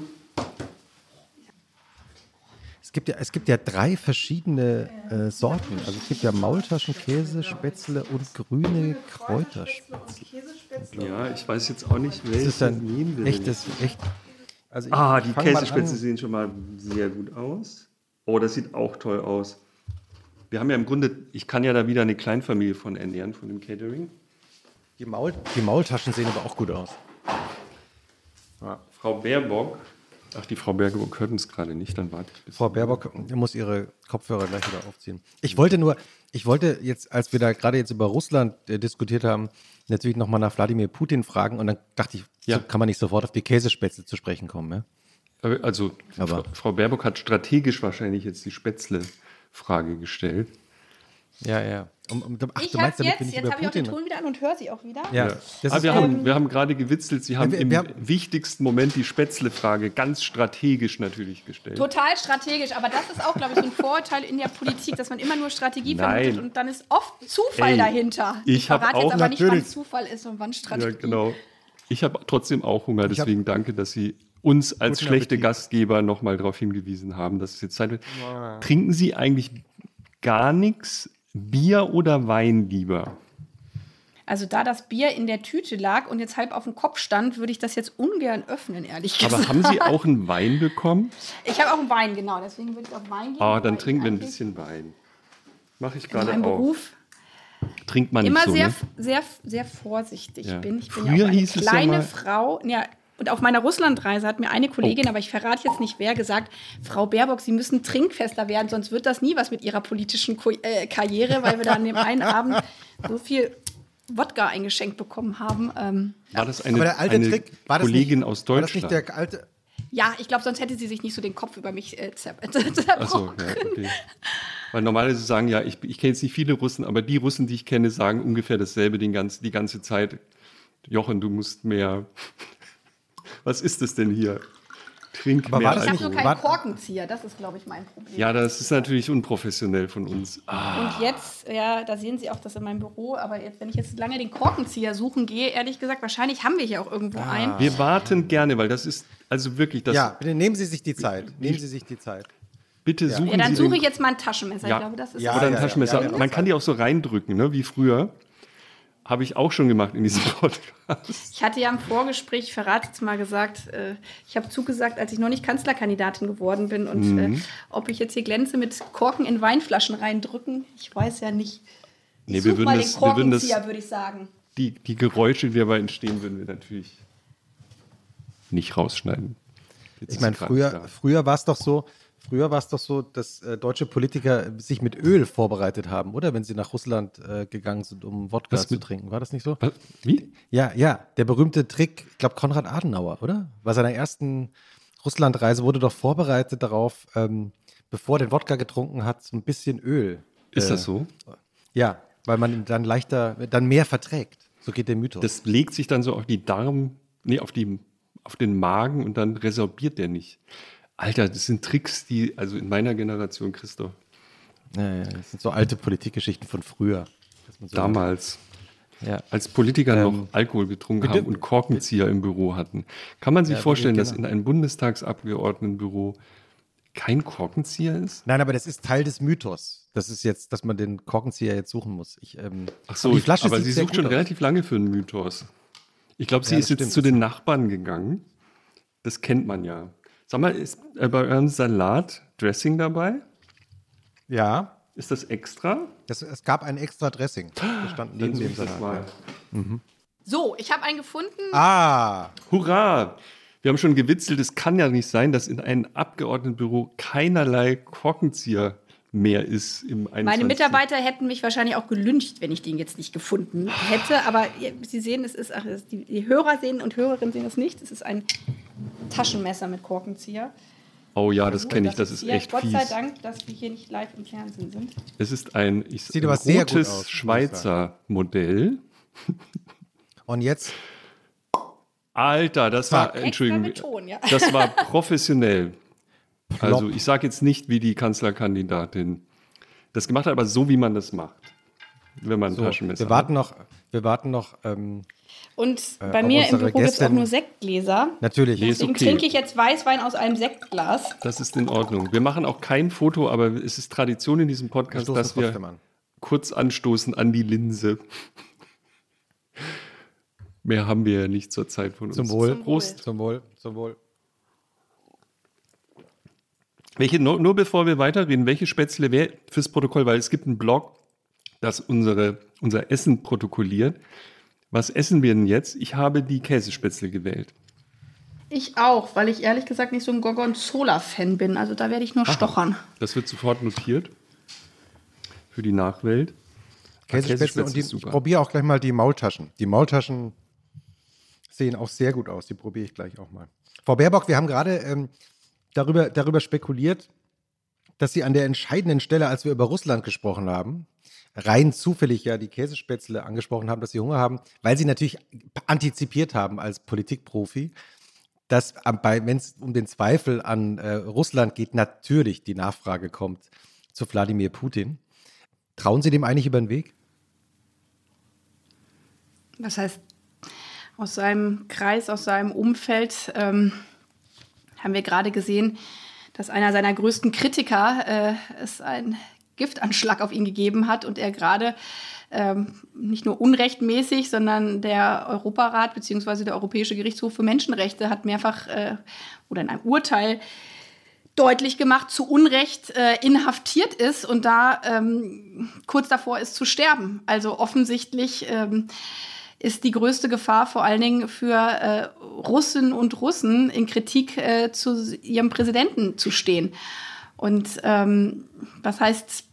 Es gibt ja, es gibt ja drei verschiedene äh, Sorten. Also es gibt ja Maultaschenkäse, Spätzle und grüne Kräuterspätzle. Ja, ich weiß jetzt auch nicht, welche das ist ein echtes, echt. Also ah, die Käsespätzle sehen schon mal sehr gut aus. Oh, das sieht auch toll aus. Wir haben ja im Grunde, ich kann ja da wieder eine Kleinfamilie von ernähren, von dem Catering. Die, Maul, die Maultaschen sehen aber auch gut aus. Ja. Frau Baerbock, ach, die Frau Baerbock hört uns gerade nicht, dann warte ich. Frau Baerbock muss ihre Kopfhörer gleich wieder aufziehen. Ich wollte nur, ich wollte jetzt, als wir da gerade jetzt über Russland äh, diskutiert haben, natürlich nochmal nach Wladimir Putin fragen und dann dachte ich, ja. so kann man nicht sofort auf die Käsespätzle zu sprechen kommen, ja? Also, Aber. Frau Baerbock hat strategisch wahrscheinlich jetzt die Spätzle Frage gestellt. Ja, ja. Um, um, ach, ich du meinst, habe damit jetzt, jetzt habe ich auch den. Ton wieder an und höre sie auch wieder. Ja, Ja. Aber ist wir, haben, wir haben gerade gewitzelt, Sie haben wir- im wir haben- wichtigsten Moment die Spätzle-Frage ganz strategisch natürlich gestellt. Total strategisch, aber das ist auch, glaube ich, so ein Vorurteil in der Politik, dass man immer nur Strategie Nein. vermutet und dann ist oft Zufall Ey, dahinter. ich hab verrate auch jetzt aber nicht, wann natürlich- Zufall ist und wann Ja, Strategie. genau. Ich habe trotzdem auch Hunger, Ich hab- deswegen danke, dass Sie uns als schlechte Appetit. Gastgeber nochmal darauf hingewiesen haben, dass es jetzt Zeit wird. Trinken Sie eigentlich gar nichts, Bier oder Wein lieber? Also da das Bier in der Tüte lag und jetzt halb auf dem Kopf stand, würde ich das jetzt ungern öffnen, ehrlich gesagt. Aber haben Sie auch einen Wein bekommen? Ich habe auch einen Wein, genau, deswegen würde ich auf Wein gehen. Ah, dann weil trinken wir ein bisschen Wein. Mache ich gerade auch. Beruf Trinkt man immer nicht so, sehr, ne? sehr, sehr vorsichtig Ja. bin. Ich bin Früher ja auch eine ja kleine mal- Frau. Ja, und auf meiner Russlandreise hat mir eine Kollegin, Oh. aber ich verrate jetzt nicht wer, gesagt, Frau Baerbock, Sie müssen trinkfester werden, sonst wird das nie was mit Ihrer politischen Ko äh, Karriere, weil wir da an dem einen Abend so viel Wodka eingeschenkt bekommen haben. Ähm, War das eine, Aber der alte eine Trick, war das Kollegin nicht, aus War das Deutschland? nicht der alte... ja, ich glaube, sonst hätte sie sich nicht so den Kopf über mich äh, zer zerbrochen. ja, okay. Weil normalerweise sagen ja, ich, ich kenne jetzt nicht viele Russen, aber die Russen, die ich kenne, sagen ungefähr dasselbe den ganz, die ganze Zeit. Jochen, du musst mehr. Was ist das denn hier? Trink Aber mehr war das Ich habe nicht- nur keinen Korkenzieher, das ist, glaube ich, mein Problem. Ja, das ist natürlich unprofessionell von uns. Ah, Und jetzt, ja, da sehen Sie auch das in meinem Büro, aber jetzt, wenn ich jetzt lange den Korkenzieher suchen gehe, ehrlich gesagt, wahrscheinlich haben wir hier auch irgendwo einen. wir warten gerne, weil das ist also wirklich das. ja, bitte nehmen Sie sich die Zeit. Nehmen Sie sich die Zeit. Bitte suchen Ja, dann suche ich jetzt mal ein Taschenmesser. Ja. Ich glaube, das ist Ja, Oder ein ja, Taschenmesser. ja, ja. Man kann die auch so reindrücken, ne, wie früher. Habe ich auch schon gemacht in diesem Podcast. Ich hatte ja im Vorgespräch, ich verrate jetzt mal gesagt, äh, ich habe zugesagt, als ich noch nicht Kanzlerkandidatin geworden bin und Mhm. äh, ob ich jetzt hier glänze mit Korken in Weinflaschen reindrücken, ich weiß ja nicht. Ich Nee, such wir würden mal das- den wir würden das- Korkenzieher, würde ich sagen. Die, die Geräusche, die dabei entstehen, würden wir natürlich nicht rausschneiden. Jetzt Ich meine, früher, früher war es doch so, früher war es doch so, dass äh, deutsche Politiker sich mit Öl vorbereitet haben, oder? Wenn sie nach Russland äh, gegangen sind, um Wodka Was zu mit- trinken. War das nicht so? Was? Wie? Ja, ja. Der berühmte Trick, ich glaube Konrad Adenauer, oder? Bei seiner ersten Russlandreise wurde doch vorbereitet darauf, ähm, bevor er den Wodka getrunken hat, so ein bisschen Öl. Ist äh, das so? Ja, weil man ihn dann leichter, dann mehr verträgt. So geht der Mythos. Das legt sich dann so auf die Darm, nee, auf, die, auf den Magen und dann resorbiert der nicht. Alter, das sind Tricks, die, also in meiner Generation, Christoph, ja, ja, das sind so alte Politikgeschichten von früher. dass man so- damals, Ja. als Politiker Ähm, noch Alkohol getrunken bitte? haben und Korkenzieher im Büro hatten. Kann man sich Ja, vorstellen, dass genau. in einem Bundestagsabgeordnetenbüro kein Korkenzieher ist? Nein, aber das ist Teil des Mythos. Das ist jetzt, dass man den Korkenzieher jetzt suchen muss. Ich, ähm, Ach so, aber die Flasche aber sie sucht schon aus. relativ lange für einen Mythos. Ich glaube, sie Ja, ist jetzt stimmt. zu den Nachbarn gegangen. Das kennt man ja. Sag mal, ist bei eurem Salat Dressing dabei? Ja, Ist das extra? das, es gab ein extra Dressing. Standen Dann neben such dem das Salat. mal. So, ich habe einen gefunden. Ah, Hurra! Wir haben schon gewitzelt, es kann ja nicht sein, dass in einem Abgeordnetenbüro keinerlei Korkenzieher mehr ist im 21. Meine Mitarbeiter hätten mich wahrscheinlich auch gelyncht, wenn ich den jetzt nicht gefunden hätte. Aber Sie sehen, es ist, ach, die, Hörer sehen und Hörerinnen sehen es nicht. Es ist ein Taschenmesser mit Korkenzieher. Oh ja, das kenne ich, das ist hier, echt Gott sei fies. Dank, dass wir hier nicht live im Fernsehen sind. Es ist ein, ich, Sieht ein aber sehr gut rotes aus, Schweizer Modell. und jetzt, Alter, das war, Extra Entschuldigung, mit Ton, ja. das war professionell. Also Plopp. ich sage jetzt nicht, wie die Kanzlerkandidatin das gemacht hat, aber so, wie man das macht, wenn man ein so, Taschenmesser wir warten noch, wir warten noch, ähm, Und Äh, bei ob mir im Büro gibt es auch nur Sektgläser. natürlich. Nee, ist Deswegen okay. trinke ich jetzt Weißwein aus einem Sektglas. hat. Das ist in Ordnung. Wir machen auch kein Foto, aber es ist Tradition in diesem Podcast, dass wir an. kurz anstoßen an die Linse. Mehr haben wir ja nicht zur Zeit von uns. Zum Wohl. Zum Wohl. Zum Wohl. Zum Wohl. Welche, nur, nur bevor wir weiterreden, welche Spätzle wäre fürs Protokoll, weil es gibt einen Blog, das unsere, unser Essen protokolliert. Was essen wir denn jetzt? Ich habe die Käsespätzle gewählt. Ich auch, weil ich ehrlich gesagt nicht so ein Gorgonzola-Fan bin. Also da werde ich nur stochern. Das wird sofort notiert für die Nachwelt. Käsespätzle und die, ist ich probiere auch gleich mal die Maultaschen. Die Maultaschen sehen auch sehr gut aus. Die probiere ich gleich auch mal. Frau Baerbock, wir haben gerade ähm, darüber, darüber spekuliert, dass Sie an der entscheidenden Stelle, als wir über Russland gesprochen haben, rein zufällig ja die Käsespätzle angesprochen haben, dass Sie Hunger haben, weil Sie natürlich antizipiert haben als Politikprofi, dass wenn es um den Zweifel an äh, Russland geht, natürlich die Nachfrage kommt zu Wladimir Putin. Trauen Sie dem eigentlich über den Weg? Was heißt, aus seinem Kreis, aus seinem Umfeld ähm, haben wir gerade gesehen, dass einer seiner größten Kritiker äh, es einen Giftanschlag auf ihn gegeben hat und er gerade ähm, nicht nur unrechtmäßig, sondern der Europarat bzw. der Europäische Gerichtshof für Menschenrechte hat mehrfach äh, oder in einem Urteil deutlich gemacht, zu Unrecht äh, inhaftiert ist und da ähm, kurz davor ist zu sterben. Also offensichtlich ähm, ist die größte Gefahr vor allen Dingen für äh, Russinnen und Russen in Kritik äh, zu ihrem Präsidenten zu stehen. Und ähm, das heißt,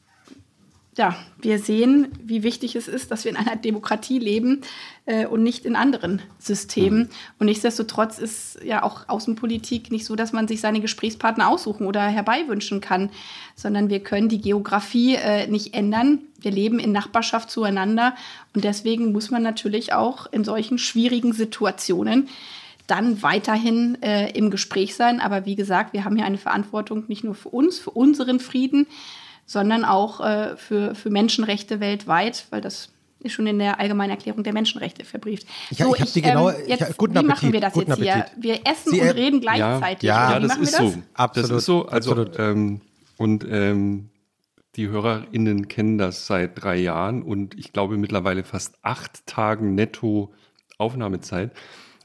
ja, wir sehen, wie wichtig es ist, dass wir in einer Demokratie leben äh, und nicht in anderen Systemen. Mhm. Und nichtsdestotrotz ist ja auch Außenpolitik nicht so, dass man sich seine Gesprächspartner aussuchen oder herbeiwünschen kann, sondern wir können die Geografie äh, nicht ändern. Wir leben in Nachbarschaft zueinander und deswegen muss man natürlich auch in solchen schwierigen Situationen dann weiterhin äh, im Gespräch sein. Aber wie gesagt, wir haben hier eine Verantwortung nicht nur für uns, für unseren Frieden, sondern auch äh, für, für Menschenrechte weltweit, weil das ist schon in der Allgemeinen Erklärung der Menschenrechte verbrieft. Ich, so, ich, ich die genaue, ähm, jetzt, ich, guten Appetit, wie machen wir das jetzt Appetit. hier? Wir essen Sie, und reden gleichzeitig. Ja, ja das ist das? so. Absolut. Das ist so. Also, Absolut. Ähm, und ähm, die HörerInnen kennen das seit drei Jahren und ich glaube mittlerweile fast acht Tagen netto Aufnahmezeit.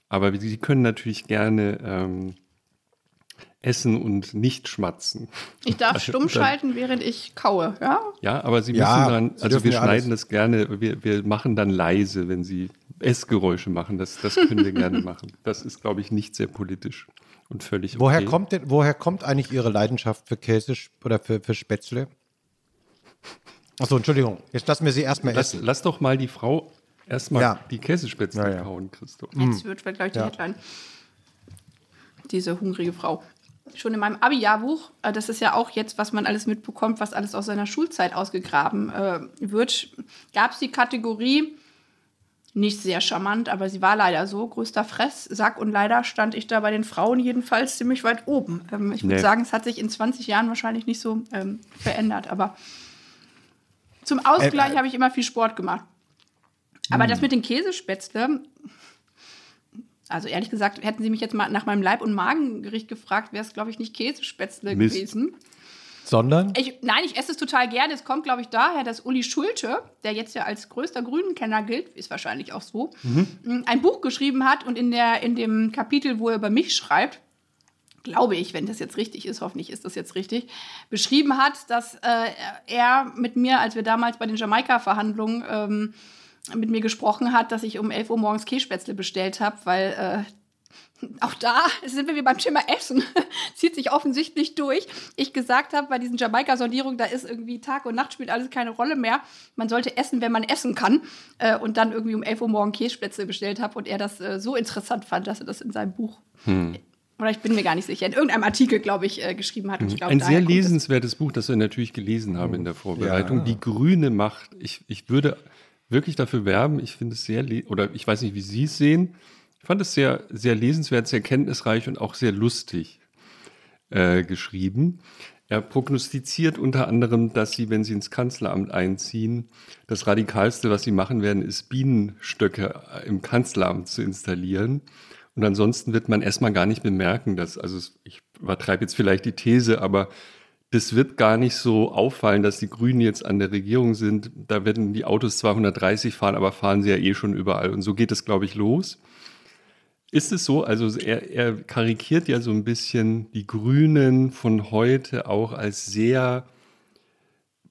Aber Sie können natürlich gerne ähm, essen und nicht schmatzen. Ich darf also, stumm schalten, während ich kaue, ja? Ja, aber Sie müssen ja, dann, also wir schneiden das gerne, wir, wir machen dann leise, wenn Sie Essgeräusche machen. Das, das können wir gerne machen. Das ist, glaube ich, nicht sehr politisch und völlig okay. Woher kommt denn, woher kommt eigentlich Ihre Leidenschaft für Käse oder für, für Spätzle? Achso, Entschuldigung. Jetzt lassen wir sie erstmal essen. Lass doch mal die Frau erstmal ja. die Käsespätzle ja, ja. kauen, Christoph. Jetzt wird gleich die Headline. Diese hungrige Frau schon in meinem Abi-Jahrbuch, äh, das ist ja auch jetzt, was man alles mitbekommt, was alles aus seiner Schulzeit ausgegraben äh, wird, gab es die Kategorie, nicht sehr charmant, aber sie war leider so, größter Fresssack und leider stand ich da bei den Frauen jedenfalls ziemlich weit oben. Ähm, ich nee. würde sagen, es hat sich in 20 Jahren wahrscheinlich nicht so ähm, verändert, aber zum Ausgleich äh, äh, habe ich immer viel Sport gemacht. Aber das hm. mit den Käsespätzle, also ehrlich gesagt, hätten Sie mich jetzt mal nach meinem Leib- und Magengericht gefragt, wäre es, glaube ich, nicht Käsespätzle Mist. gewesen. Sondern? Ich, nein, ich esse es total gerne. Es kommt, glaube ich, daher, dass Uli Schulte, der jetzt ja als größter Grünenkenner gilt, ist wahrscheinlich auch so, mhm. ein Buch geschrieben hat und in, der, in dem Kapitel, wo er über mich schreibt, glaube ich, wenn das jetzt richtig ist, hoffentlich ist das jetzt richtig, beschrieben hat, dass äh, er mit mir, als wir damals bei den Jamaika-Verhandlungen ähm, mit mir gesprochen hat, dass ich um 11 Uhr morgens Kässpätzle bestellt habe, weil äh, auch da sind wir wie beim Thema Essen. Zieht sich offensichtlich durch. Ich gesagt habe, bei diesen Jamaika-Sondierungen, da ist irgendwie Tag und Nacht spielt alles keine Rolle mehr. Man sollte essen, wenn man essen kann. Äh, und dann irgendwie um 11 Uhr morgens Kässpätzle bestellt habe und er das äh, so interessant fand, dass er das in seinem Buch hm. Oder ich bin mir gar nicht sicher. In irgendeinem Artikel, glaube ich, äh, geschrieben hat. Ich glaub, Ein sehr lesenswertes Buch, das wir natürlich gelesen haben in der Vorbereitung. Ja. Die grüne Macht. Ich, ich würde wirklich dafür werben. Ich finde es sehr, oder ich weiß nicht, wie Sie es sehen. Ich fand es sehr, sehr lesenswert, sehr kenntnisreich und auch sehr lustig äh, geschrieben. Er prognostiziert unter anderem, dass sie, wenn sie ins Kanzleramt einziehen, das Radikalste, was sie machen werden, ist Bienenstöcke im Kanzleramt zu installieren. Und ansonsten wird man erstmal gar nicht bemerken, dass, also ich übertreibe jetzt vielleicht die These, aber das wird gar nicht so auffallen, dass die Grünen jetzt an der Regierung sind. Da werden die Autos 230 fahren, aber fahren sie ja eh schon überall. Und so geht es, glaube ich, los. Ist es so, also er, er karikiert ja so ein bisschen die Grünen von heute auch als sehr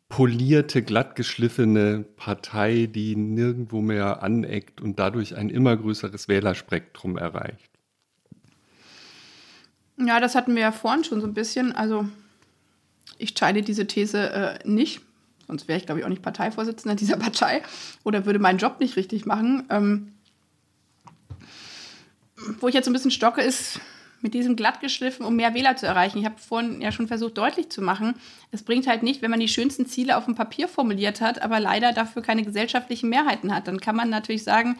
polierte, glattgeschliffene Partei, die nirgendwo mehr aneckt und dadurch ein immer größeres Wählerspektrum erreicht. Ja, das hatten wir ja vorhin schon so ein bisschen. Also ich teile diese These äh, nicht. Sonst wäre ich, glaube ich, auch nicht Parteivorsitzender dieser Partei oder würde meinen Job nicht richtig machen. Ähm, wo ich jetzt ein bisschen stocke, ist, mit diesem glattgeschliffen, um mehr Wähler zu erreichen. Ich habe vorhin ja schon versucht deutlich zu machen, es bringt halt nicht, wenn man die schönsten Ziele auf dem Papier formuliert hat, aber leider dafür keine gesellschaftlichen Mehrheiten hat. Dann kann man natürlich sagen,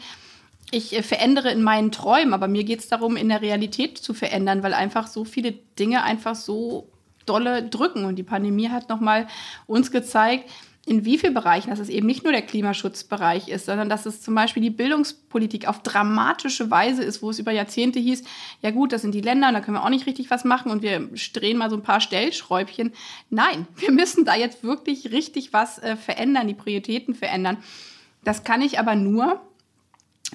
ich äh, verändere in meinen Träumen, aber mir geht es darum, in der Realität zu verändern, weil einfach so viele Dinge einfach so dolle drücken. Und die Pandemie hat nochmal uns gezeigt, in wie vielen Bereichen, dass es eben nicht nur der Klimaschutzbereich ist, sondern dass es zum Beispiel die Bildungspolitik auf dramatische Weise ist, wo es über Jahrzehnte hieß, ja gut, das sind die Länder, da können wir auch nicht richtig was machen und wir drehen mal so ein paar Stellschräubchen. Nein, wir müssen da jetzt wirklich richtig was äh, verändern, die Prioritäten verändern. Das kann ich aber nur,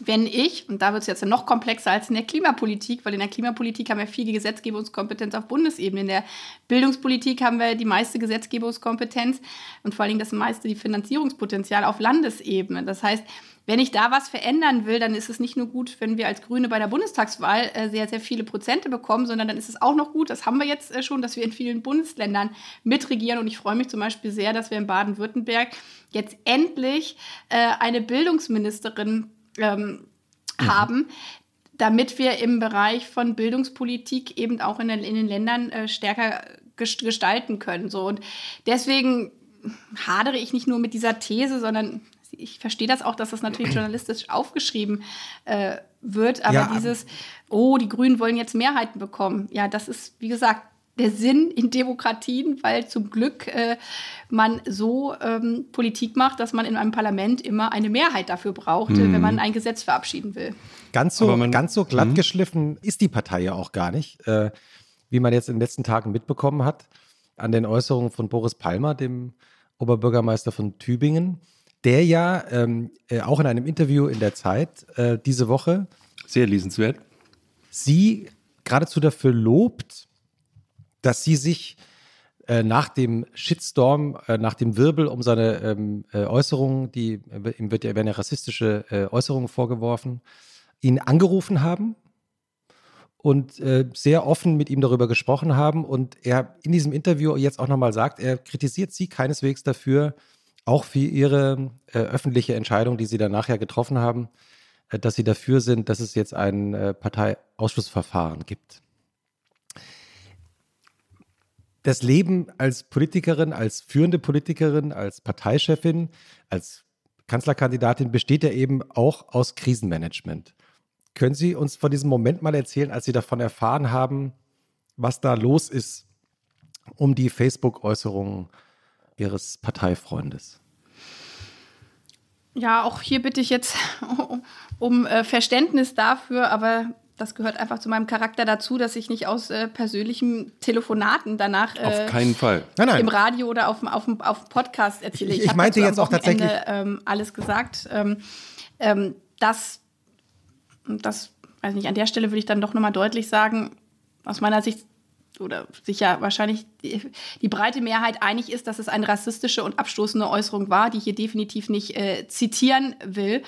wenn ich, und da wird es jetzt noch komplexer als in der Klimapolitik, weil in der Klimapolitik haben wir viel Gesetzgebungskompetenz auf Bundesebene. In der Bildungspolitik haben wir die meiste Gesetzgebungskompetenz und vor allem das meiste die Finanzierungspotenzial auf Landesebene. Das heißt, wenn ich da was verändern will, dann ist es nicht nur gut, wenn wir als Grüne bei der Bundestagswahl äh, sehr, sehr viele Prozente bekommen, sondern dann ist es auch noch gut, das haben wir jetzt äh, schon, dass wir in vielen Bundesländern mitregieren. Und ich freue mich zum Beispiel sehr, dass wir in Baden-Württemberg jetzt endlich äh, eine Bildungsministerin ähm, mhm. haben, damit wir im Bereich von Bildungspolitik eben auch in den, in den Ländern äh, stärker gestalten können. So. Und deswegen hadere ich nicht nur mit dieser These, sondern ich verstehe das auch, dass das natürlich journalistisch aufgeschrieben äh, wird, aber ja, dieses, oh, die Grünen wollen jetzt Mehrheiten bekommen. Ja, das ist, wie gesagt, der Sinn in Demokratien, weil zum Glück äh, man so ähm, Politik macht, dass man in einem Parlament immer eine Mehrheit dafür braucht, hm. wenn man ein Gesetz verabschieden will. Ganz so, man, ganz so glatt hm. geschliffen ist die Partei ja auch gar nicht, äh, wie man jetzt in den letzten Tagen mitbekommen hat, an den Äußerungen von Boris Palmer, dem Oberbürgermeister von Tübingen, der ja ähm, äh, auch in einem Interview in der Zeit äh, diese Woche sehr lesenswert sie geradezu dafür lobt, dass sie sich äh, nach dem Shitstorm, äh, nach dem Wirbel um seine ähm, äh, Äußerungen, die äh, ihm wird ja, werden ja rassistische äh, Äußerungen vorgeworfen, ihn angerufen haben und sehr offen mit ihm darüber gesprochen haben und er in diesem Interview jetzt auch nochmal sagt, er kritisiert sie keineswegs dafür, auch für ihre öffentliche Entscheidung, die sie dann nachher getroffen haben, dass sie dafür sind, dass es jetzt ein Parteiausschussverfahren gibt das Leben als Politikerin, als führende Politikerin, als Parteichefin, als Kanzlerkandidatin besteht ja eben auch aus Krisenmanagement. Können Sie uns von diesem Moment mal erzählen, als Sie davon erfahren haben, was da los ist um die Facebook-Äußerungen Ihres Parteifreundes? Ja, auch hier bitte ich jetzt um äh, Verständnis dafür, aber das gehört einfach zu meinem Charakter dazu, dass ich nicht aus äh, persönlichen Telefonaten danach äh, auf keinen Fall. Nein, nein. im Radio oder auf dem auf, auf Podcast erzähle. Ich, ich, ich meinte jetzt auch tatsächlich ähm, alles gesagt. Ähm, ähm, das, das, weiß nicht, an der Stelle würde ich dann doch nochmal deutlich sagen, aus meiner Sicht oder sich ja wahrscheinlich die, die, breite Mehrheit einig ist, dass es eine rassistische und abstoßende Äußerung war, die ich hier definitiv nicht äh, zitieren will.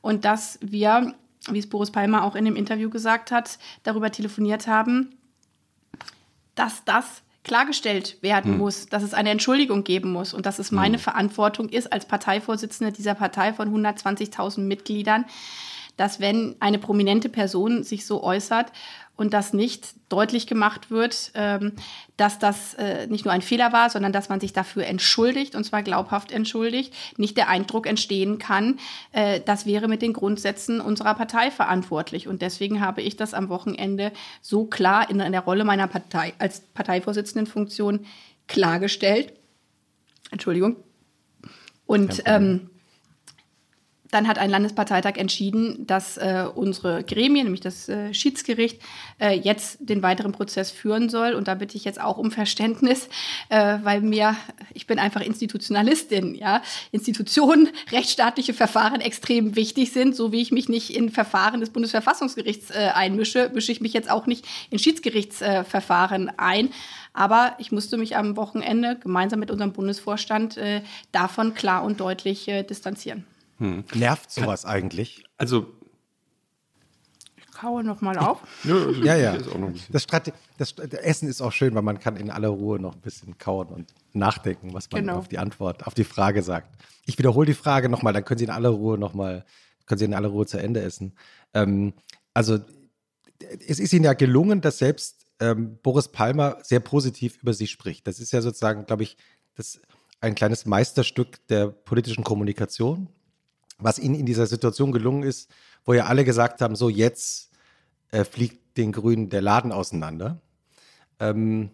Und dass wir wie es Boris Palmer auch in dem Interview gesagt hat, darüber telefoniert haben, dass das klargestellt werden hm. muss, dass es eine Entschuldigung geben muss und dass es meine hm. Verantwortung ist als Parteivorsitzende dieser Partei von 120.000 Mitgliedern, dass wenn eine prominente Person sich so äußert und dass nicht deutlich gemacht wird, ähm, dass das äh, nicht nur ein Fehler war, sondern dass man sich dafür entschuldigt und zwar glaubhaft entschuldigt, nicht der Eindruck entstehen kann, äh, das wäre mit den Grundsätzen unserer Partei verantwortlich. Und deswegen habe ich das am Wochenende so klar in, in der Rolle meiner Partei als Parteivorsitzendenfunktion klargestellt. Entschuldigung. Und ähm, dann hat ein Landesparteitag entschieden, dass äh, unsere Gremien, nämlich das äh, Schiedsgericht, äh, jetzt den weiteren Prozess führen soll. Und da bitte ich jetzt auch um Verständnis, äh, weil mir, ich bin einfach Institutionalistin, ja. Institutionen, rechtsstaatliche Verfahren extrem wichtig sind. So wie ich mich nicht in Verfahren des Bundesverfassungsgerichts äh, einmische, mische ich mich jetzt auch nicht in Schiedsgerichtsverfahren ein. Aber ich musste mich am Wochenende gemeinsam mit unserem Bundesvorstand äh, davon klar und deutlich äh, distanzieren. Hm. Nervt sowas Kann, eigentlich? Also. Ich kaue nochmal auf. ja, ja. Das, das, das, Essen ist auch schön, weil man kann in aller Ruhe noch ein bisschen kauen und nachdenken, was man genau. auf die Antwort, auf die Frage sagt. Ich wiederhole die Frage nochmal, dann können Sie in aller Ruhe nochmal, können Sie in aller Ruhe zu Ende essen. Ähm, also es ist ihnen ja gelungen, dass selbst ähm, Boris Palmer sehr positiv über sie spricht. Das ist ja sozusagen, glaube ich, das ein kleines Meisterstück der politischen Kommunikation, was ihnen in dieser Situation gelungen ist, wo ja alle gesagt haben, so jetzt äh, fliegt den Grünen der Laden auseinander. Ähm,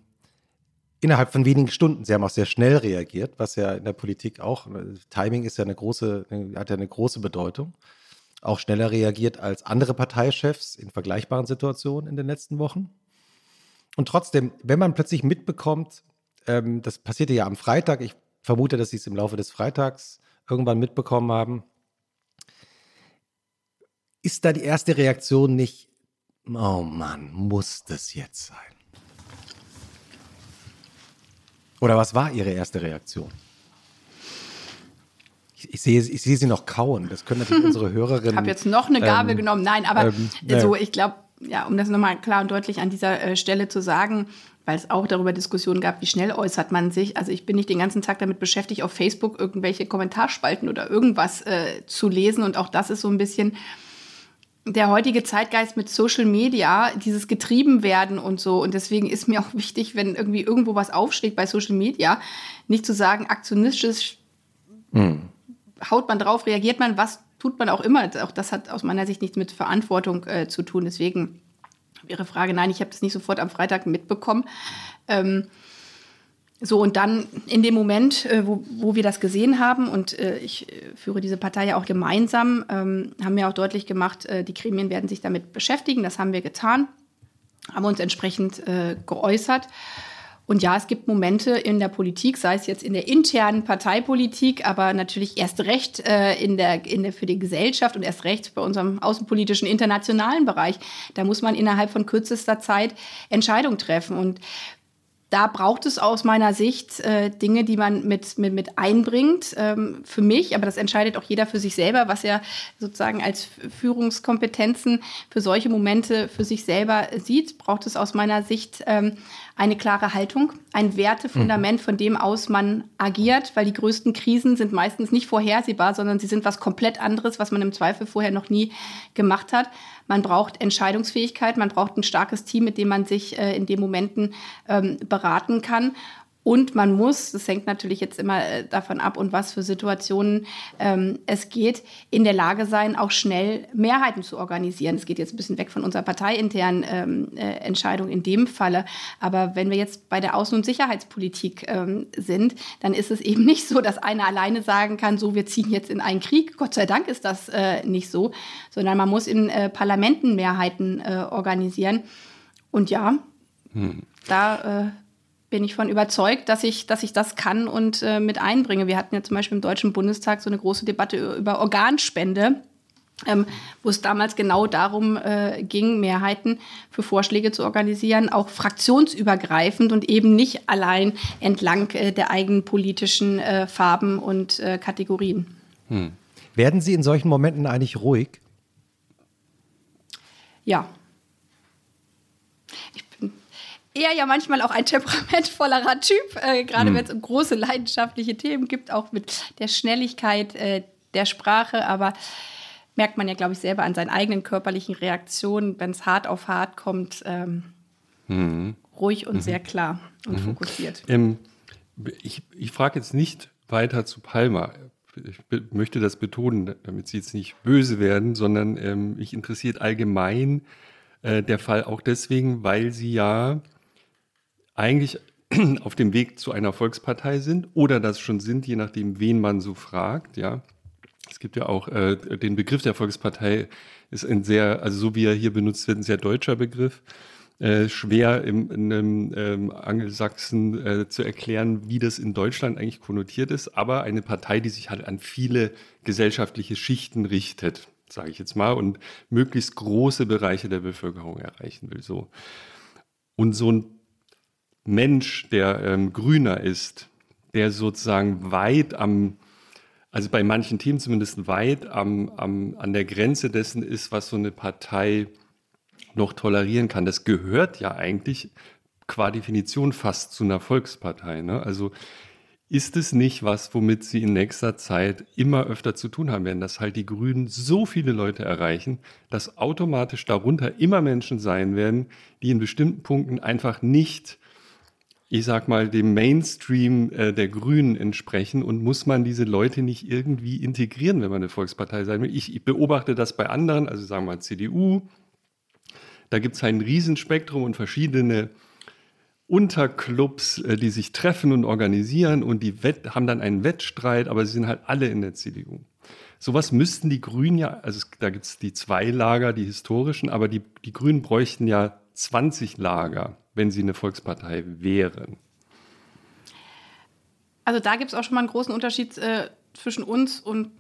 innerhalb von wenigen Stunden. Sie haben auch sehr schnell reagiert, was ja in der Politik auch, Timing ist ja eine große, hat ja eine große Bedeutung. Auch schneller reagiert als andere Parteichefs in vergleichbaren Situationen in den letzten Wochen. Und trotzdem, wenn man plötzlich mitbekommt, ähm, das passierte ja am Freitag, ich vermute, dass Sie es im Laufe des Freitags irgendwann mitbekommen haben, ist da die erste Reaktion nicht, oh Mann, muss das jetzt sein? Oder was war Ihre erste Reaktion? Ich, ich, sehe, ich sehe Sie noch kauen. Das können natürlich unsere Hörerinnen. Ich habe jetzt noch eine Gabel ähm, ähm, Nein, aber ähm, so, ich glaube, ja, um das nochmal klar und deutlich an dieser äh, Stelle zu sagen, weil es auch darüber Diskussionen gab, wie schnell äußert man sich. Also ich bin nicht den ganzen Tag damit beschäftigt, auf Facebook irgendwelche Kommentarspalten oder irgendwas äh, zu lesen. Und auch das ist so ein bisschen der heutige Zeitgeist mit Social Media, dieses getrieben werden und so. Und deswegen ist mir auch wichtig, wenn irgendwie irgendwo was aufschlägt bei Social Media, nicht zu sagen, aktionistisch hm. haut man drauf, reagiert man, was tut man auch immer. Auch das hat aus meiner Sicht nichts mit Verantwortung äh, zu tun. Deswegen Ihre Frage, nein, ich habe das nicht sofort am Freitag mitbekommen. Ähm, so, und dann in dem Moment, äh, wo, wo wir das gesehen haben, und äh, ich äh, führe diese Partei ja auch gemeinsam, ähm, haben wir auch deutlich gemacht, äh, die Gremien werden sich damit beschäftigen. Das haben wir getan, haben uns entsprechend äh, geäußert. Und ja, es gibt Momente in der Politik, sei es jetzt in der internen Parteipolitik, aber natürlich erst recht äh, in der, in der, für die Gesellschaft und erst recht bei unserem außenpolitischen internationalen Bereich. Da muss man innerhalb von kürzester Zeit Entscheidungen treffen. Und da braucht es aus meiner Sicht äh, Dinge, die man mit, mit, mit einbringt. Ähm, für mich, aber das entscheidet auch jeder für sich selber, was er sozusagen als Führungskompetenzen für solche Momente für sich selber sieht, braucht es aus meiner Sicht ähm, eine klare Haltung, ein Wertefundament, mhm. von dem aus man agiert, weil die größten Krisen sind meistens nicht vorhersehbar, sondern sie sind was komplett anderes, was man im Zweifel vorher noch nie gemacht hat. Man braucht Entscheidungsfähigkeit, man braucht ein starkes Team, mit dem man sich äh, in den Momenten ähm, beraten kann. Und man muss, das hängt natürlich jetzt immer äh, davon ab, und was für Situationen ähm, es geht, in der Lage sein, auch schnell Mehrheiten zu organisieren. Es geht jetzt ein bisschen weg von unserer parteiinternen ähm, äh, Entscheidung in dem Falle. Aber wenn wir jetzt bei der Außen- und Sicherheitspolitik ähm, sind, dann ist es eben nicht so, dass einer alleine sagen kann, so, wir ziehen jetzt in einen Krieg. Gott sei Dank ist das äh, nicht so, sondern man muss in äh, Parlamenten Mehrheiten äh, organisieren. Und ja, hm. da äh, bin ich von überzeugt, dass ich, dass ich das kann und äh, mit einbringe. Wir hatten ja zum Beispiel im Deutschen Bundestag so eine große Debatte über Organspende. Ähm, wo es damals genau darum äh, ging, Mehrheiten für Vorschläge zu organisieren, auch fraktionsübergreifend und eben nicht allein entlang äh, der eigenen politischen äh, Farben und äh, Kategorien. Hm. Werden Sie in solchen Momenten eigentlich ruhig? Ja, eher ja manchmal auch ein temperamentvollerer Typ, äh, gerade mhm. wenn es um große leidenschaftliche Themen gibt, auch mit der Schnelligkeit äh, der Sprache. Aber merkt man ja, glaube ich, selber an seinen eigenen körperlichen Reaktionen, wenn es hart auf hart kommt, ähm, mhm. ruhig und mhm. sehr klar und mhm. fokussiert. Ähm, ich ich frage jetzt nicht weiter zu Palma. Ich möchte das betonen, damit Sie jetzt nicht böse werden, sondern ähm, mich interessiert allgemein äh, der Fall auch deswegen, weil Sie ja eigentlich auf dem Weg zu einer Volkspartei sind oder das schon sind, je nachdem, wen man so fragt, ja. Es gibt ja auch äh, den Begriff der Volkspartei, ist ein sehr, also so wie er hier benutzt wird, ein sehr deutscher Begriff. Äh, schwer im, in einem ähm, Angelsachsen äh, zu erklären, wie das in Deutschland eigentlich konnotiert ist, aber eine Partei, die sich halt an viele gesellschaftliche Schichten richtet, sage ich jetzt mal, und möglichst große Bereiche der Bevölkerung erreichen will. So. Und so ein Mensch, der ähm, grüner ist, der sozusagen weit am, also bei manchen Themen zumindest weit am, am, an der Grenze dessen ist, was so eine Partei noch tolerieren kann. Das gehört ja eigentlich qua Definition fast zu einer Volkspartei. Ne? Also ist es nicht was, womit sie in nächster Zeit immer öfter zu tun haben werden, dass halt die Grünen so viele Leute erreichen, dass automatisch darunter immer Menschen sein werden, die in bestimmten Punkten einfach nicht, ich sag mal, dem Mainstream äh, der Grünen entsprechen und muss man diese Leute nicht irgendwie integrieren, wenn man eine Volkspartei sein will. Ich, ich beobachte das bei anderen, also sagen wir mal CDU, da gibt es ein Riesenspektrum und verschiedene Unterclubs, äh, die sich treffen und organisieren und die Wett haben dann einen Wettstreit, aber sie sind halt alle in der CDU. Sowas müssten die Grünen ja, also da gibt es die zwei Lager, die historischen, aber die, die Grünen bräuchten ja 20 Lager, wenn sie eine Volkspartei wären. Also da gibt es auch schon mal einen großen Unterschied äh, zwischen uns und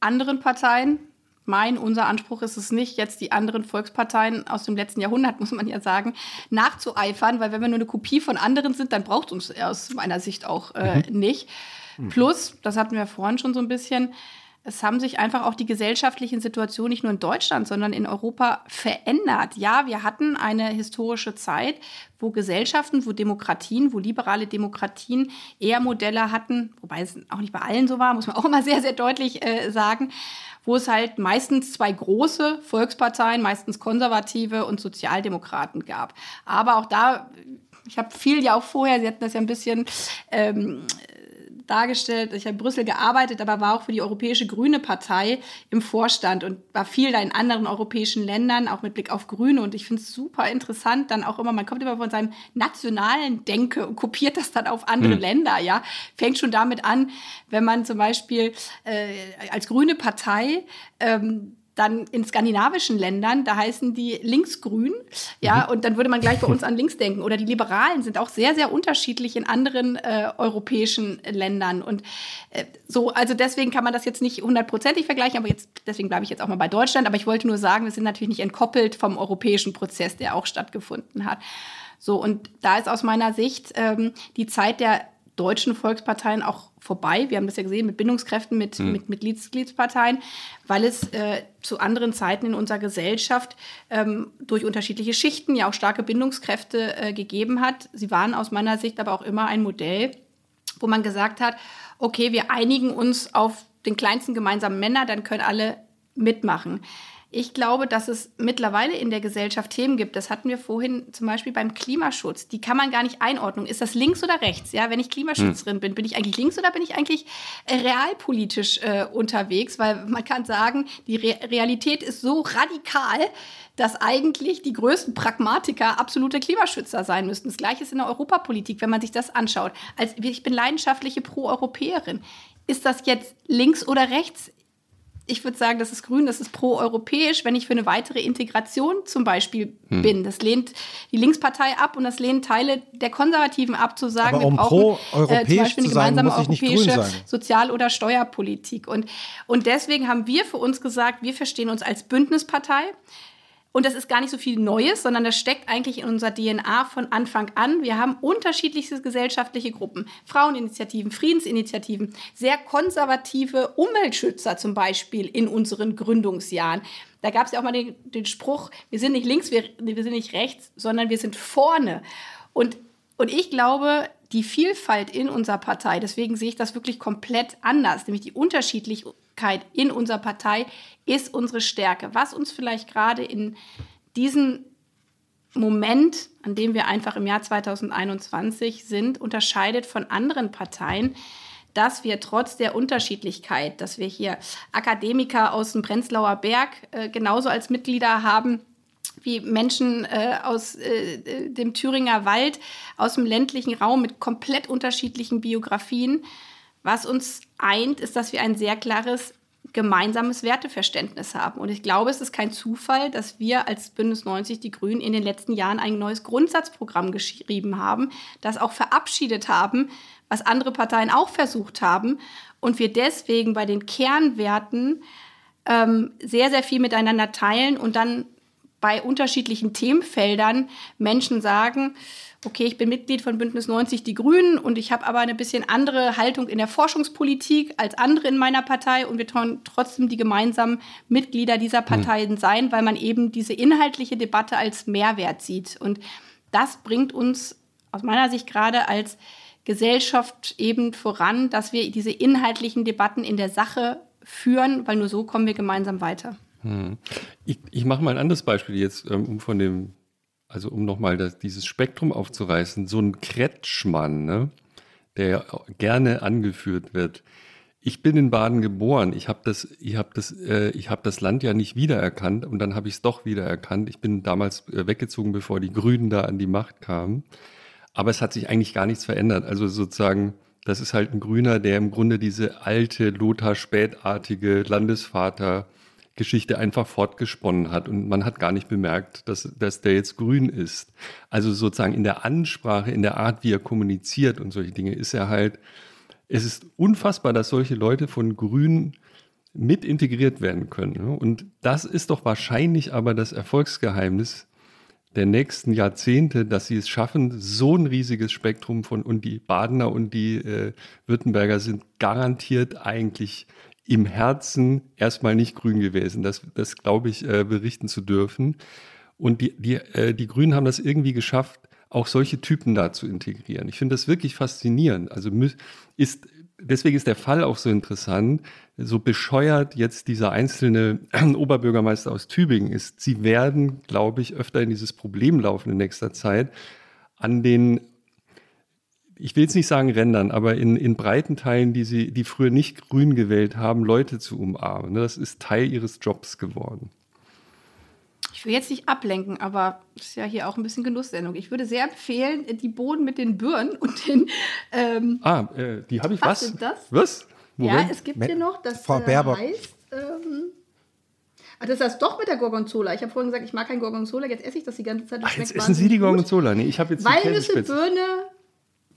anderen Parteien mein, unser Anspruch ist es nicht, jetzt die anderen Volksparteien aus dem letzten Jahrhundert, muss man ja sagen, nachzueifern, weil wenn wir nur eine Kopie von anderen sind, dann braucht uns aus meiner Sicht auch äh, mhm. nicht. Mhm. Plus, das hatten wir vorhin schon so ein bisschen, es haben sich einfach auch die gesellschaftlichen Situationen nicht nur in Deutschland, sondern in Europa verändert. Ja, wir hatten eine historische Zeit, wo Gesellschaften, wo Demokratien, wo liberale Demokratien eher Modelle hatten, wobei es auch nicht bei allen so war, muss man auch immer sehr, sehr deutlich äh, sagen, wo es halt meistens zwei große Volksparteien, meistens Konservative und Sozialdemokraten gab. Aber auch da, ich habe viel ja auch vorher, Sie hatten das ja ein bisschen ähm, dargestellt. Ich habe in Brüssel gearbeitet, aber war auch für die Europäische Grüne Partei im Vorstand und war viel da in anderen europäischen Ländern, auch mit Blick auf Grüne. Und ich finde es super interessant, dann auch immer, man kommt immer von seinem nationalen Denke und kopiert das dann auf andere mhm. Länder, ja. Fängt schon damit an, wenn man zum Beispiel äh, als Grüne Partei ähm, dann in skandinavischen Ländern, da heißen die linksgrün, ja, mhm. und dann würde man gleich bei uns an links denken. Oder die Liberalen sind auch sehr, sehr unterschiedlich in anderen äh, europäischen Ländern. Und äh, so, also deswegen kann man das jetzt nicht hundertprozentig vergleichen, aber jetzt, deswegen bleibe ich jetzt auch mal bei Deutschland. Aber ich wollte nur sagen, wir sind natürlich nicht entkoppelt vom europäischen Prozess, der auch stattgefunden hat. So, und da ist aus meiner Sicht ähm, die Zeit der deutschen Volksparteien auch vorbei. Wir haben das ja gesehen mit Bindungskräften, mit, hm. mit Mitgliedsparteien, weil es äh, zu anderen Zeiten in unserer Gesellschaft ähm, durch unterschiedliche Schichten ja auch starke Bindungskräfte äh, gegeben hat. Sie waren aus meiner Sicht aber auch immer ein Modell, wo man gesagt hat, okay, wir einigen uns auf den kleinsten gemeinsamen Männer, dann können alle mitmachen. Ich glaube, dass es mittlerweile in der Gesellschaft Themen gibt. Das hatten wir vorhin zum Beispiel beim Klimaschutz. Die kann man gar nicht einordnen. Ist das links oder rechts? Ja, wenn ich Klimaschützerin hm. bin, bin ich eigentlich links oder bin ich eigentlich äh, realpolitisch äh, unterwegs? Weil man kann sagen, die Re Realität ist so radikal, dass eigentlich die größten Pragmatiker absolute Klimaschützer sein müssten. Das Gleiche ist in der Europapolitik, wenn man sich das anschaut. Als, ich bin leidenschaftliche Pro-Europäerin. Ist das jetzt links oder rechts? Ich würde sagen, das ist grün, das ist pro-europäisch, wenn ich für eine weitere Integration zum Beispiel hm. bin. Das lehnt die Linkspartei ab und das lehnen Teile der Konservativen ab, zu sagen, Aber um wir brauchen äh, zum Beispiel eine gemeinsame sein, europäische Sozial- oder Steuerpolitik. Und, und deswegen haben wir für uns gesagt, wir verstehen uns als Bündnispartei. Und das ist gar nicht so viel Neues, sondern das steckt eigentlich in unserer DNA von Anfang an. Wir haben unterschiedlichste gesellschaftliche Gruppen, Fraueninitiativen, Friedensinitiativen, sehr konservative Umweltschützer zum Beispiel in unseren Gründungsjahren. Da gab es ja auch mal den, den, Spruch, wir sind nicht links, wir, wir sind nicht rechts, sondern wir sind vorne. Und, und ich glaube, die Vielfalt in unserer Partei, deswegen sehe ich das wirklich komplett anders, nämlich die Unterschiedlichkeit in unserer Partei ist unsere Stärke. Was uns vielleicht gerade in diesem Moment, an dem wir einfach im Jahr 2021 sind, unterscheidet von anderen Parteien, dass wir trotz der Unterschiedlichkeit, dass wir hier Akademiker aus dem Prenzlauer Berg äh, genauso als Mitglieder haben, wie Menschen äh, aus äh, dem Thüringer Wald, aus dem ländlichen Raum mit komplett unterschiedlichen Biografien. Was uns eint, ist, dass wir ein sehr klares gemeinsames Werteverständnis haben. Und ich glaube, es ist kein Zufall, dass wir als Bündnis 90 Die Grünen in den letzten Jahren ein neues Grundsatzprogramm geschrieben haben, das auch verabschiedet haben, was andere Parteien auch versucht haben. Und wir deswegen bei den Kernwerten ähm, sehr, sehr viel miteinander teilen und dann bei unterschiedlichen Themenfeldern Menschen sagen, okay, ich bin Mitglied von Bündnis 90 Die Grünen und ich habe aber eine bisschen andere Haltung in der Forschungspolitik als andere in meiner Partei und wir wollen trotzdem die gemeinsamen Mitglieder dieser hm. Parteien mhm. sein, weil man eben diese inhaltliche Debatte als Mehrwert sieht. Und das bringt uns aus meiner Sicht gerade als Gesellschaft eben voran, dass wir diese inhaltlichen Debatten in der Sache führen, weil nur so kommen wir gemeinsam weiter. Hm. Ich, ich mache mal ein anderes Beispiel jetzt, ähm, um von dem, also um nochmal dieses Spektrum aufzureißen. So ein Kretschmann, ne, der gerne angeführt wird. Ich bin in Baden geboren. Ich habe das, habe das, äh, habe das Land ja nicht wiedererkannt und dann habe ich es doch wiedererkannt. Ich bin damals äh, weggezogen, bevor die Grünen da an die Macht kamen. Aber es hat sich eigentlich gar nichts verändert. Also sozusagen, das ist halt ein Grüner, der im Grunde diese alte Lothar Spätartige Landesvater Geschichte einfach fortgesponnen hat und man hat gar nicht bemerkt, dass, dass der jetzt grün ist. Also sozusagen in der Ansprache, in der Art, wie er kommuniziert und solche Dinge, ist er halt, es ist unfassbar, dass solche Leute von Grün mit integriert werden können. Und das ist doch wahrscheinlich aber das Erfolgsgeheimnis der nächsten Jahrzehnte, dass sie es schaffen, so ein riesiges Spektrum von, und die Badener und die äh, Württemberger sind garantiert eigentlich im Herzen erstmal nicht grün gewesen. Das, das glaube ich, äh, berichten zu dürfen. Und die, die, äh, die Grünen haben das irgendwie geschafft, auch solche Typen da zu integrieren. Ich finde das wirklich faszinierend. Also ist, deswegen ist der Fall auch so interessant. So bescheuert jetzt dieser einzelne Oberbürgermeister aus Tübingen ist. Sie werden, glaube ich, öfter in dieses Problem laufen in nächster Zeit, an den ich will jetzt nicht sagen Rändern, aber in, in breiten Teilen, die sie, die früher nicht grün gewählt haben, Leute zu umarmen. Ne, das ist Teil ihres Jobs geworden. Ich will jetzt nicht ablenken, aber es ist ja hier auch ein bisschen Genusssendung. Ich würde sehr empfehlen, die Bohnen mit den Birnen und den. Ähm, ah, äh, die habe ich was? Was sind das? Was? Ja, es gibt hier noch, das Frau äh, heißt. Ähm, Ah, das ist das doch mit der Gorgonzola. Ich habe vorhin gesagt, ich mag kein Gorgonzola. Jetzt esse ich das die ganze Zeit. Das Ach, jetzt essen Sie die Gorgonzola? Nee, ich habe jetzt Walnüsse, Birne,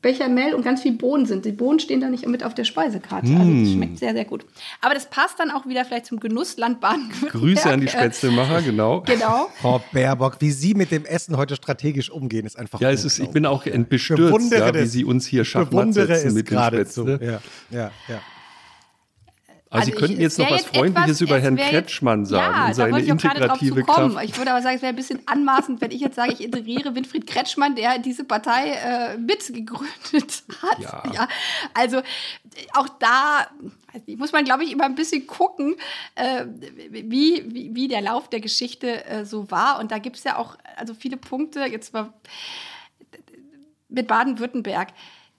Bechamel und ganz viel Bohnen sind. Die Bohnen stehen da nicht mit auf der Speisekarte. Mm. Also das schmeckt sehr, sehr gut. Aber das passt dann auch wieder vielleicht zum Genussland Baden-Württemberg. Grüße an die Spätzlemacher, genau. genau. Frau Baerbock, wie Sie mit dem Essen heute strategisch umgehen, ist einfach Ja, es ist, ich bin auch bestürzt, ja, wie Sie uns hier schaffen mit den Spätzle. Ja, ja, ja. Also, Sie könnten jetzt noch was Freundliches über Herrn Kretschmann sagen ja, und seine integrative Kraft. Ich würde aber sagen, es wäre ein bisschen anmaßend, wenn ich jetzt sage, ich integriere Winfried Kretschmann, der diese Partei äh, mitgegründet hat. Ja. ja. Also auch da muss man, glaube ich, immer ein bisschen gucken, äh, wie, wie, wie, der Lauf der Geschichte äh, so war. Und da gibt es ja auch also viele Punkte, jetzt mal mit Baden-Württemberg.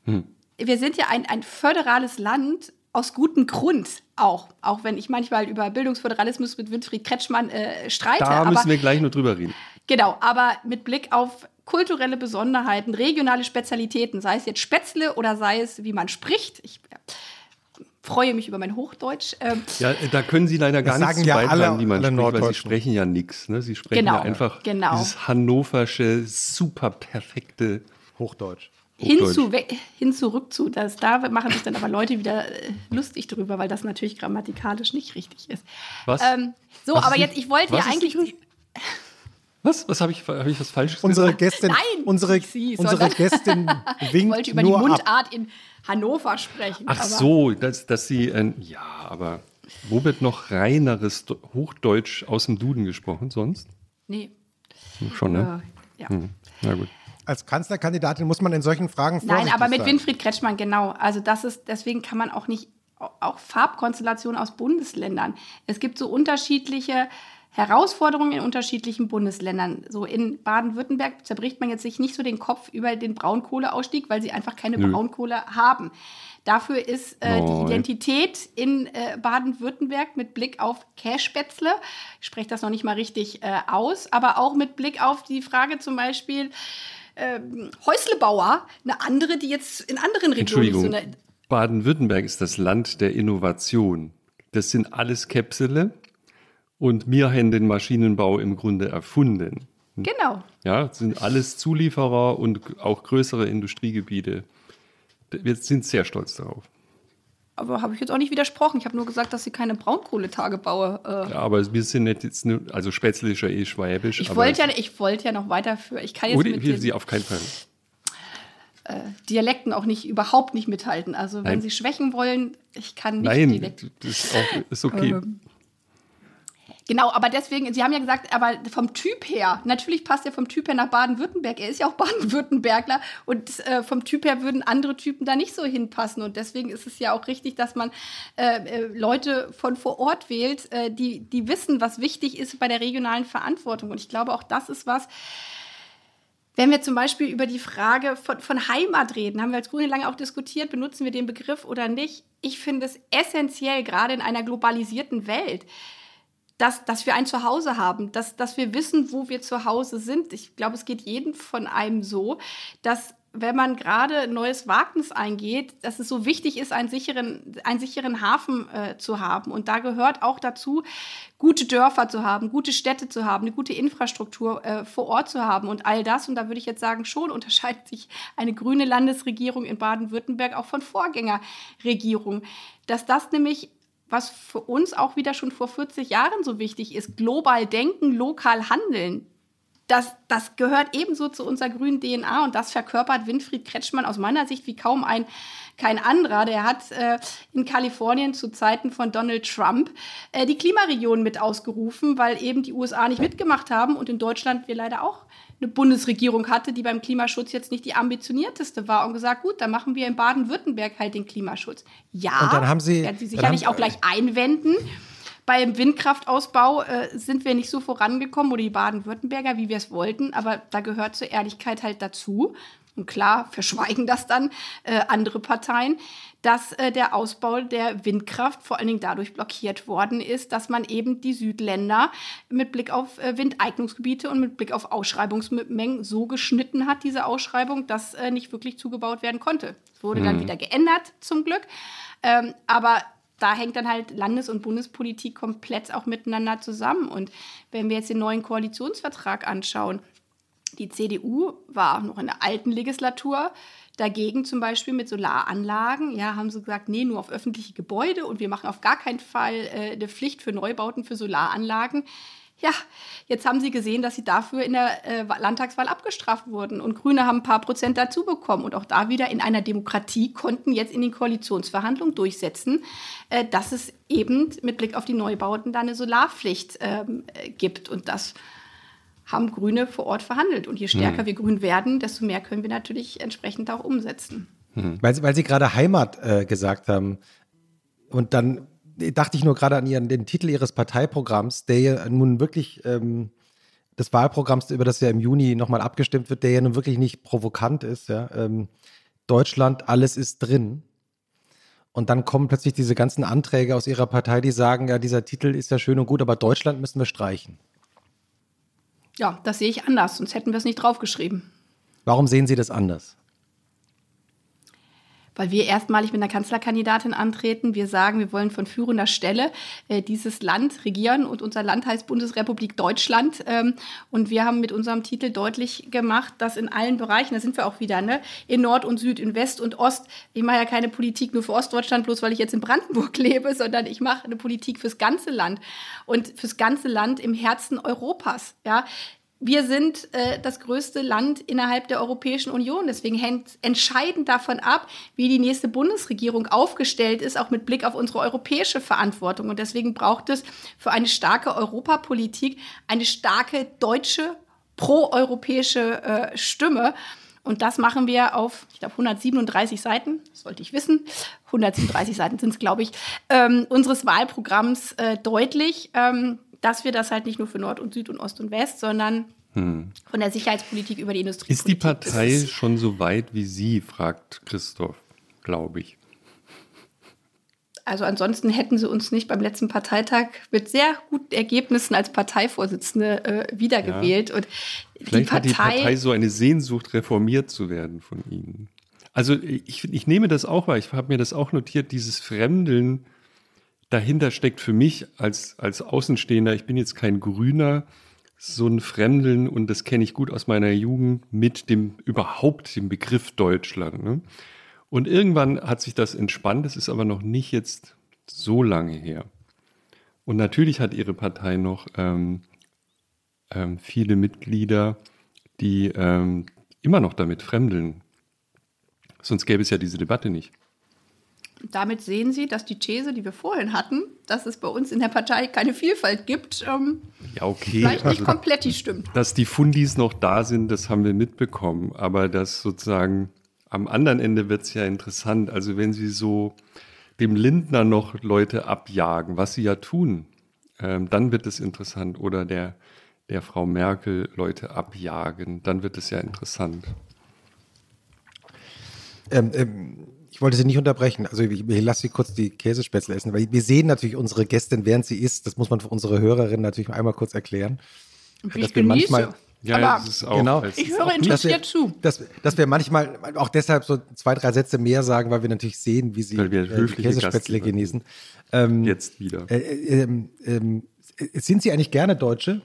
Hm. Wir sind ja ein, ein föderales Land aus gutem Grund auch, auch wenn ich manchmal über Bildungsföderalismus mit Winfried Kretschmann äh, streite. Da müssen aber, wir gleich nur drüber reden. Genau, aber mit Blick auf kulturelle Besonderheiten, regionale Spezialitäten, sei es jetzt Spätzle oder sei es, wie man spricht. Ich äh, freue mich über mein Hochdeutsch. Ähm, ja, da können Sie leider gar nichts ja beitragen, wie man spricht, weil Sie sprechen ja nichts. Ne? Sie sprechen genau, ja einfach genau. dieses hannoversche, super perfekte Hochdeutsch hin zu, hin zurück zu, das, da machen sich dann aber Leute wieder äh, lustig drüber, weil das natürlich grammatikalisch nicht richtig ist. Was? Ähm, so, was aber jetzt, ich wollte ja eigentlich. Was? Was habe ich, hab ich was Falsches unsere Gästin, Nein, unsere, Sie, unsere Gästin winkt Ich wollte über die Mundart ab. in Hannover sprechen. Ach so, dass, dass Sie, äh, ja, aber wo wird noch reineres Hochdeutsch aus dem Duden gesprochen sonst? Nee. Schon, ne? Äh, ja. Hm, na gut als Kanzlerkandidatin muss man in solchen Fragen vorsichtig Nein, aber mit sein. Winfried Kretschmann genau. Also das ist deswegen kann man auch nicht auch Farbkonstellationen aus Bundesländern. Es gibt so unterschiedliche Herausforderungen in unterschiedlichen Bundesländern. So in Baden-Württemberg zerbricht man jetzt sich nicht so den Kopf über den Braunkohleausstieg, weil sie einfach keine Nö. Braunkohle haben. Dafür ist äh, die Identität in äh, Baden-Württemberg mit Blick auf Cashspätzle, ich spreche das noch nicht mal richtig äh, aus, aber auch mit Blick auf die Frage zum Beispiel, ähm, Häuslebauer, eine andere, die jetzt in anderen Regionen so Baden-Württemberg ist das Land der Innovation. Das sind alles Käpsele und wir haben den Maschinenbau im Grunde erfunden. Genau. Ja, das sind alles Zulieferer und auch größere Industriegebiete. Wir sind sehr stolz darauf. Aber habe ich jetzt auch nicht widersprochen. Ich habe nur gesagt, dass sie keine Braunkohletagebaue. Äh ja, aber wir sind nicht jetzt nur, also Spätzle ist ja eh schwäbisch. Ich wollte ja, ich wollte ja noch weiterführen. Ich kann jetzt oh, mit den, Sie auf keinen Fall. Äh, Dialekten auch nicht überhaupt nicht mithalten. Also wenn Nein. Sie schwächen wollen, ich kann nicht Nein, Dialekt. das ist, auch, ist okay. Ähm, Genau, aber deswegen, Sie haben ja gesagt, aber vom Typ her, natürlich passt er vom Typ her nach Baden-Württemberg. Er ist ja auch Baden-Württembergler und äh, vom Typ her würden andere Typen da nicht so hinpassen. Und deswegen ist es ja auch richtig, dass man äh, äh, Leute von vor Ort wählt, äh, die, die wissen, was wichtig ist bei der regionalen Verantwortung. Und ich glaube, auch das ist was, wenn wir zum Beispiel über die Frage von, von Heimat reden, haben wir als Grüne lange auch diskutiert, benutzen wir den Begriff oder nicht. Ich finde es essentiell, gerade in einer globalisierten Welt, dass, dass wir ein Zuhause haben, dass, dass wir wissen, wo wir zu Hause sind. Ich glaube, es geht jedem von einem so, dass wenn man gerade ein neues Wagnis eingeht, dass es so wichtig ist, einen sicheren, einen sicheren Hafen äh, zu haben. Und da gehört auch dazu, gute Dörfer zu haben, gute Städte zu haben, eine gute Infrastruktur äh, vor Ort zu haben und all das. Und da würde ich jetzt sagen, schon unterscheidet sich eine grüne Landesregierung in Baden-Württemberg auch von Vorgängerregierungen. Dass das nämlich was für uns auch wieder schon vor 40 Jahren so wichtig ist, global denken, lokal handeln das, das gehört ebenso zu unserer grünen DNA und das verkörpert Winfried Kretschmann aus meiner Sicht wie kaum ein kein anderer. Der hat äh, in Kalifornien zu Zeiten von Donald Trump äh, die Klimaregion mit ausgerufen, weil eben die USA nicht mitgemacht haben und in Deutschland wir leider auch eine Bundesregierung hatte, die beim Klimaschutz jetzt nicht die ambitionierteste war und gesagt, gut, dann machen wir in Baden-Württemberg halt den Klimaschutz. Ja, und dann haben Sie, werden Sie sicherlich auch gleich einwenden beim Windkraftausbau äh, sind wir nicht so vorangekommen oder die Baden-Württemberger, wie wir es wollten, aber da gehört zur Ehrlichkeit halt dazu. Und klar, verschweigen das dann äh, andere Parteien, dass äh, der Ausbau der Windkraft vor allen Dingen dadurch blockiert worden ist, dass man eben die Südländer mit Blick auf äh, Windeignungsgebiete und mit Blick auf Ausschreibungsmengen so geschnitten hat, diese Ausschreibung, dass äh, nicht wirklich zugebaut werden konnte. Es wurde mhm. dann wieder geändert, zum Glück. Ähm, aber da hängt dann halt Landes- und Bundespolitik komplett auch miteinander zusammen. Und wenn wir jetzt den neuen Koalitionsvertrag anschauen, die CDU war noch in der alten Legislatur dagegen zum Beispiel mit Solaranlagen. Ja, haben sie gesagt, nee, nur auf öffentliche Gebäude und wir machen auf gar keinen Fall äh, eine Pflicht für Neubauten für Solaranlagen. Ja, jetzt haben sie gesehen, dass sie dafür in der äh, Landtagswahl abgestraft wurden. Und Grüne haben ein paar Prozent dazu bekommen. Und auch da wieder in einer Demokratie konnten jetzt in den Koalitionsverhandlungen durchsetzen, äh, dass es eben mit Blick auf die Neubauten da eine Solarpflicht ähm, äh, gibt. Und das haben Grüne vor Ort verhandelt. Und je stärker hm. wir grün werden, desto mehr können wir natürlich entsprechend auch umsetzen. Hm. Weil, weil Sie gerade Heimat äh, gesagt haben. Und dann dachte ich nur gerade an ihren, den Titel ihres Parteiprogramms, der ja nun wirklich ähm, des Wahlprogramms, über das ja im Juni nochmal abgestimmt wird, der ja nun wirklich nicht provokant ist. Ja? Ähm, Deutschland, alles ist drin. Und dann kommen plötzlich diese ganzen Anträge aus ihrer Partei, die sagen, ja, dieser Titel ist ja schön und gut, aber Deutschland müssen wir streichen. Ja, das sehe ich anders, sonst hätten wir es nicht draufgeschrieben. Warum sehen Sie das anders? Weil wir erstmalig mit einer Kanzlerkandidatin antreten. Wir sagen, wir wollen von führender Stelle äh, dieses Land regieren und unser Land heißt Bundesrepublik Deutschland. Ähm, und wir haben mit unserem Titel deutlich gemacht, dass in allen Bereichen, da sind wir auch wieder, ne, in Nord und Süd, in West und Ost, ich mache ja keine Politik nur für Ostdeutschland, bloß weil ich jetzt in Brandenburg lebe, sondern ich mache eine Politik fürs ganze Land und fürs ganze Land im Herzen Europas. Ja, wir sind äh, das größte Land innerhalb der Europäischen Union. Deswegen hängt entscheidend davon ab, wie die nächste Bundesregierung aufgestellt ist, auch mit Blick auf unsere europäische Verantwortung. Und deswegen braucht es für eine starke Europapolitik eine starke deutsche, proeuropäische äh, Stimme. Und das machen wir auf, ich glaube, 137 Seiten, das sollte ich wissen. 137 Seiten sind es, glaube ich, ähm, unseres Wahlprogramms äh, deutlich. Ähm, dass wir das halt nicht nur für Nord und Süd und Ost und West, sondern hm. von der Sicherheitspolitik über die Industrie. Ist die Partei schon so weit wie Sie, fragt Christoph, glaube ich. Also ansonsten hätten sie uns nicht beim letzten Parteitag mit sehr guten Ergebnissen als Parteivorsitzende äh, wiedergewählt. Ja. Und Vielleicht die Partei, hat die Partei so eine Sehnsucht, reformiert zu werden von Ihnen. Also ich, ich nehme das auch wahr, ich habe mir das auch notiert, dieses Fremdeln dahinter steckt für mich als, als Außenstehender, ich bin jetzt kein Grüner, so ein Fremdeln, und das kenne ich gut aus meiner Jugend, mit dem überhaupt dem Begriff Deutschland. Ne? Und irgendwann hat sich das entspannt, es ist aber noch nicht jetzt so lange her. Und natürlich hat ihre Partei noch ähm, ähm, viele Mitglieder, die ähm, immer noch damit fremdeln. Sonst gäbe es ja diese Debatte nicht. Damit sehen Sie, dass die These, die wir vorhin hatten, dass es bei uns in der Partei keine Vielfalt gibt, ähm, ja, okay. vielleicht nicht also, komplett die stimmt. Dass die Fundis noch da sind, das haben wir mitbekommen. Aber das sozusagen am anderen Ende wird es ja interessant. Also wenn Sie so dem Lindner noch Leute abjagen, was Sie ja tun, ähm, dann wird es interessant. Oder der, der Frau Merkel Leute abjagen, dann wird es ja interessant. Ähm, ähm ich wollte Sie nicht unterbrechen. Also ich, ich lasse Sie kurz die Käsespätzle essen, weil wir sehen natürlich unsere Gästin, während sie isst. Das muss man für unsere Hörerinnen natürlich einmal kurz erklären. Wie dass wir manchmal ja, aber das ist auch, genau, ich höre interessiert zu. Dass, dass wir manchmal auch deshalb so zwei, drei Sätze mehr sagen, weil wir natürlich sehen, wie Sie äh, Käsespätzle genießen. Ähm, Jetzt wieder. Äh, äh, ähm, ähm, sind Sie eigentlich gerne Deutsche?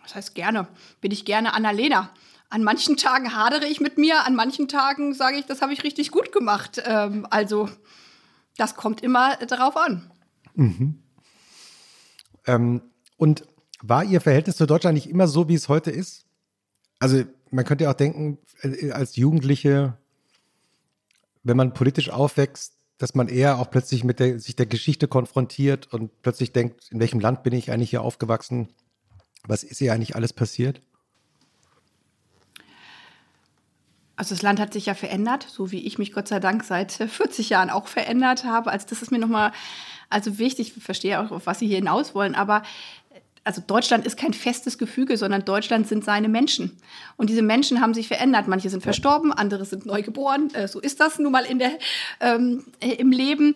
Was heißt gerne? Bin ich gerne Annalena an manchen Tagen hadere ich mit mir, an manchen Tagen sage ich, das habe ich richtig gut gemacht. Ähm, also das kommt immer darauf an. Mhm. Ähm, und war Ihr Verhältnis zu Deutschland nicht immer so, wie es heute ist? Also man könnte ja auch denken, äh, als Jugendliche, wenn man politisch aufwächst, dass man eher auch plötzlich mit der, sich der Geschichte konfrontiert und plötzlich denkt, in welchem Land bin ich eigentlich hier aufgewachsen? Was ist hier eigentlich alles passiert? Also das Land hat sich ja verändert, so wie ich mich Gott sei Dank seit 40 Jahren auch verändert habe. Also das ist mir nochmal also wichtig. Ich verstehe auch, auf was Sie hier hinaus wollen, aber also Deutschland ist kein festes Gefüge, sondern Deutschland sind seine Menschen. Und diese Menschen haben sich verändert. Manche sind verstorben, andere sind neu geboren. Äh, so ist das nun mal in der, ähm, im Leben.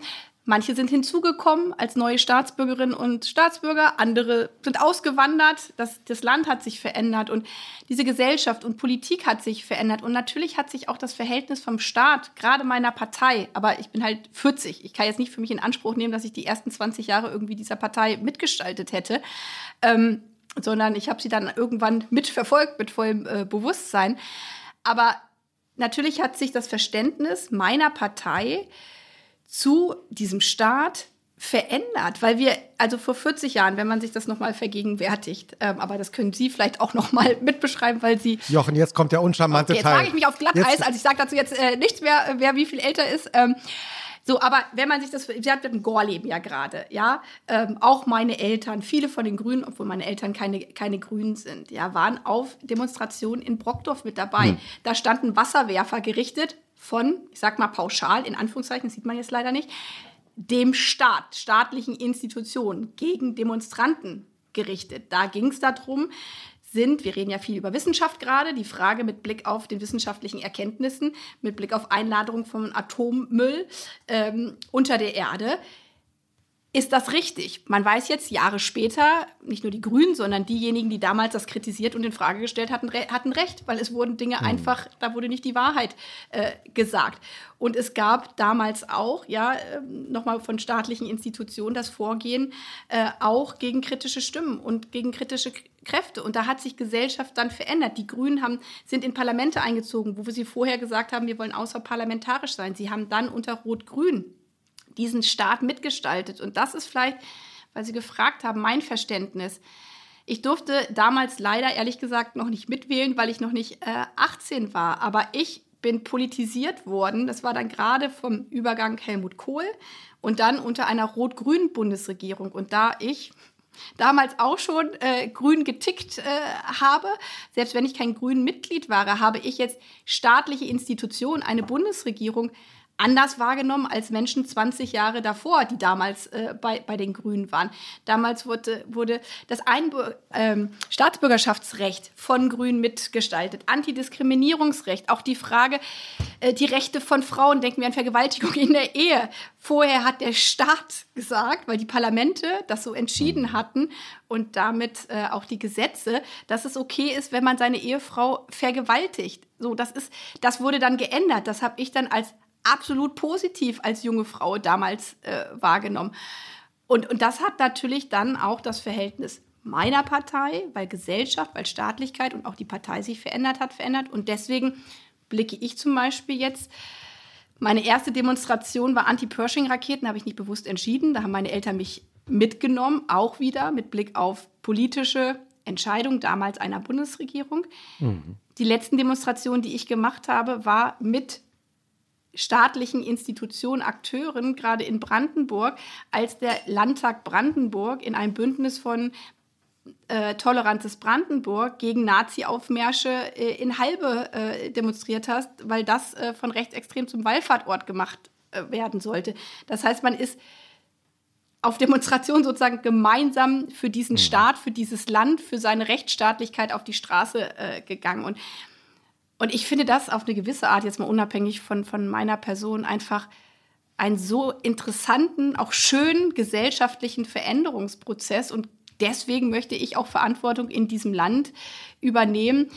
Manche sind hinzugekommen als neue Staatsbürgerinnen und Staatsbürger, andere sind ausgewandert. Das, das Land hat sich verändert und diese Gesellschaft und Politik hat sich verändert. Und natürlich hat sich auch das Verhältnis vom Staat, gerade meiner Partei, aber ich bin halt 40. Ich kann jetzt nicht für mich in Anspruch nehmen, dass ich die ersten 20 Jahre irgendwie dieser Partei mitgestaltet hätte, ähm, sondern ich habe sie dann irgendwann mitverfolgt mit vollem äh, Bewusstsein. Aber natürlich hat sich das Verständnis meiner Partei, zu diesem Staat verändert, weil wir also vor 40 Jahren, wenn man sich das noch mal vergegenwärtigt, ähm, aber das können Sie vielleicht auch noch mal mitbeschreiben, weil Sie Jochen, jetzt kommt der uncharmante okay, jetzt Teil. Jetzt frage ich mich auf Glatteis, also ich sage dazu jetzt äh, nichts mehr, wer wie viel älter ist. Ähm, so, aber wenn man sich das, Sie habt ein Gore-Leben ja gerade, ja, ähm, auch meine Eltern, viele von den Grünen, obwohl meine Eltern keine, keine Grünen sind, ja, waren auf Demonstrationen in Brockdorf mit dabei. Hm. Da standen Wasserwerfer gerichtet von, ich sag mal pauschal, in Anführungszeichen, sieht man jetzt leider nicht, dem Staat, staatlichen Institutionen gegen Demonstranten gerichtet. Da ging es darum, sind, wir reden ja viel über Wissenschaft gerade, die Frage mit Blick auf den wissenschaftlichen Erkenntnissen, mit Blick auf Einladerung von Atommüll ähm, unter der Erde, ist das richtig? Man weiß jetzt Jahre später, nicht nur die Grünen, sondern diejenigen, die damals das kritisiert und in Frage gestellt hatten, re hatten recht, weil es wurden Dinge mhm. einfach, da wurde nicht die Wahrheit äh, gesagt. Und es gab damals auch, ja, äh, nochmal von staatlichen Institutionen das Vorgehen äh, auch gegen kritische Stimmen und gegen kritische Kräfte. Und da hat sich Gesellschaft dann verändert. Die Grünen haben, sind in Parlamente eingezogen, wo wir sie vorher gesagt haben, wir wollen außerparlamentarisch sein. Sie haben dann unter Rot-Grün diesen Staat mitgestaltet. Und das ist vielleicht, weil Sie gefragt haben, mein Verständnis. Ich durfte damals leider ehrlich gesagt noch nicht mitwählen, weil ich noch nicht äh, 18 war. Aber ich bin politisiert worden. Das war dann gerade vom Übergang Helmut Kohl und dann unter einer rot-grünen Bundesregierung. Und da ich damals auch schon äh, grün getickt äh, habe, selbst wenn ich kein grün Mitglied war, habe ich jetzt staatliche Institutionen, eine Bundesregierung anders wahrgenommen als Menschen 20 Jahre davor, die damals äh, bei, bei den Grünen waren. Damals wurde, wurde das Einbür ähm, Staatsbürgerschaftsrecht von Grünen mitgestaltet, Antidiskriminierungsrecht, auch die Frage, äh, die Rechte von Frauen, denken wir an Vergewaltigung in der Ehe. Vorher hat der Staat gesagt, weil die Parlamente das so entschieden mhm. hatten und damit äh, auch die Gesetze, dass es okay ist, wenn man seine Ehefrau vergewaltigt. So, das ist, das wurde dann geändert. Das habe ich dann als absolut positiv als junge Frau damals äh, wahrgenommen. Und, und das hat natürlich dann auch das Verhältnis meiner Partei, weil Gesellschaft, weil Staatlichkeit und auch die Partei sich verändert hat, verändert. Und deswegen blicke ich zum Beispiel jetzt. Meine erste Demonstration war Anti-Pershing-Raketen, habe ich nicht bewusst entschieden. Da haben meine Eltern mich mitgenommen, auch wieder mit Blick auf politische Entscheidungen damals einer Bundesregierung. Mhm. Die letzten Demonstrationen, die ich gemacht habe, war mit staatlichen Institutionen, Akteuren, gerade in Brandenburg, als der Landtag Brandenburg in einem Bündnis von äh, tolerantes Brandenburg gegen Nazi-Aufmärsche äh, in Halbe äh, demonstriert hast, weil das äh, von rechtsextrem zum Wallfahrtort gemacht äh, werden sollte. Das heißt, man ist auf Demonstration sozusagen gemeinsam für diesen mhm. Staat, für dieses Land, für seine Rechtsstaatlichkeit auf die Straße äh, gegangen. Und, und ich finde das auf eine gewisse Art, jetzt mal unabhängig von, von meiner Person, einfach einen so interessanten, auch schönen gesellschaftlichen Veränderungsprozess. Und deswegen möchte ich auch Verantwortung in diesem Land übernehmen,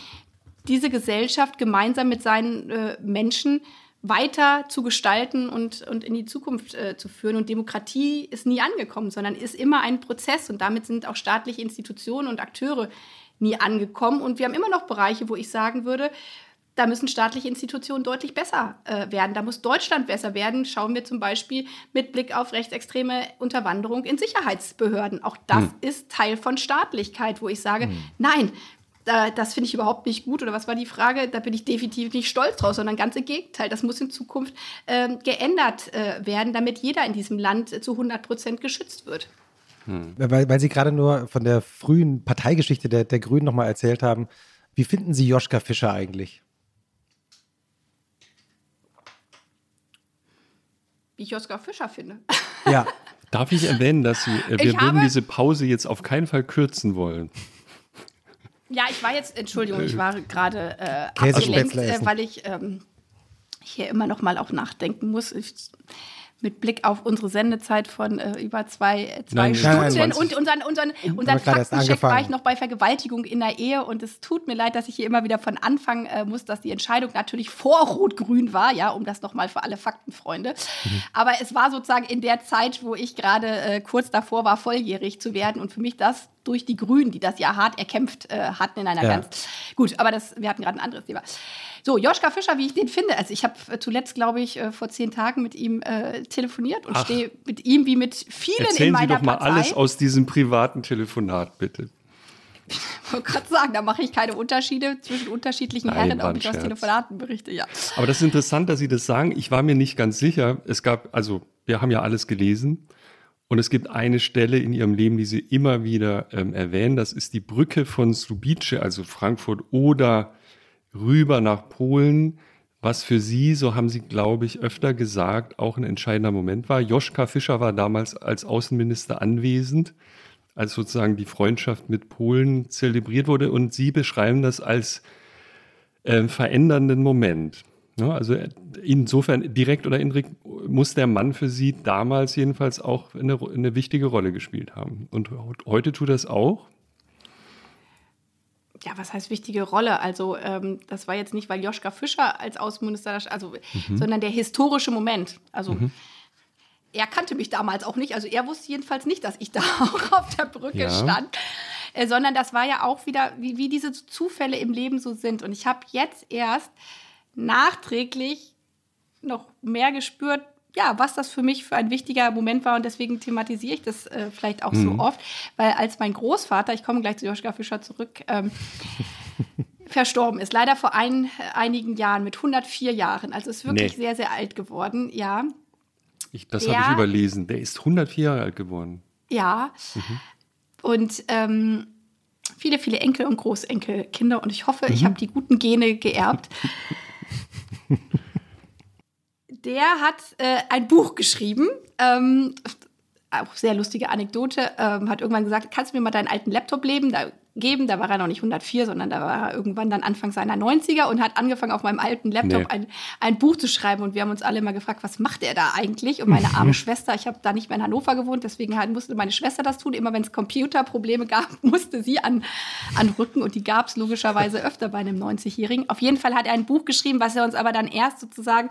diese Gesellschaft gemeinsam mit seinen äh, Menschen weiter zu gestalten und, und in die Zukunft äh, zu führen. Und Demokratie ist nie angekommen, sondern ist immer ein Prozess. Und damit sind auch staatliche Institutionen und Akteure nie angekommen. Und wir haben immer noch Bereiche, wo ich sagen würde, da müssen staatliche Institutionen deutlich besser äh, werden. Da muss Deutschland besser werden. Schauen wir zum Beispiel mit Blick auf rechtsextreme Unterwanderung in Sicherheitsbehörden. Auch das hm. ist Teil von Staatlichkeit, wo ich sage, hm. nein, das finde ich überhaupt nicht gut. Oder was war die Frage? Da bin ich definitiv nicht stolz drauf, sondern ganz im Gegenteil. Das muss in Zukunft äh, geändert äh, werden, damit jeder in diesem Land zu 100 Prozent geschützt wird. Hm. Weil, weil Sie gerade nur von der frühen Parteigeschichte der, der Grünen nochmal erzählt haben. Wie finden Sie Joschka Fischer eigentlich? Wie ich Joschka Fischer finde. Ja. Darf ich erwähnen, dass Sie, äh, wir würden diese Pause jetzt auf keinen Fall kürzen wollen. Ja, ich war jetzt, Entschuldigung, ich war gerade äh, abgelenkt, äh, weil ich ähm, hier immer noch mal auch nachdenken muss. Ich, mit Blick auf unsere Sendezeit von äh, über zwei, zwei nein, Stunden nein, nein, und unseren, unseren, unseren Faktencheck war ich noch bei Vergewaltigung in der Ehe und es tut mir leid, dass ich hier immer wieder von Anfang äh, muss, dass die Entscheidung natürlich vor Rot-Grün war, ja, um das nochmal für alle Faktenfreunde. Mhm. Aber es war sozusagen in der Zeit, wo ich gerade äh, kurz davor war, volljährig zu werden und für mich das durch die Grünen, die das ja hart erkämpft äh, hatten in einer ja. ganz gut, aber das, wir hatten gerade ein anderes Thema. So, Joschka Fischer, wie ich den finde. Also ich habe äh, zuletzt, glaube ich, äh, vor zehn Tagen mit ihm äh, telefoniert und stehe mit ihm wie mit vielen Erzählen in meiner Sie doch mal Partei. alles aus diesem privaten Telefonat, bitte. Ich wollte gerade sagen, da mache ich keine Unterschiede zwischen unterschiedlichen Nein, Herren, ob ich aus Telefonaten berichte, ja. Aber das ist interessant, dass Sie das sagen. Ich war mir nicht ganz sicher. Es gab, also wir haben ja alles gelesen. Und es gibt eine Stelle in ihrem Leben, die sie immer wieder ähm, erwähnen. Das ist die Brücke von Slubice, also Frankfurt oder rüber nach Polen, was für sie, so haben sie, glaube ich, öfter gesagt, auch ein entscheidender Moment war. Joschka Fischer war damals als Außenminister anwesend, als sozusagen die Freundschaft mit Polen zelebriert wurde. Und sie beschreiben das als äh, verändernden Moment. Ja, also insofern, direkt oder indirekt, muss der Mann für sie damals jedenfalls auch eine, eine wichtige Rolle gespielt haben. Und heute tut es auch ja, was heißt wichtige Rolle? Also ähm, das war jetzt nicht, weil Joschka Fischer als Außenminister, also, mhm. sondern der historische Moment. Also mhm. er kannte mich damals auch nicht, also er wusste jedenfalls nicht, dass ich da auch auf der Brücke ja. stand. Äh, sondern das war ja auch wieder, wie, wie diese Zufälle im Leben so sind. Und ich habe jetzt erst nachträglich noch mehr gespürt, ja, was das für mich für ein wichtiger Moment war und deswegen thematisiere ich das äh, vielleicht auch mhm. so oft, weil als mein Großvater, ich komme gleich zu Joschka Fischer zurück, ähm, verstorben ist, leider vor ein, einigen Jahren mit 104 Jahren, also ist wirklich nee. sehr, sehr alt geworden, ja. Ich, das habe ich überlesen, der ist 104 Jahre alt geworden. Ja, mhm. und ähm, viele, viele Enkel und Großenkelkinder und ich hoffe, mhm. ich habe die guten Gene geerbt. der hat äh, ein Buch geschrieben. Ähm, auch sehr lustige Anekdote, ähm, hat irgendwann gesagt, kannst du mir mal deinen alten Laptop leben, da, geben? Da war er noch nicht 104, sondern da war er irgendwann dann Anfang seiner 90er und hat angefangen, auf meinem alten Laptop nee. ein, ein Buch zu schreiben. Und wir haben uns alle immer gefragt, was macht er da eigentlich? Und meine arme Schwester, ich habe da nicht mehr in Hannover gewohnt, deswegen halt musste meine Schwester das tun. Immer wenn es Computerprobleme gab, musste sie an, anrücken und die gab es logischerweise öfter bei einem 90-Jährigen. Auf jeden Fall hat er ein Buch geschrieben, was er uns aber dann erst sozusagen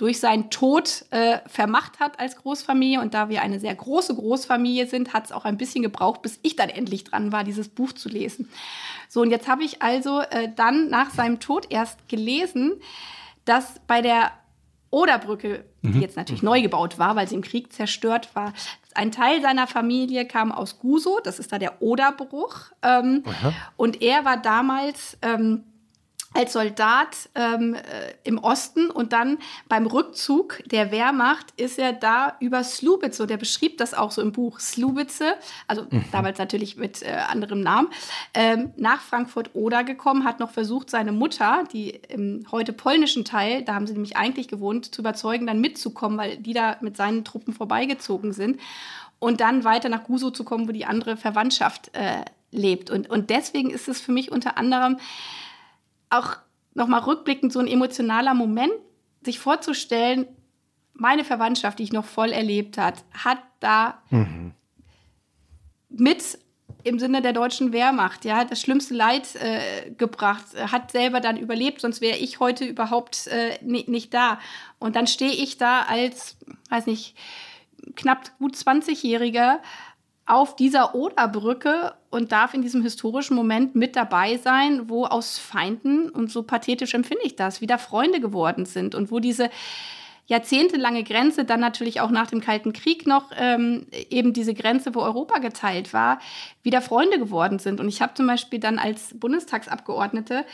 durch seinen Tod äh, vermacht hat als Großfamilie. Und da wir eine sehr große Großfamilie sind, hat es auch ein bisschen gebraucht, bis ich dann endlich dran war, dieses Buch zu lesen. So, und jetzt habe ich also äh, dann nach seinem Tod erst gelesen, dass bei der Oderbrücke, die mhm. jetzt natürlich neu gebaut war, weil sie im Krieg zerstört war, ein Teil seiner Familie kam aus Guso, das ist da der Oderbruch. Ähm, und er war damals ähm, als Soldat ähm, äh, im Osten und dann beim Rückzug der Wehrmacht ist er da über Slubitze, und er beschrieb das auch so im Buch Slubitze, also mhm. damals natürlich mit äh, anderem Namen, ähm, nach Frankfurt-Oder gekommen, hat noch versucht, seine Mutter, die im heute polnischen Teil, da haben sie nämlich eigentlich gewohnt, zu überzeugen, dann mitzukommen, weil die da mit seinen Truppen vorbeigezogen sind und dann weiter nach Guso zu kommen, wo die andere Verwandtschaft äh, lebt. Und, und deswegen ist es für mich unter anderem auch nochmal rückblickend so ein emotionaler Moment, sich vorzustellen, meine Verwandtschaft, die ich noch voll erlebt hat, hat da mhm. mit im Sinne der deutschen Wehrmacht, ja, das schlimmste Leid äh, gebracht, hat selber dann überlebt, sonst wäre ich heute überhaupt äh, nicht da. Und dann stehe ich da als, weiß nicht, knapp gut 20-Jähriger auf dieser Oderbrücke und darf in diesem historischen Moment mit dabei sein, wo aus Feinden, und so pathetisch empfinde ich das, wieder Freunde geworden sind und wo diese jahrzehntelange Grenze dann natürlich auch nach dem Kalten Krieg noch ähm, eben diese Grenze, wo Europa geteilt war, wieder Freunde geworden sind. Und ich habe zum Beispiel dann als Bundestagsabgeordnete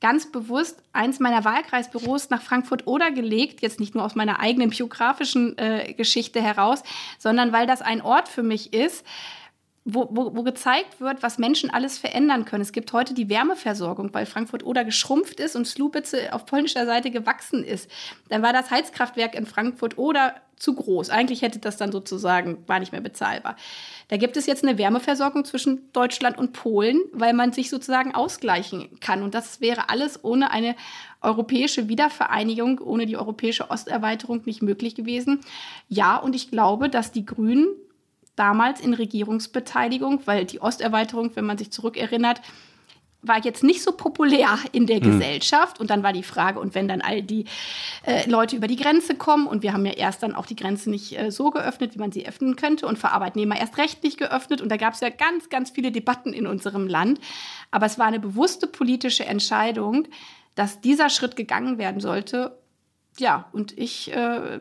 ganz bewusst eins meiner Wahlkreisbüros nach Frankfurt-Oder gelegt, jetzt nicht nur aus meiner eigenen biografischen äh, Geschichte heraus, sondern weil das ein Ort für mich ist, wo, wo, wo, gezeigt wird, was Menschen alles verändern können. Es gibt heute die Wärmeversorgung, weil Frankfurt-Oder geschrumpft ist und Slupitze auf polnischer Seite gewachsen ist. Dann war das Heizkraftwerk in Frankfurt-Oder zu groß. Eigentlich hätte das dann sozusagen, war nicht mehr bezahlbar. Da gibt es jetzt eine Wärmeversorgung zwischen Deutschland und Polen, weil man sich sozusagen ausgleichen kann. Und das wäre alles ohne eine europäische Wiedervereinigung, ohne die europäische Osterweiterung nicht möglich gewesen. Ja, und ich glaube, dass die Grünen damals in Regierungsbeteiligung, weil die Osterweiterung, wenn man sich zurückerinnert, war jetzt nicht so populär in der mhm. Gesellschaft. Und dann war die Frage, und wenn dann all die äh, Leute über die Grenze kommen, und wir haben ja erst dann auch die Grenze nicht äh, so geöffnet, wie man sie öffnen könnte, und für Arbeitnehmer erst recht nicht geöffnet. Und da gab es ja ganz, ganz viele Debatten in unserem Land. Aber es war eine bewusste politische Entscheidung, dass dieser Schritt gegangen werden sollte. Ja, und ich äh,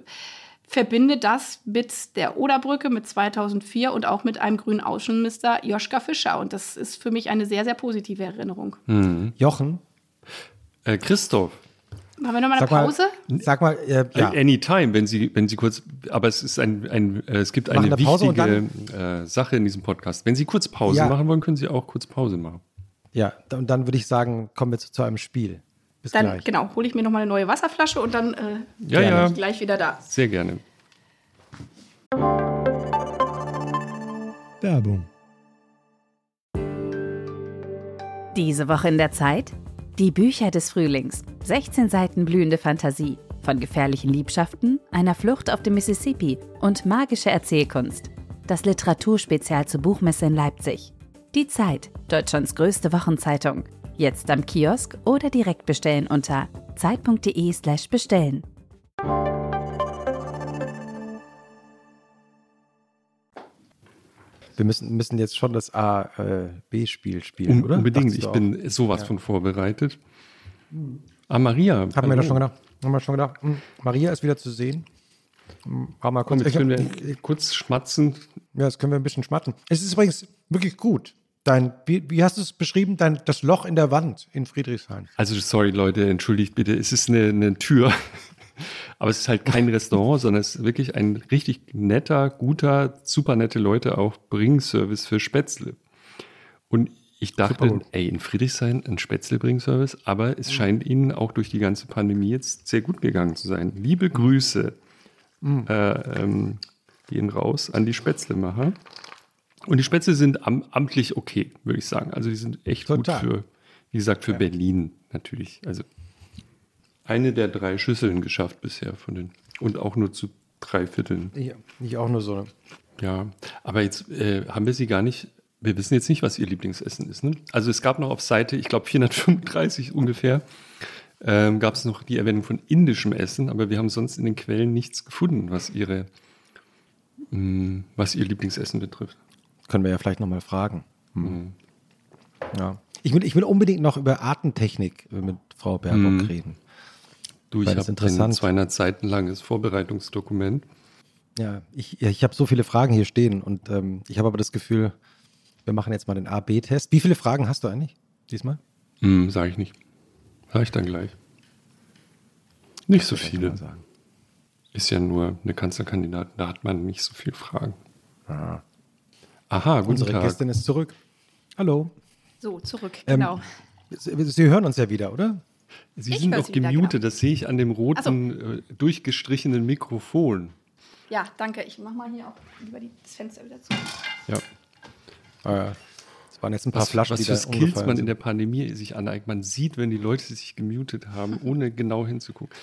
verbinde das mit der Oderbrücke mit 2004 und auch mit einem grünen Außenminister Joschka Fischer. Und das ist für mich eine sehr, sehr positive Erinnerung. Mhm. Jochen? Äh, Christoph. Machen wir nochmal eine sag Pause? Mal, sag mal, äh, ja. Anytime, wenn Sie, wenn Sie kurz, aber es ist ein, ein äh, es gibt eine, eine wichtige äh, Sache in diesem Podcast. Wenn Sie kurz Pause ja. machen wollen, können Sie auch kurz Pause machen. Ja, und dann würde ich sagen, kommen wir zu, zu einem Spiel. Bis dann, gleich. genau, hole ich mir nochmal eine neue Wasserflasche und dann äh, ja, ja. bin ich gleich wieder da. Sehr gerne. Werbung. Diese Woche in der Zeit? Die Bücher des Frühlings. 16 Seiten blühende Fantasie. Von gefährlichen Liebschaften, einer Flucht auf dem Mississippi und magische Erzählkunst. Das Literaturspezial zur Buchmesse in Leipzig. Die Zeit, Deutschlands größte Wochenzeitung. Jetzt am Kiosk oder direkt bestellen unter zeit.de/slash bestellen. Wir müssen, müssen jetzt schon das A-B-Spiel spielen, oder? Unbedingt, ich bin sowas ja. von vorbereitet. Ah, Maria. Haben wir doch schon gedacht. Haben wir schon gedacht, hm, Maria ist wieder zu sehen. Hm, mal kurz. Jetzt können wir kurz schmatzen. Ja, jetzt können wir ein bisschen schmatzen. Es ist übrigens wirklich gut. Dein, wie, wie, hast du es beschrieben? Dein, das Loch in der Wand in Friedrichshain. Also, sorry, Leute, entschuldigt bitte. Es ist eine, eine Tür. Aber es ist halt kein Restaurant, sondern es ist wirklich ein richtig netter, guter, super nette Leute auch Bringservice für Spätzle. Und ich dachte, ey, in Friedrichshain ein Spätzle-Bringservice, aber es mhm. scheint ihnen auch durch die ganze Pandemie jetzt sehr gut gegangen zu sein. Liebe Grüße mhm. äh, ähm, gehen raus an die Spätzlemacher. Und die Spätzle sind am, amtlich okay, würde ich sagen. Also die sind echt Total. gut für, wie gesagt, für ja. Berlin natürlich. Also eine der drei Schüsseln geschafft bisher von den. Und auch nur zu drei Vierteln. Ja, nicht auch nur so. Ja, aber jetzt äh, haben wir sie gar nicht. Wir wissen jetzt nicht, was ihr Lieblingsessen ist. Ne? Also es gab noch auf Seite, ich glaube 435 ungefähr, ähm, gab es noch die Erwähnung von indischem Essen, aber wir haben sonst in den Quellen nichts gefunden, was ihre, mh, mm, was ihr Lieblingsessen betrifft. Können wir ja vielleicht nochmal fragen. Hm. Mhm. Ja. Ich will, ich will unbedingt noch über Artentechnik mit Frau Baerbock mhm. reden. Du, ich habe ein 200 Seiten langes Vorbereitungsdokument. Ja, ich, ich habe so viele Fragen hier stehen und ähm, ich habe aber das Gefühl, wir machen jetzt mal den A-B-Test. Wie viele Fragen hast du eigentlich diesmal? Mm, Sage ich nicht. Sag ich dann gleich. Nicht so viele. Ist ja nur eine Kanzlerkandidatin, da hat man nicht so viele Fragen. Ah. Aha, guten Unsere Tag. Gästin ist zurück. Hallo. So, zurück, Ähm, genau. Sie, Sie hören uns ja wieder, oder? Sie Ich sind noch gemutet, genau. das sehe ich an dem roten, äh, durchgestrichenen Mikrofon. Ja, danke. Ich mach mal hier auch lieber die, das Fenster wieder zu. Ja. Äh, Es waren jetzt ein paar Was, Flaschen, was die für da Skills man in sind. der Pandemie sich aneignet. Man sieht, wenn die Leute sich gemutet haben, ohne genau hinzugucken.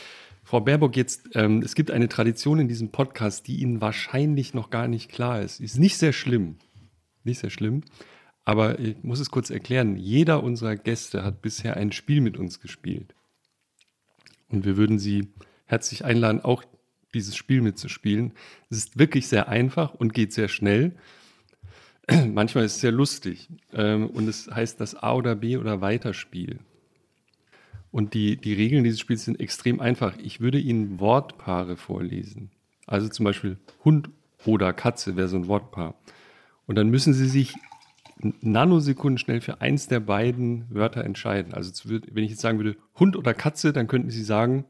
Frau Baerbock, jetzt, ähm, es gibt eine Tradition in diesem Podcast, die Ihnen wahrscheinlich noch gar nicht klar ist. Ist nicht sehr schlimm. Nicht sehr schlimm. Aber ich muss es kurz erklären. Jeder unserer Gäste hat bisher ein Spiel mit uns gespielt. Und wir würden Sie herzlich einladen, auch dieses Spiel mitzuspielen. Es ist wirklich sehr einfach und geht sehr schnell. Manchmal ist es sehr lustig. Ähm, und es heißt das A oder B oder Weiterspiel. Und die, die Regeln dieses Spiels sind extrem einfach. Ich würde Ihnen Wortpaare vorlesen. Also zum Beispiel Hund oder Katze wäre so ein Wortpaar. Und dann müssen Sie sich Nanosekunden schnell für eins der beiden Wörter entscheiden. Also wenn ich jetzt sagen würde Hund oder Katze, dann könnten Sie sagen,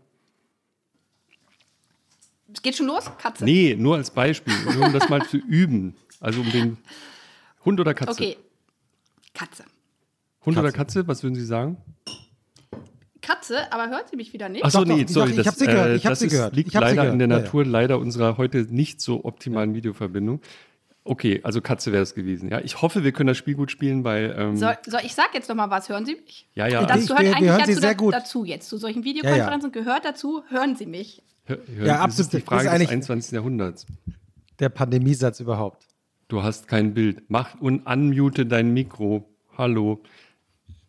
Es geht schon los? Katze. nee, nur als Beispiel, nur um das mal zu üben. Also um den Hund oder Katze. Okay. Katze. Hund oder Katze. Katze, was würden Sie sagen? Katze, aber hört sie mich wieder nicht? Achso, nee, ich sorry, ich das, hab sie gehört, äh, ich hab das sie ist, gehört, liegt ich hab sie leider in der gehört, ja, ja. Natur leider unserer heute nicht so optimalen Videoverbindung. Okay, also Katze wäre es gewesen. Ja, ich hoffe, wir können das Spiel gut spielen, weil ähm, Soll, soll ich sag jetzt noch mal was, hören Sie mich? Ja, ja. Das Ich- gehört wir- wir eigentlich hören Sie dazu, sehr gut. dazu jetzt. Zu solchen Videokonferenzen gehört dazu, hören Sie mich. hör, hör, Ja, das absolut. ist die Das Frage ist des eigentlich- 21. Jahrhunderts. Der Pandemiesatz überhaupt. Du hast kein Bild. Mach und unmute dein Mikro. Hallo.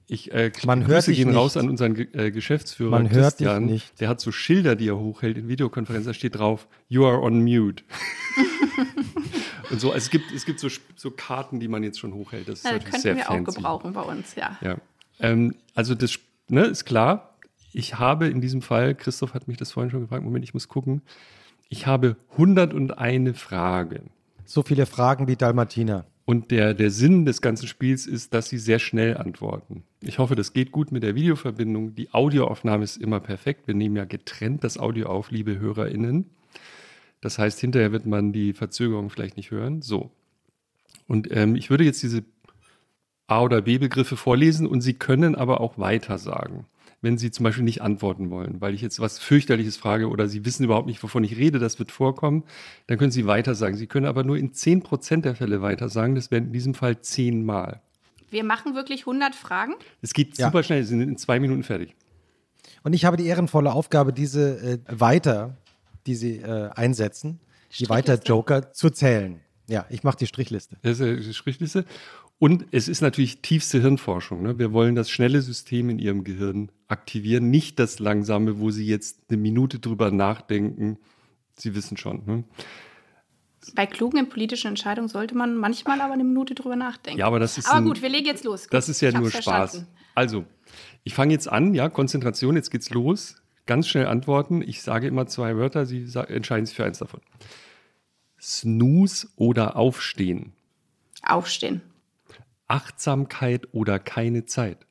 Ich äh, Man Grüße hört gehen nicht. raus an unseren Ge- äh, Geschäftsführer Man hört Christian. nicht. Der hat so Schilder, die er hochhält in Videokonferenzen. Da steht drauf: You are on mute. und so. Also es gibt es gibt so, so Karten, die man jetzt schon hochhält. Das ist Ja, natürlich könnten sehr wir fancy. auch gebrauchen bei uns, ja. Ja. Ähm, also das ne, ist klar. Ich habe in diesem Fall, Christoph hat mich das vorhin schon gefragt, Moment, ich muss gucken. Ich habe 101 Fragen. So viele Fragen wie Dalmatiner. Und der, der Sinn des ganzen Spiels ist, dass sie sehr schnell antworten. Ich hoffe, das geht gut mit der Videoverbindung. Die Audioaufnahme ist immer perfekt. Wir nehmen ja getrennt das Audio auf, liebe HörerInnen. Das heißt, hinterher wird man die Verzögerung vielleicht nicht hören. So. Und ähm, ich würde jetzt diese A- oder B-Begriffe vorlesen und Sie können aber auch weiter sagen, wenn Sie zum Beispiel nicht antworten wollen, weil ich jetzt was fürchterliches frage oder Sie wissen überhaupt nicht, wovon ich rede, das wird vorkommen, dann können Sie weiter sagen. Sie können aber nur in 10% der Fälle weiter sagen, das wären in diesem Fall 10 Mal. Wir machen wirklich 100 Fragen. Es geht Ja. super schnell, Sie sind in zwei Minuten fertig. Und ich habe die ehrenvolle Aufgabe, diese äh, weiter, die Sie äh, einsetzen, die weiter. Joker zu zählen. Ja, ich mache die Strichliste. Das ist die Strichliste. Und es ist natürlich tiefste Hirnforschung. Ne? Wir wollen das schnelle System in Ihrem Gehirn aktivieren, nicht das langsame, wo Sie jetzt eine Minute drüber nachdenken. Sie wissen schon. Ne? Bei klugen politischen Entscheidungen sollte man manchmal aber eine Minute drüber nachdenken. Ja, aber das ist Aber ein- gut, wir legen jetzt los. Das ist ja nur Spaß. verstanden. Also, ich fange jetzt an, ja, Konzentration, jetzt geht's los. Ganz schnell antworten. Ich sage immer zwei Wörter, Sie entscheiden sich für eins davon. Snooze oder Aufstehen. Aufstehen. Achtsamkeit oder keine Zeit.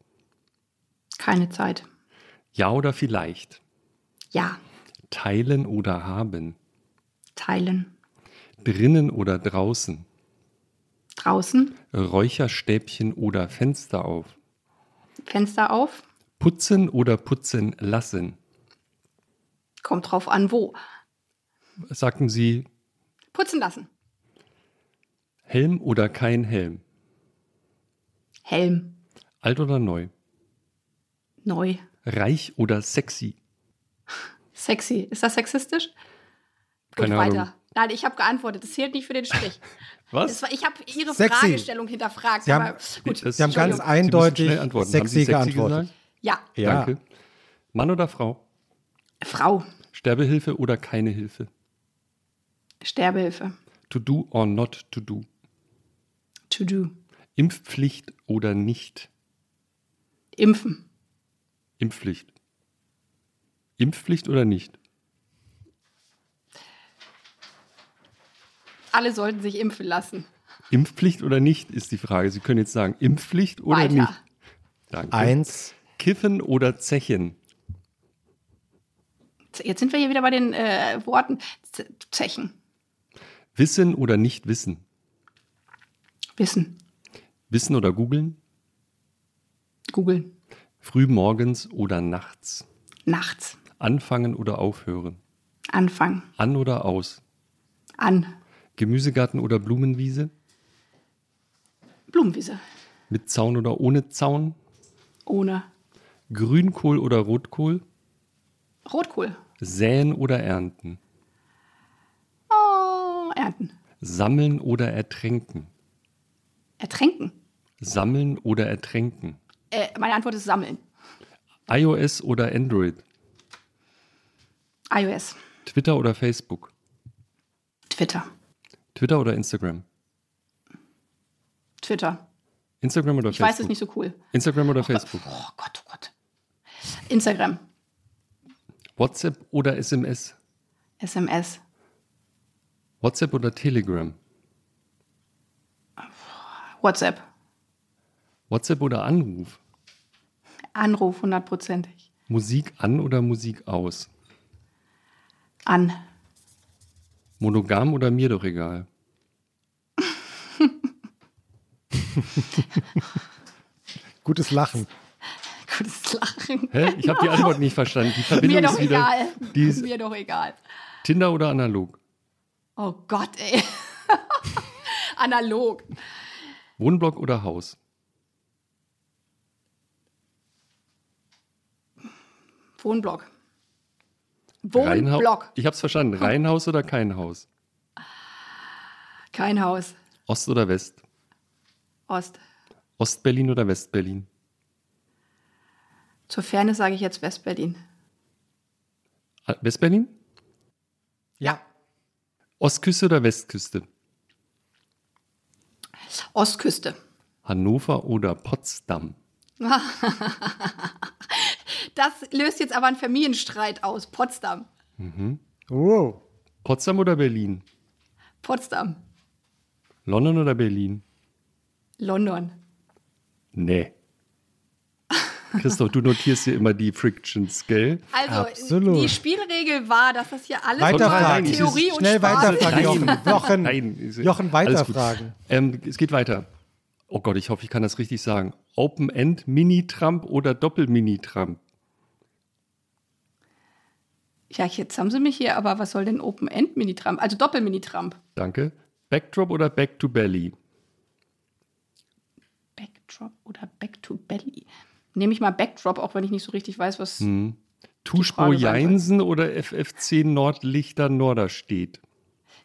Keine Zeit. Ja oder vielleicht. Ja. Teilen oder haben. Teilen. Drinnen oder draußen. Draußen. Räucherstäbchen oder Fenster auf. Fenster auf. Putzen oder putzen lassen. Kommt drauf an, wo. Sagten Sie Putzen lassen. Helm oder kein Helm. Helm. Alt oder neu. Neu. Reich oder sexy. Sexy. Ist das sexistisch? Gut, Keine weiter. Ahnung. Nein, ich habe geantwortet. Das zählt nicht für den Strich. Was? War, ich habe Ihre Sexy. Fragestellung hinterfragt. Sie haben- aber gut. Sie haben ganz eindeutig sexy Sie geantwortet. Ja. Ja. Danke. Mann oder Frau? Frau. Sterbehilfe oder keine Hilfe? Sterbehilfe. To do or not to do? To do. Impfpflicht oder nicht? Impfen. Impfpflicht. Impfpflicht oder nicht? Alle sollten sich impfen lassen. Impfpflicht oder nicht ist die Frage. Sie können jetzt sagen Impfpflicht oder Weiter. nicht. Danke. Eins, Kiffen oder Zechen? Jetzt sind wir hier wieder bei den äh, Worten Z Zechen. Wissen oder nicht wissen? Wissen. Wissen oder googeln? Googeln. Früh morgens oder nachts? Nachts. Anfangen oder aufhören? Anfangen. An oder aus? An. Gemüsegarten oder Blumenwiese? Blumenwiese. Mit Zaun oder ohne Zaun? Ohne. Grünkohl oder Rotkohl? Rotkohl. Säen oder ernten? Oh, ernten. Sammeln oder ertränken? Ertränken. Sammeln oder ertränken? Äh, meine Antwort ist sammeln. iOS oder Android? iOS. Twitter oder Facebook? Twitter. Twitter oder Instagram? Twitter. Instagram oder Ich Facebook? weiß es nicht so cool. Instagram oder Facebook? Oh Gott, oh Gott. Instagram. WhatsApp oder SMS? SMS. WhatsApp oder Telegram? WhatsApp. WhatsApp oder Anruf? Anruf hundertprozentig. Musik an oder Musik aus? An. Monogam oder mir doch egal? Gutes Lachen. Gutes Lachen. Hä? Ich habe die Antwort nicht verstanden. Die Verbindung Mir doch ist wieder. egal. Die ist Mir doch egal. Tinder oder analog? Oh Gott, ey. Analog. Wohnblock oder Haus? Wohnblock. Wohnblock. Ich habe es verstanden. Reihenhaus oder kein Haus? Kein Haus. Ost oder West? Ost. Ostberlin oder Westberlin? Zur Ferne sage ich jetzt Westberlin. Ah, Westberlin? Ja. Ostküste oder Westküste? Ostküste. Hannover oder Potsdam? Das löst jetzt aber einen Familienstreit aus. Potsdam. Wow. Potsdam oder Berlin? Potsdam. London oder Berlin? London. Nee. Christoph, du notierst hier immer die Frictions, gell? Also, Absolut. die Spielregel war, dass das hier alles Weiterfragen. nur Theorie und Schnell Spaß weiterfragen, ist. Jochen. Jochen, Nein, Jochen weiterfragen. Ähm, es geht weiter. Oh Gott, ich hoffe, ich kann das richtig sagen. Open End Mini-Trump oder Doppel-Mini-Trump? Ja, jetzt haben sie mich hier, aber was soll denn Open-End-Mini-Trump? Also Doppel-Mini-Trump. Danke. Backdrop oder Back to Belly? Backdrop oder Back-to-Belly? Nehme ich mal Backdrop, auch wenn ich nicht so richtig weiß, was. Hm. Soll. Jeinsen oder FFC Nordlichter Norderstedt?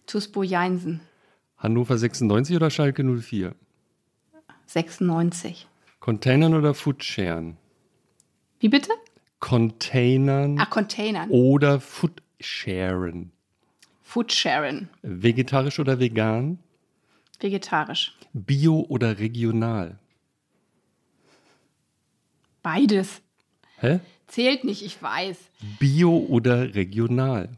Tusbo Jeinsen. Hannover 96 oder Schalke 04? 96. Containern oder Foodsharen? Wie bitte? Containern Ach, Containern. oder Foodsharen? Foodsharing. Vegetarisch oder vegan? Vegetarisch. Bio oder regional? Beides. Hä? Zählt nicht, ich weiß. Bio oder regional?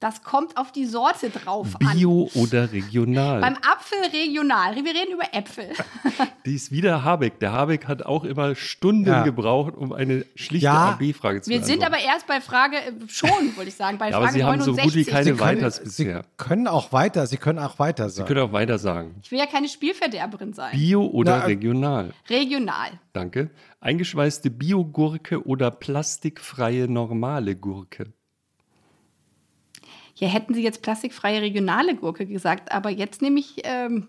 Das kommt auf die Sorte drauf an. Bio oder regional? Beim Apfel regional. Wir reden über Äpfel. Die ist wieder Habeck. Der Habeck hat auch immer Stunden Ja. gebraucht, um eine schlichte Ja. AB-Frage zu Wir sind aber erst bei Frage, äh, schon, wollte ich sagen, bei Ja, aber Frage Sie haben so 69. gut wie keine Sie können, Weiters Sie bisher. können auch weiter, Sie können auch weiter Sie sagen. können auch weiter sagen. Ich will ja keine Spielverderberin sein. Bio oder Na, äh, regional? regional. Danke. Eingeschweißte Biogurke oder plastikfreie normale Gurke? Hier hätten Sie jetzt plastikfreie regionale Gurke gesagt, aber jetzt nehme ich. Ähm,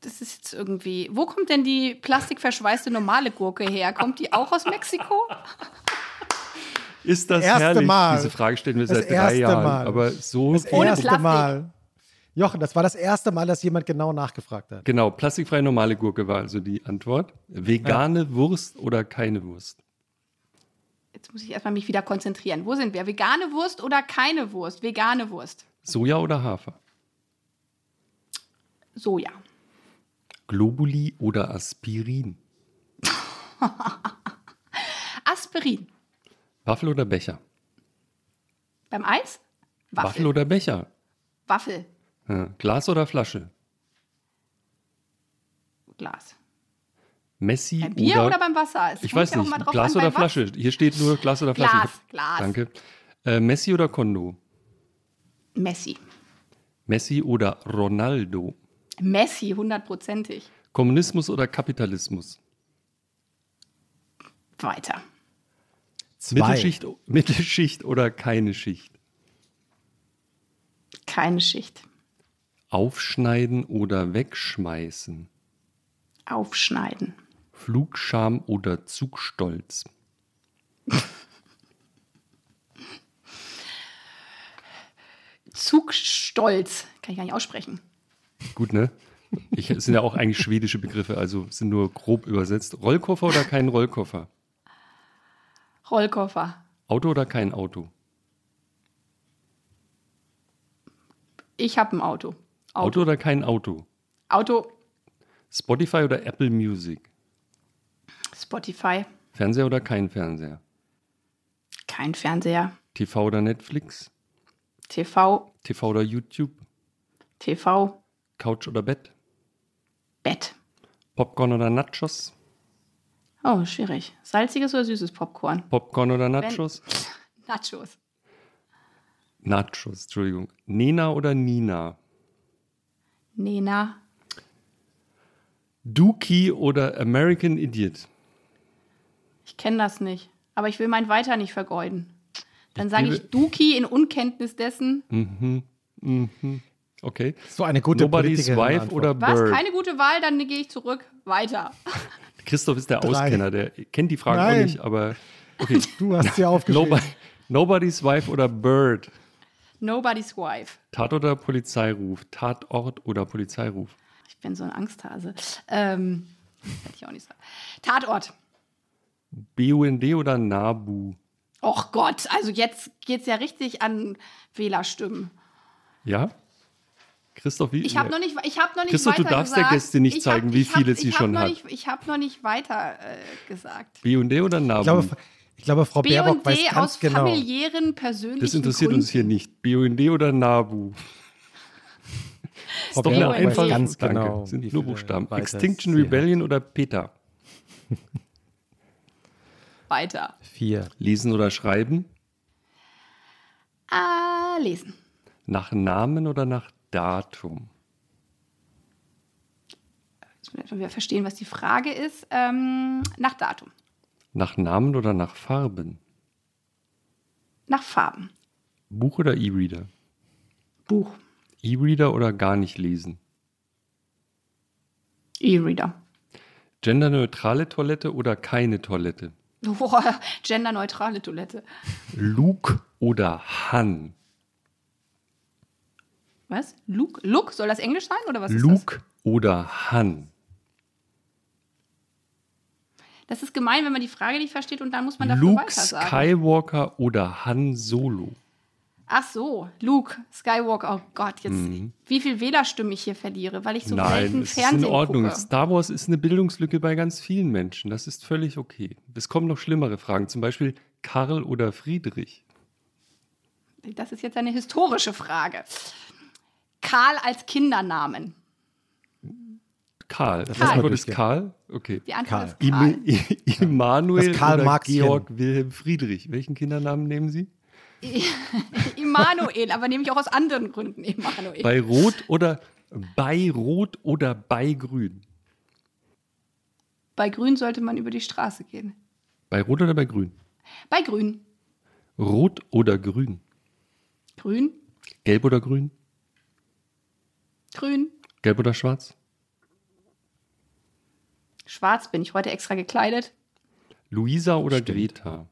das ist jetzt irgendwie. Wo kommt denn die plastikverschweißte normale Gurke her? Kommt die auch aus Mexiko? Ist das Erste herrlich? Mal. Diese Frage stellen wir Das seit drei erste Jahren. Mal. Aber so Das Ohne erste Plastik. Mal. Jochen, das war das erste Mal, dass jemand genau nachgefragt hat. Genau, plastikfreie normale Gurke war also die Antwort. Vegane Wurst oder keine Wurst? Jetzt muss ich erstmal mich wieder konzentrieren. Wo sind wir? Vegane Wurst oder keine Wurst? Vegane Wurst. Soja oder Hafer? Soja. Globuli oder Aspirin? Aspirin. Waffel oder Becher? Beim Eis? Waffel, Waffel. oder Becher? Waffel. Ja. Glas oder Flasche? Glas. Messi Beim Bier oder, oder, beim Wasser? Es ich weiß ja nicht, drauf Glas an, oder. Flasche. Hier steht nur Glas oder Flasche. Glas, Glas. Danke. Äh, Messi oder Kondo? Messi. Messi oder Ronaldo? Messi, hundertprozentig. Kommunismus oder Kapitalismus? Weiter. Zwei. Mittelschicht, Mittelschicht oder keine Schicht? Keine Schicht. Aufschneiden oder wegschmeißen? Aufschneiden. Flugscham oder Zugstolz? Zugstolz. Kann ich gar nicht aussprechen. Gut, ne? Ich, es sind ja auch eigentlich schwedische Begriffe, also sind nur grob übersetzt. Rollkoffer oder kein Rollkoffer? Rollkoffer. Auto oder kein Auto? Ich habe ein Auto. Auto oder kein Auto? Auto. Spotify oder Apple Music? Spotify. Fernseher oder kein Fernseher? Kein Fernseher. TV oder Netflix? TV. TV oder YouTube? TV. Couch oder Bett? Bett. Popcorn oder Nachos? Oh, schwierig. Salziges oder süßes Popcorn? Popcorn oder Nachos? Nachos. Nachos, Entschuldigung. Nena oder Nina? Nena. Dookie oder American Idiot? Ich kenne das nicht. Aber ich will mein Weiter nicht vergeuden. Dann sage ich Duki in Unkenntnis dessen. Okay. So eine gute Nobody's Wife Antwort. oder Was? Bird? Keine gute Wahl, dann gehe ich zurück. Weiter. Christoph ist der Drei. Auskenner, der kennt die Fragen auch nicht, aber okay. Du hast sie aufgeschrieben. Nobody, Nobody's Wife oder Bird? Nobody's wife. Tat oder Polizeiruf? Tatort oder Polizeiruf? Ich bin so ein Angsthase. Ähm, hätte ich auch nicht sagen. Tatort. BUND oder NABU? Och Gott, also jetzt geht es ja richtig an Wählerstimmen. Ja? Christoph, wie? Ich habe noch nicht, ich hab noch nicht Christoph, du weiter darfst der gesagt. Gäste nicht Ich hab- zeigen, wie ich hab- viele sie hab schon hat. Nicht, ich habe noch nicht weiter äh, gesagt. BUND oder NABU? Ich glaube, ich glaube, Frau Baerbock weiß ganz aus genau. familiären, persönlichen das interessiert Gründen. uns hier nicht. BUND oder NABU? Frau doch eine Baerbock weiß einfache- ganz Danke. genau. Sind wie nur viele Buchstaben. Extinction hat. Rebellion oder PETA? Weiter. Vier. Lesen oder schreiben? Ah, lesen. Nach Namen oder nach Datum? Jetzt müssen wir verstehen, was die Frage ist. Ähm, nach Datum. Nach Namen oder nach Farben? Nach Farben. Buch oder E-Reader? Buch. E-Reader oder gar nicht lesen? E-Reader. Genderneutrale Toilette oder keine Toilette? Boah, genderneutrale Toilette. Luke oder Han? Was? Luke? Look? Soll das Englisch sein oder was Luke oder Han? das? Das ist gemein, wenn man die Frage nicht versteht und dann muss man dafür Luke weiter sagen. Skywalker oder Han Solo? Ach so, Luke Skywalker. Oh Gott, jetzt wie viel Wählerstimmen ich hier verliere, weil ich so Mhm. Nein, selten es ist in Fernsehen Ordnung. gucke. Star Wars ist eine Bildungslücke bei ganz vielen Menschen. Das ist völlig okay. Es kommen noch schlimmere Fragen, zum Beispiel Karl oder Friedrich. Das ist jetzt eine historische Frage. Karl als Kindernamen. Karl. Das Karl. Antwort ist. Karl. Okay. Die Antwort Karl. ist Karl. Im- Immanuel Karl oder. Georg Wilhelm Friedrich. Welchen Kindernamen nehmen Sie? Immanuel, aber nehme ich auch aus anderen Gründen Immanuel. Bei Rot oder bei Rot oder bei Grün? Bei Grün sollte man über die Straße gehen. Bei Rot oder bei Grün? Bei Grün. Rot oder Grün? Grün, Gelb oder Grün? grün. Gelb oder Schwarz? Schwarz bin ich heute extra gekleidet. Luisa oder Greta?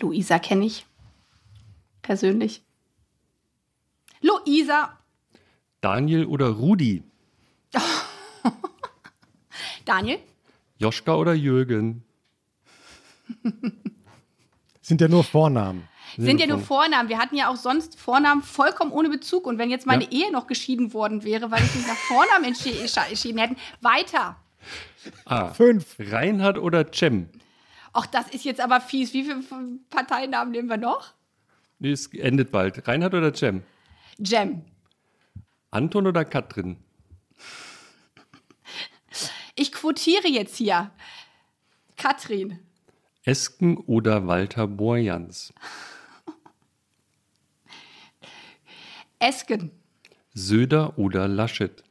Luisa kenne ich. Persönlich. Luisa. Daniel oder Rudi? Daniel. Joschka oder Jürgen? Sind ja nur Vornamen. Sind ja nur Vornamen. Wir hatten ja auch sonst Vornamen vollkommen ohne Bezug. Und wenn jetzt meine Ja. Ehe noch geschieden worden wäre, weil ich mich nach Vornamen entschi- entschieden hätten, weiter. Ah, Fünf. Reinhard oder Cem? Ach, das ist jetzt aber fies. Wie viele Parteinamen nehmen wir noch? Nee, es endet bald. Reinhard oder Cem? Jem. Anton oder Katrin? Ich quotiere jetzt hier. Katrin. Esken oder Walter Borjans? Esken. Söder oder Laschet?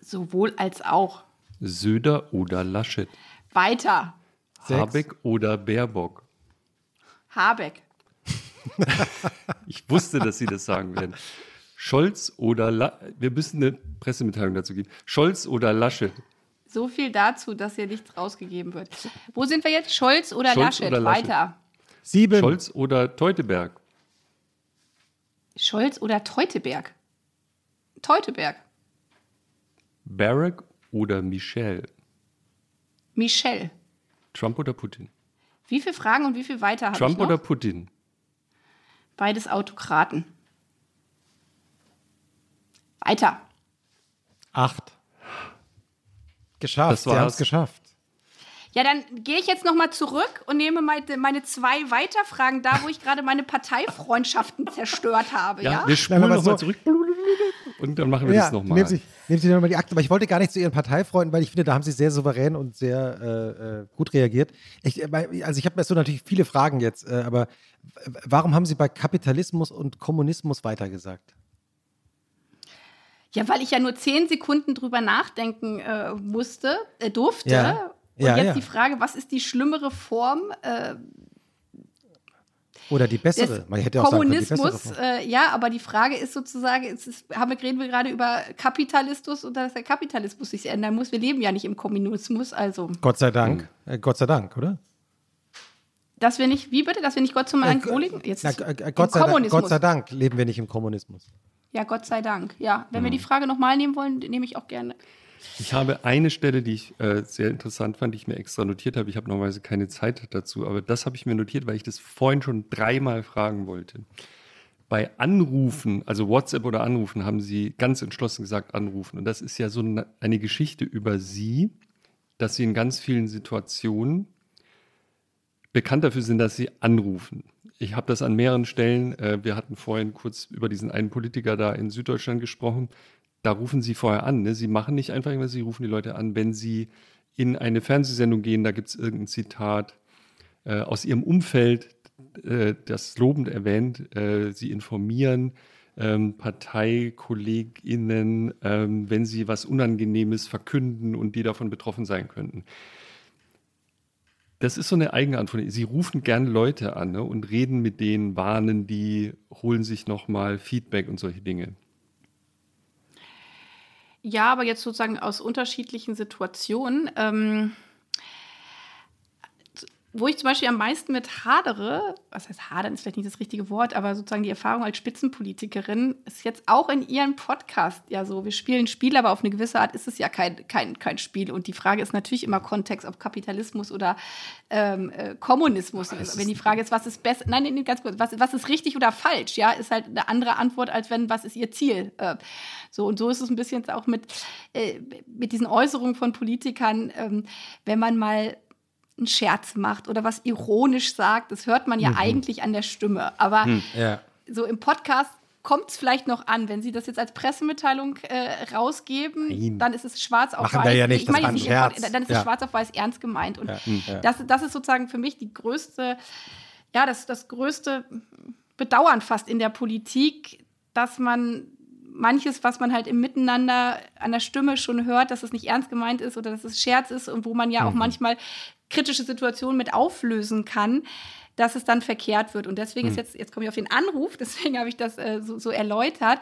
Sowohl als auch. Söder oder Laschet? Weiter. Sechs. Habeck oder Baerbock? Habeck. Ich wusste, dass Sie das sagen werden. Scholz oder La Wir müssen eine Pressemitteilung dazu geben. Scholz oder Laschet? So viel dazu, dass hier nichts rausgegeben wird. Wo sind wir jetzt? Scholz oder Scholz Laschet? oder Laschet? Weiter. Sieben. Scholz oder Teuteberg? Scholz oder Teuteberg? Teuteberg. Barack oder Michelle? Michelle. Trump oder Putin? Wie viele Fragen und wie viel weiter habe ich Trump oder Putin? Beides Autokraten. Weiter. Acht. Geschafft. Das Sie haben war's. es geschafft. Ja, dann gehe ich jetzt noch mal zurück und nehme meine, meine zwei Weiterfragen da, wo ich gerade meine Parteifreundschaften zerstört habe. Ja, wir spulen nochmal so- zurück und dann machen wir das nochmal. Nehmen Sie, nehmen Sie nochmal die Akte. Aber ich wollte gar nicht zu Ihren Parteifreunden, weil ich finde, da haben Sie sehr souverän und sehr äh, äh, gut reagiert. Ich, äh, also ich habe mir so natürlich viele Fragen jetzt, äh, aber warum haben Sie bei Kapitalismus und Kommunismus weitergesagt? Ja, weil ich ja nur zehn Sekunden drüber nachdenken äh, musste, äh, durfte. Ja. Und Ja, jetzt ja. die Frage, was ist die schlimmere Form äh, Oder die bessere? Man hätte auch sagen können, Kommunismus? Äh, ja, aber die Frage ist sozusagen, es ist, haben wir, reden wir gerade über Kapitalismus und dass der Kapitalismus sich ändern muss. Wir leben ja nicht im Kommunismus, also Gott sei Dank. Äh, Gott sei Dank, oder? dass wir nicht, wie bitte, dass wir nicht Gott zum Äh, Alkoholiken? Jetzt Na, ist- äh, Gott, sei Dank, Kommunismus. Gott sei Dank leben wir nicht im Kommunismus. Ja, Gott sei Dank. Ja, wenn Mhm. wir die Frage nochmal nehmen wollen, nehme ich auch gerne. Ich habe eine Stelle, die ich äh, sehr interessant fand, die ich mir extra notiert habe. Ich habe normalerweise keine Zeit dazu, aber das habe ich mir notiert, weil ich das vorhin schon dreimal fragen wollte. Bei Anrufen, also WhatsApp oder Anrufen, haben Sie ganz entschlossen gesagt Anrufen. Und das ist ja so eine- Geschichte über Sie, dass Sie in ganz vielen Situationen bekannt dafür sind, dass Sie anrufen. Ich habe das an mehreren Stellen, äh, wir hatten vorhin kurz über diesen einen Politiker da in Süddeutschland gesprochen, da rufen Sie vorher an. Ne? Sie machen nicht einfach irgendwas, Sie rufen die Leute an, wenn Sie in eine Fernsehsendung gehen, da gibt es irgendein Zitat äh, aus Ihrem Umfeld, äh, das lobend erwähnt, äh, Sie informieren ähm, ParteikollegInnen, ähm, wenn sie was Unangenehmes verkünden und die davon betroffen sein könnten. Das ist so eine eigene Antwort. Sie rufen gerne Leute an ne, und reden mit denen, warnen die, holen sich nochmal Feedback und solche Dinge. Ja, aber jetzt sozusagen aus unterschiedlichen Situationen. Ähm, wo ich zum Beispiel am meisten mit hadere, was heißt hadern, ist vielleicht nicht das richtige Wort, aber sozusagen die Erfahrung als Spitzenpolitikerin ist jetzt auch in ihrem Podcast ja so. Wir spielen ein Spiel, aber auf eine gewisse Art ist es ja kein, kein, kein Spiel. Und die Frage ist natürlich immer Kontext, ob Kapitalismus oder ähm, äh, Kommunismus. es wenn die ist- Frage ist, was ist besser, nein, nein, nein, ganz kurz, was, was ist richtig oder falsch, ja, ist halt eine andere Antwort, als wenn, was ist ihr Ziel? Äh, so, und so ist es ein bisschen jetzt auch mit, äh, mit diesen Äußerungen von Politikern, ähm, wenn man mal einen Scherz macht oder was ironisch sagt, das hört man ja eigentlich an der Stimme. Aber Ja. so im Podcast kommt es vielleicht noch an. Wenn Sie das jetzt als Pressemitteilung äh, rausgeben, Nein. dann ist es schwarz auf Machen weiß. ja nicht, ich meine nicht Scherz. Dann ist es Ja. schwarz auf weiß ernst gemeint. Und Ja. Ja. das, das ist sozusagen für mich die größte, ja, das, das größte Bedauern fast in der Politik, dass man manches, was man halt im Miteinander an der Stimme schon hört, dass es nicht ernst gemeint ist oder dass es Scherz ist und wo man ja auch manchmal kritische Situationen mit auflösen kann, dass es dann verkehrt wird. Und deswegen ist jetzt, jetzt komme ich auf den Anruf, deswegen habe ich das äh, so, so erläutert,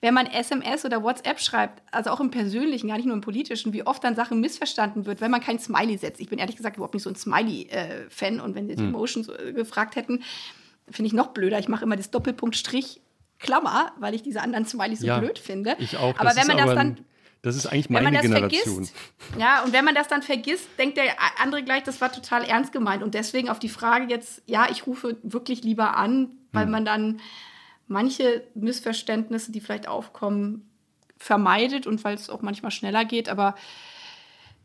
wenn man SMS oder WhatsApp schreibt, also auch im Persönlichen, gar nicht nur im Politischen, wie oft dann Sachen missverstanden wird, wenn man kein Smiley setzt. Ich bin ehrlich gesagt überhaupt nicht so ein Smiley-Fan und wenn Sie jetzt Emotions äh, gefragt hätten, finde ich noch blöder. Ich mache immer das Doppelpunkt Strich Klammer, weil ich diese anderen Smileys so Ja, blöd finde. Ich auch. Aber Das wenn man das dann Das ist eigentlich meine Generation. vergisst, ja, und wenn man das dann vergisst, denkt der andere gleich, das war total ernst gemeint. Und deswegen auf die Frage jetzt, ja, ich rufe wirklich lieber an, weil man dann manche Missverständnisse, die vielleicht aufkommen, vermeidet und weil es auch manchmal schneller geht. Aber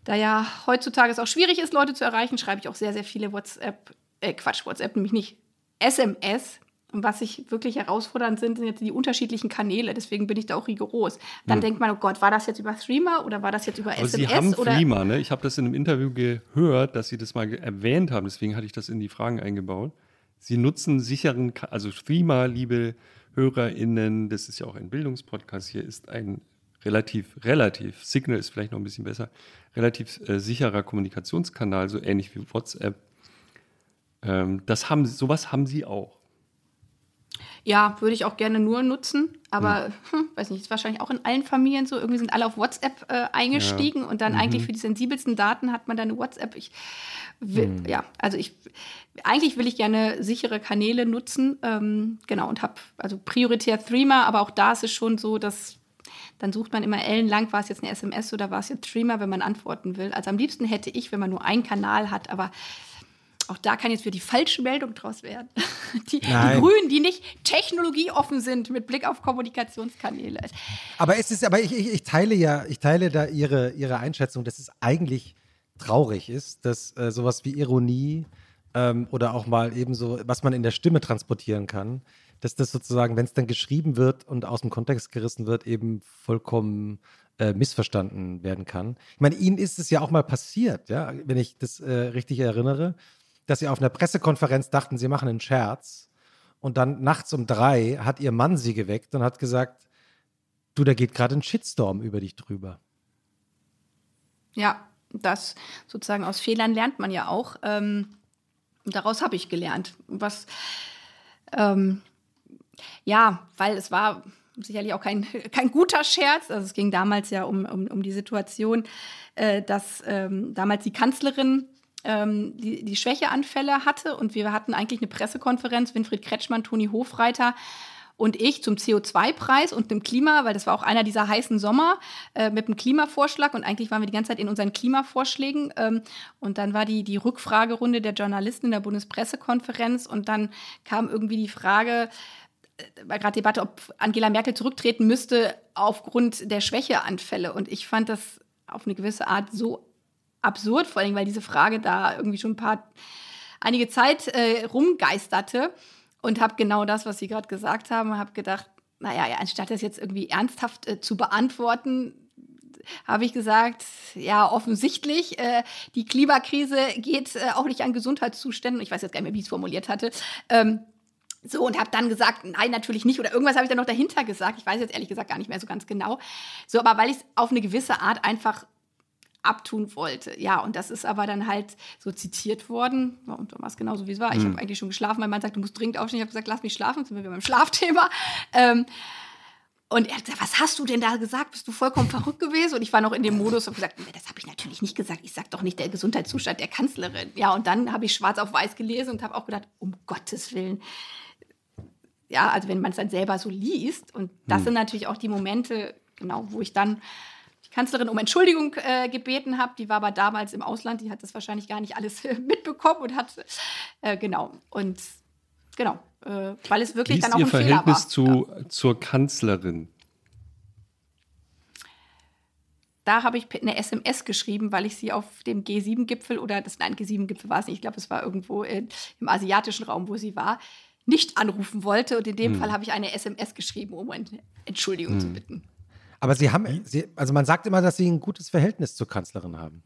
da ja heutzutage es auch schwierig ist, Leute zu erreichen, schreibe ich auch sehr, sehr viele WhatsApp, äh, Quatsch, WhatsApp nämlich nicht, SMS. Und was ich wirklich herausfordernd sind, sind jetzt die unterschiedlichen Kanäle. Deswegen bin ich da auch rigoros. Dann hm. denkt man, oh Gott, war das jetzt über Threema oder war das jetzt über Aber SMS? Sie haben oder? Threema, ne? Ich habe das in einem Interview gehört, dass Sie das mal erwähnt haben. Deswegen hatte ich das in die Fragen eingebaut. Sie nutzen sicheren, also Threema, liebe HörerInnen, das ist ja auch ein Bildungspodcast hier, ist ein relativ, relativ, Signal ist vielleicht noch ein bisschen besser, relativ äh, sicherer Kommunikationskanal, so ähnlich wie WhatsApp. Ähm, das haben, sowas haben Sie auch. Ja, würde ich auch gerne nur nutzen, aber hm. Hm, weiß nicht, ist wahrscheinlich auch in allen Familien so. Irgendwie sind alle auf WhatsApp äh, eingestiegen ja. und dann mhm. eigentlich für die sensibelsten Daten hat man dann eine WhatsApp. Ich will, hm. ja, also ich eigentlich will ich gerne sichere Kanäle nutzen, ähm, genau und habe also prioritär Threema, aber auch da ist es schon so, dass dann sucht man immer ellenlang, war es jetzt eine SMS oder war es jetzt Threema, wenn man antworten will. Also am liebsten hätte ich, wenn man nur einen Kanal hat, aber auch da kann jetzt für die falsche Meldung draus werden. Die, die, Grünen, die nicht technologieoffen sind mit Blick auf Kommunikationskanäle. Aber es ist, aber ich, ich, ich teile ja, ich teile da ihre, ihre Einschätzung, dass es eigentlich traurig ist, dass äh, sowas wie Ironie ähm, oder auch mal eben so, was man in der Stimme transportieren kann, dass das sozusagen, wenn es dann geschrieben wird und aus dem Kontext gerissen wird, eben vollkommen äh, missverstanden werden kann. Ich meine, Ihnen ist es ja auch mal passiert, ja, wenn ich das äh, richtig erinnere dass sie auf einer Pressekonferenz dachten, sie machen einen Scherz. Und dann nachts um drei hat ihr Mann sie geweckt und hat gesagt, du, da geht gerade ein Shitstorm über dich drüber. Ja, das sozusagen aus Fehlern lernt man ja auch. Ähm, daraus habe ich gelernt. Was, ähm, ja, weil es war sicherlich auch kein, kein guter Scherz. Also es ging damals ja um, um, um die Situation, äh, dass ähm, damals die Kanzlerin die, die Schwächeanfälle hatte. Und wir hatten eigentlich eine Pressekonferenz, Winfried Kretschmann, Toni Hofreiter und ich zum CO2-Preis und dem Klima, weil das war auch einer dieser heißen Sommer äh, mit dem Klimavorschlag. Und eigentlich waren wir die ganze Zeit in unseren Klimavorschlägen. Ähm, und dann war die, die Rückfragerunde der Journalisten in der Bundespressekonferenz. Und dann kam irgendwie die Frage, äh, war gerade Debatte, ob Angela Merkel zurücktreten müsste aufgrund der Schwächeanfälle. Und ich fand das auf eine gewisse Art so absurd, vor allem, weil diese Frage da irgendwie schon ein paar, einige Zeit äh, rumgeisterte und habe genau das, was Sie gerade gesagt haben, habe gedacht, naja, ja, anstatt das jetzt irgendwie ernsthaft äh, zu beantworten, habe ich gesagt, ja, offensichtlich, äh, die Klimakrise geht äh, auch nicht an Gesundheitszuständen. Ich weiß jetzt gar nicht mehr, wie ich es formuliert hatte. Ähm, so, und habe dann gesagt, nein, natürlich nicht. Oder irgendwas habe ich dann noch dahinter gesagt. Ich weiß jetzt ehrlich gesagt gar nicht mehr so ganz genau. So, aber weil ich es auf eine gewisse Art einfach abtun wollte. Ja, und das ist aber dann halt so zitiert worden. Und dann war es genauso, wie es war. Ich mhm. habe eigentlich schon geschlafen. Mein Mann sagt, du musst dringend aufstehen. Ich habe gesagt, lass mich schlafen. Jetzt sind wir beim Schlafthema. Ähm, und er hat gesagt, was hast du denn da gesagt? Bist du vollkommen verrückt gewesen? Und ich war noch in dem Modus und gesagt, das habe ich natürlich nicht gesagt. Ich sage doch nicht der Gesundheitszustand der Kanzlerin. Ja, und dann habe ich schwarz auf weiß gelesen und habe auch gedacht, um Gottes Willen. Ja, also wenn man es dann selber so liest. Und das mhm. sind natürlich auch die Momente, genau, wo ich dann Kanzlerin um Entschuldigung äh, gebeten habe. Die war aber damals im Ausland, die hat das wahrscheinlich gar nicht alles äh, mitbekommen und hat, äh, genau, und genau, äh, weil es wirklich Wie dann auch Ihr ein Verhältnis Fehler war. Zu, ja. zur Kanzlerin? Da habe ich eine SMS geschrieben, weil ich sie auf dem G7-Gipfel oder das nein, G7-Gipfel war es nicht, ich glaube, es war irgendwo in, im asiatischen Raum, wo sie war, nicht anrufen wollte. Und in dem hm. Fall habe ich eine SMS geschrieben, um eine Entschuldigung hm. zu bitten. Aber Sie haben, Sie, also man sagt immer, dass Sie ein gutes Verhältnis zur Kanzlerin haben.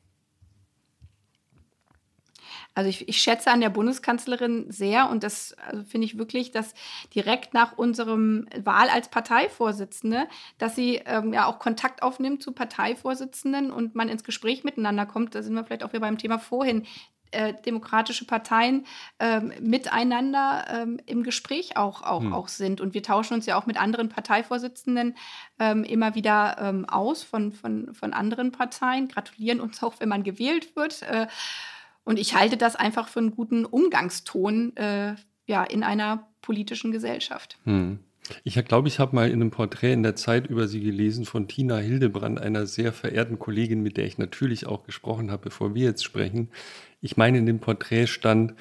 Also ich, ich, schätze an der Bundeskanzlerin sehr und das also finde ich wirklich, dass direkt nach unserem Wahl als Parteivorsitzende, dass sie ähm, ja auch Kontakt aufnimmt zu Parteivorsitzenden und man ins Gespräch miteinander kommt. Da sind wir vielleicht auch wieder beim Thema vorhin äh, demokratische Parteien ähm, miteinander ähm, im Gespräch auch, auch, hm. auch sind. Und wir tauschen uns ja auch mit anderen Parteivorsitzenden ähm, immer wieder ähm, aus von, von, von anderen Parteien, gratulieren uns auch, wenn man gewählt wird. Äh, und ich halte das einfach für einen guten Umgangston äh, ja, in einer politischen Gesellschaft. Hm. Ich glaube, ich habe mal in einem Porträt in der Zeit über sie gelesen von Tina Hildebrand, einer sehr verehrten Kollegin, mit der ich natürlich auch gesprochen habe, bevor wir jetzt sprechen. Ich meine, in dem Porträt stand,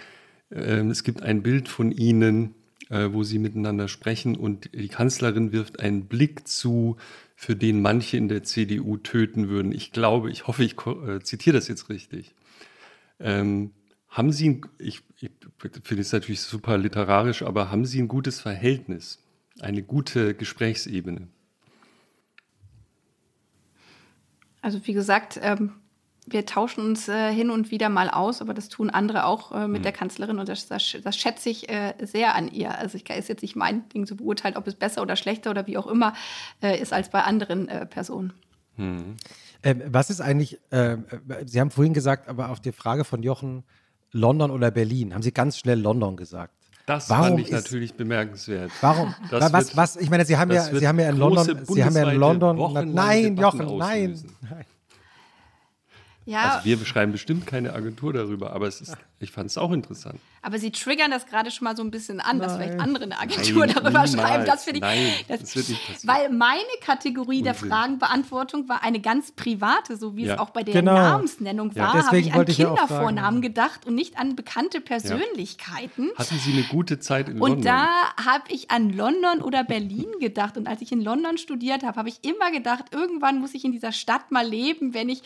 äh, es gibt ein Bild von ihnen, äh, wo sie miteinander sprechen und die Kanzlerin wirft einen Blick zu, für den manche in der CDU töten würden. Ich glaube, ich hoffe, ich äh, zitiere das jetzt richtig. Ähm, Haben Sie, ich, ich finde es natürlich super literarisch, aber haben Sie ein gutes Verhältnis, eine gute Gesprächsebene? Also wie gesagt, ähm, wir tauschen uns äh, hin und wieder mal aus, aber das tun andere auch äh, mit mhm. der Kanzlerin und das, das, das schätze ich äh, sehr an ihr. Also ich kann ist jetzt nicht mein Ding zu beurteilen, ob es besser oder schlechter oder wie auch immer äh, ist als bei anderen äh, Personen. Mhm. Ähm, was ist eigentlich, äh, Sie haben vorhin gesagt, aber auf die Frage von Jochen, London oder Berlin, haben Sie ganz schnell London gesagt. Das warum fand ich ist, natürlich bemerkenswert. Warum? Das was, was, ich meine, Sie haben ja, Sie haben ja in London, Sie haben ja in London, nein, Jochen, nein, nein. Ja. Also wir beschreiben bestimmt keine Agentur darüber, aber es ist, ich fand es auch interessant. Aber Sie triggern das gerade schon mal so ein bisschen an, Nein. dass vielleicht andere eine Agentur Nein, darüber niemals. schreiben. Das finde ich. Nein, das, das, wird nicht passieren. Weil meine Kategorie Unsinn. der Fragenbeantwortung war eine ganz private, so wie ja. es auch bei der genau. Namensnennung war. Ja, habe ich an Kindervornamen gedacht und nicht an bekannte Persönlichkeiten. Ja. Hatten Sie eine gute Zeit in London? Und da habe ich an London oder Berlin gedacht. Und als ich in London studiert habe, habe ich immer gedacht, irgendwann muss ich in dieser Stadt mal leben, wenn ich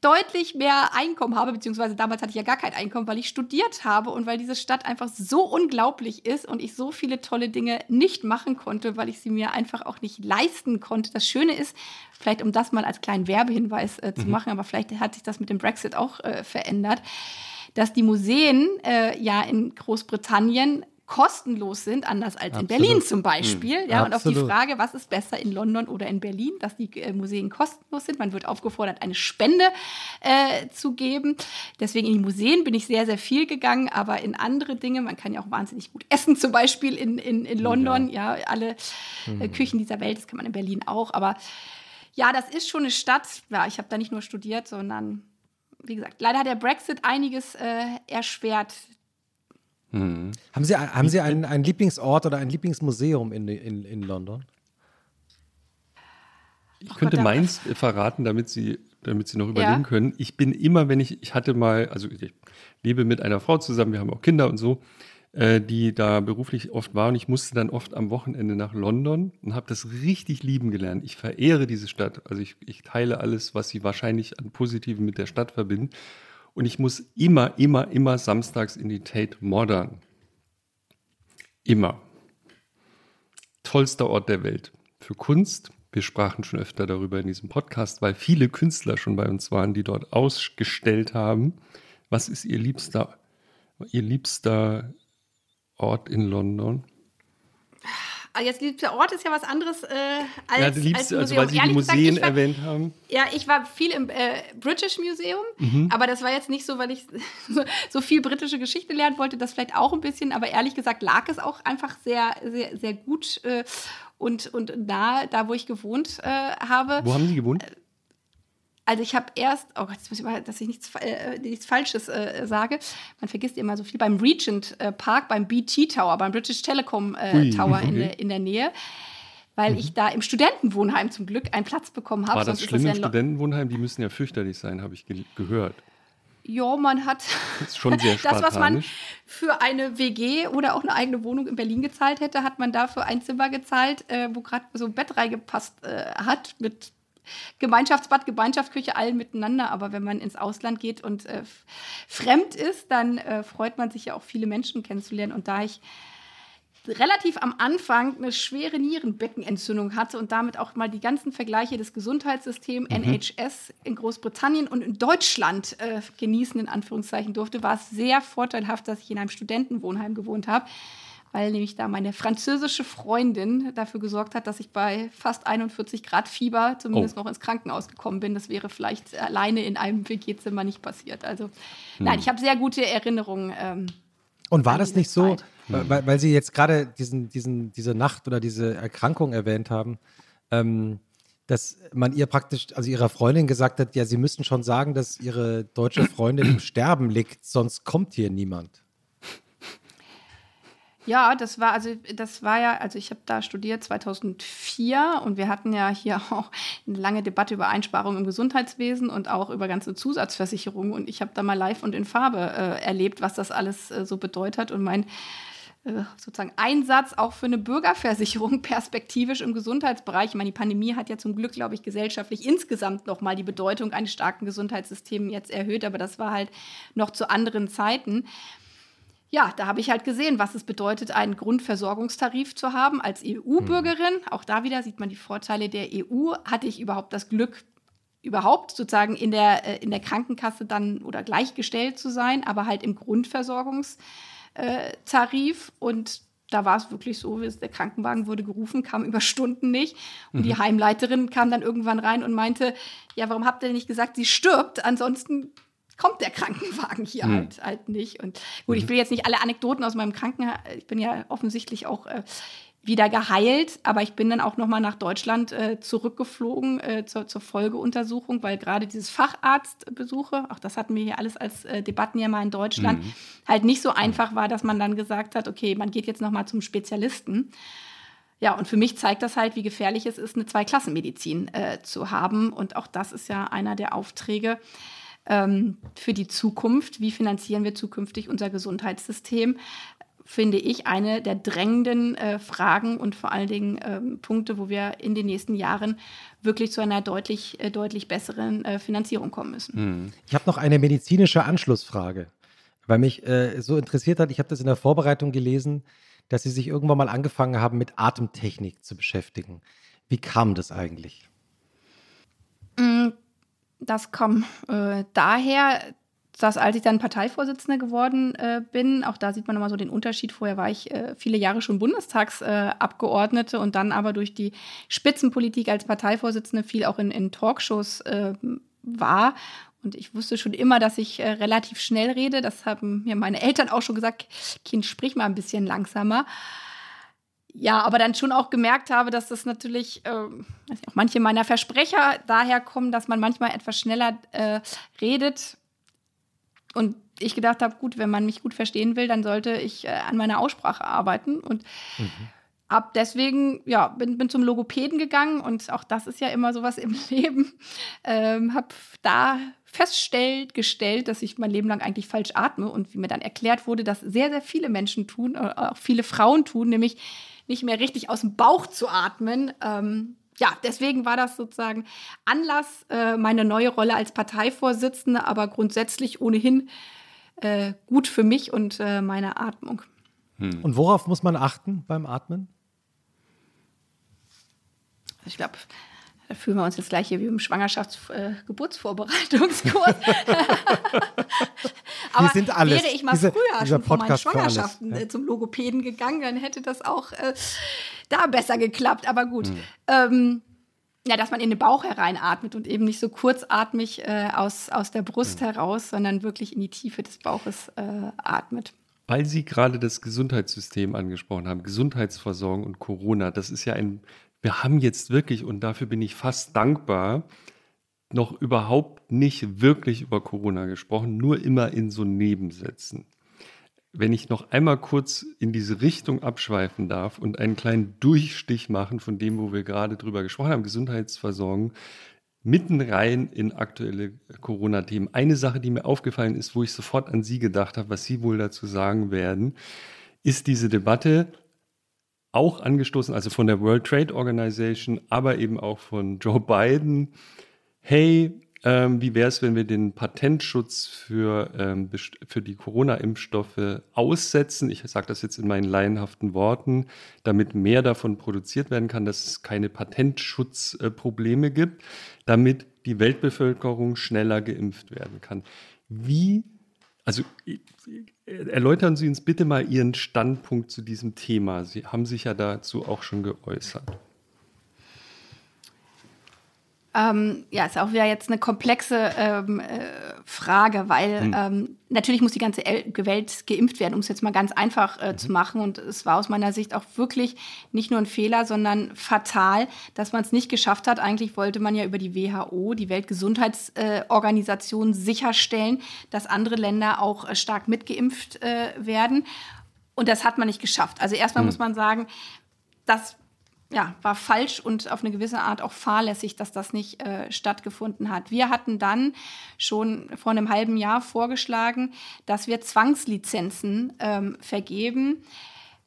deutlich mehr Einkommen habe, beziehungsweise damals hatte ich ja gar kein Einkommen, weil ich studiert habe und weil diese Stadt einfach so unglaublich ist und ich so viele tolle Dinge nicht machen konnte, weil ich sie mir einfach auch nicht leisten konnte. Das Schöne ist, vielleicht um das mal als kleinen Werbehinweis äh, zu mhm. machen, aber vielleicht hat sich das mit dem Brexit auch äh, verändert dass die Museen äh, ja in Großbritannien kostenlos sind, anders als Absolut. in Berlin zum Beispiel. Mhm. Ja, und auf die Frage, was ist besser in London oder in Berlin, dass die äh, Museen kostenlos sind. Man wird aufgefordert, eine Spende äh, zu geben. Deswegen in die Museen bin ich sehr, sehr viel gegangen, aber in andere Dinge, man kann ja auch wahnsinnig gut essen, zum Beispiel in, in, in London. Ja, ja alle äh, mhm. Küchen dieser Welt, das kann man in Berlin auch. Aber ja, das ist schon eine Stadt. Ja, ich habe da nicht nur studiert, sondern wie gesagt, leider hat der Brexit einiges äh, erschwert, hm. Haben Sie, haben Sie einen, einen Lieblingsort oder ein Lieblingsmuseum in, in, in London? Ich könnte Gott, meins verraten, damit Sie, damit Sie noch überlegen ja. können. Ich bin immer, wenn ich, ich hatte mal, also ich lebe mit einer Frau zusammen, wir haben auch Kinder und so, äh, die da beruflich oft war und ich musste dann oft am Wochenende nach London und habe das richtig lieben gelernt. Ich verehre diese Stadt. Also ich, ich teile alles, was sie wahrscheinlich an Positiven mit der Stadt verbindet. Und ich muss immer, immer, immer samstags in die Tate Modern. Immer. Tollster Ort der Welt für Kunst. Wir sprachen schon öfter darüber in diesem Podcast, weil viele Künstler schon bei uns waren, die dort ausgestellt haben. Was ist Ihr liebster, Ihr liebster Ort in London? Ah, jetzt der Ort ist ja was anderes äh, als, ja, du liebst, als Also weil Sie die Museen gesagt, war, erwähnt haben. Ja, ich war viel im äh, British Museum, mhm. aber das war jetzt nicht so, weil ich so, so, viel britische Geschichte lernen wollte, das vielleicht auch ein bisschen, aber ehrlich gesagt lag es auch einfach sehr, sehr, sehr gut äh, und, und nah, da wo ich gewohnt äh, habe. Wo haben Sie gewohnt? Äh, also ich habe erst, oh Gott, jetzt muss ich mal, dass ich nichts, äh, nichts Falsches äh, sage. Man vergisst immer so viel beim Regent äh, Park, beim BT Tower, beim British Telecom äh, Tower okay. in, der, in der Nähe. Weil mhm. ich da im Studentenwohnheim zum Glück einen Platz bekommen habe. War das schlimm im Studentenwohnheim? Die müssen ja fürchterlich sein, habe ich ge gehört. Ja, man hat das, schon sehr das, was man für eine WG oder auch eine eigene Wohnung in Berlin gezahlt hätte, hat man dafür ein Zimmer gezahlt, äh, wo gerade so ein Bett reingepasst äh, hat mit Gemeinschaftsbad, Gemeinschaftsküche, allen miteinander. Aber wenn man ins Ausland geht und äh, fremd ist, dann äh, freut man sich ja auch viele Menschen kennenzulernen. Und da ich relativ am Anfang eine schwere Nierenbeckenentzündung hatte und damit auch mal die ganzen Vergleiche des Gesundheitssystems mhm. NHS in Großbritannien und in Deutschland äh, genießen, in Anführungszeichen durfte, war es sehr vorteilhaft, dass ich in einem Studentenwohnheim gewohnt habe weil nämlich da meine französische Freundin dafür gesorgt hat, dass ich bei fast 41 Grad Fieber zumindest oh. noch ins Krankenhaus gekommen bin. Das wäre vielleicht alleine in einem WG-Zimmer nicht passiert. Also hm. nein, ich habe sehr gute Erinnerungen. Ähm, und war das nicht so, weil, weil, Sie jetzt gerade diesen, diesen, diese Nacht oder diese Erkrankung erwähnt haben, ähm, dass man ihr praktisch, also ihrer Freundin gesagt hat, ja, Sie müssten schon sagen, dass Ihre deutsche Freundin im Sterben liegt, sonst kommt hier niemand. Ja, das war also das war ja, also ich habe da studiert 2004 und wir hatten ja hier auch eine lange Debatte über Einsparungen im Gesundheitswesen und auch über ganze Zusatzversicherungen und ich habe da mal live und in Farbe äh, erlebt, was das alles äh, so bedeutet und mein äh, sozusagen Einsatz auch für eine Bürgerversicherung perspektivisch im Gesundheitsbereich. Ich meine, die Pandemie hat ja zum Glück, glaube ich, gesellschaftlich insgesamt nochmal die Bedeutung eines starken Gesundheitssystems jetzt erhöht, aber das war halt noch zu anderen Zeiten. Ja, da habe ich halt gesehen, was es bedeutet, einen Grundversorgungstarif zu haben als EU-Bürgerin. Mhm. Auch da wieder sieht man die Vorteile der EU. Hatte ich überhaupt das Glück, überhaupt sozusagen in der, äh, in der Krankenkasse dann oder gleichgestellt zu sein, aber halt im Grundversorgungstarif äh, und da war es wirklich so, der Krankenwagen wurde gerufen, kam über Stunden nicht. Und mhm. die Heimleiterin kam dann irgendwann rein und meinte, ja, warum habt ihr nicht gesagt, sie stirbt? Ansonsten kommt der Krankenwagen hier mhm. halt, halt nicht. Und gut, mhm. ich will jetzt nicht alle Anekdoten aus meinem Krankenhaus, ich bin ja offensichtlich auch äh, wieder geheilt, aber ich bin dann auch noch mal nach Deutschland äh, zurückgeflogen äh, zur, zur, Folgeuntersuchung, weil gerade dieses Facharztbesuche, auch das hatten wir hier alles als äh, Debatten ja mal in Deutschland, mhm. halt nicht so einfach war, dass man dann gesagt hat, okay, man geht jetzt noch mal zum Spezialisten. Ja, und für mich zeigt das halt, wie gefährlich es ist, eine Zweiklassenmedizin äh, zu haben. Und auch das ist ja einer der Aufträge ähm, für die Zukunft. Wie finanzieren wir zukünftig unser Gesundheitssystem? finde ich, eine der drängenden äh, Fragen und vor allen Dingen ähm, Punkte, wo wir in den nächsten Jahren wirklich zu einer deutlich, äh, deutlich besseren äh, Finanzierung kommen müssen. Hm. Ich habe noch eine medizinische Anschlussfrage, weil mich äh, so interessiert hat. Ich habe das in der Vorbereitung gelesen, dass Sie sich irgendwann mal angefangen haben, mit Atemtechnik zu beschäftigen. Wie kam das eigentlich? Hm, das kam äh, daher, dass als ich dann Parteivorsitzende geworden äh, bin, auch da sieht man nochmal so den Unterschied. Vorher war ich äh, viele Jahre schon Bundestagsabgeordnete äh, und dann aber durch die Spitzenpolitik als Parteivorsitzende viel auch in, in Talkshows äh, war. Und ich wusste schon immer, dass ich äh, relativ schnell rede. Das haben mir meine Eltern auch schon gesagt. Kind, sprich mal ein bisschen langsamer. Ja, aber dann schon auch gemerkt habe, dass das natürlich äh, auch manche meiner Versprecher daher kommen, dass man manchmal etwas schneller äh, redet und ich gedacht habe, gut, wenn man mich gut verstehen will, dann sollte ich äh, an meiner Aussprache arbeiten. Und mhm. ab deswegen, ja, bin, bin zum Logopäden gegangen und auch das ist ja immer sowas im Leben. Ähm, habe da festgestellt, gestellt, dass ich mein Leben lang eigentlich falsch atme und wie mir dann erklärt wurde, dass sehr, sehr viele Menschen tun, äh, auch viele Frauen tun, nämlich nicht mehr richtig aus dem Bauch zu atmen. Ähm, ja, deswegen war das sozusagen Anlass, äh, meine neue Rolle als Parteivorsitzende, aber grundsätzlich ohnehin äh, gut für mich und äh, meine Atmung. Hm. Und worauf muss man achten beim Atmen? Ich glaube, da fühlen wir uns jetzt gleich hier wie im Schwangerschafts-Geburtsvorbereitungskurs. Äh, Aber sind alles. wäre ich mal diese, früher schon von meinen Schwangerschaften ja. Äh, zum Logopäden gegangen, dann hätte das auch äh, da besser geklappt. Aber gut. Mhm. Ähm, ja, dass man in den Bauch hereinatmet und eben nicht so kurzatmig äh, aus, aus der Brust mhm. heraus, sondern wirklich in die Tiefe des Bauches äh, atmet. Weil Sie gerade das Gesundheitssystem angesprochen haben, Gesundheitsversorgung und Corona, das ist ja ein wir haben jetzt wirklich, und dafür bin ich fast dankbar, noch überhaupt nicht wirklich über Corona gesprochen, nur immer in so Nebensätzen. Wenn ich noch einmal kurz in diese Richtung abschweifen darf und einen kleinen Durchstich machen von dem, wo wir gerade drüber gesprochen haben, Gesundheitsversorgung, mitten rein in aktuelle Corona-Themen. Eine Sache, die mir aufgefallen ist, wo ich sofort an Sie gedacht habe, was Sie wohl dazu sagen werden, ist diese Debatte, auch angestoßen, also von der World Trade Organization, aber eben auch von Joe Biden. Hey, ähm, wie wäre es, wenn wir den Patentschutz für, ähm, für die Corona-Impfstoffe aussetzen? Ich sage das jetzt in meinen laienhaften Worten, damit mehr davon produziert werden kann, dass es keine Patentschutzprobleme äh, gibt, damit die Weltbevölkerung schneller geimpft werden kann. Wie also erläutern Sie uns bitte mal Ihren Standpunkt zu diesem Thema. Sie haben sich ja dazu auch schon geäußert. Ähm, ja, ist auch wieder jetzt eine komplexe ähm, äh, Frage, weil hm. ähm, natürlich muss die ganze El Welt geimpft werden, um es jetzt mal ganz einfach äh, mhm. zu machen. Und es war aus meiner Sicht auch wirklich nicht nur ein Fehler, sondern fatal, dass man es nicht geschafft hat. Eigentlich wollte man ja über die WHO, die Weltgesundheitsorganisation, äh, sicherstellen, dass andere Länder auch äh, stark mitgeimpft äh, werden. Und das hat man nicht geschafft. Also erstmal hm. muss man sagen, dass ja, war falsch und auf eine gewisse Art auch fahrlässig, dass das nicht äh, stattgefunden hat. Wir hatten dann schon vor einem halben Jahr vorgeschlagen, dass wir Zwangslizenzen ähm, vergeben.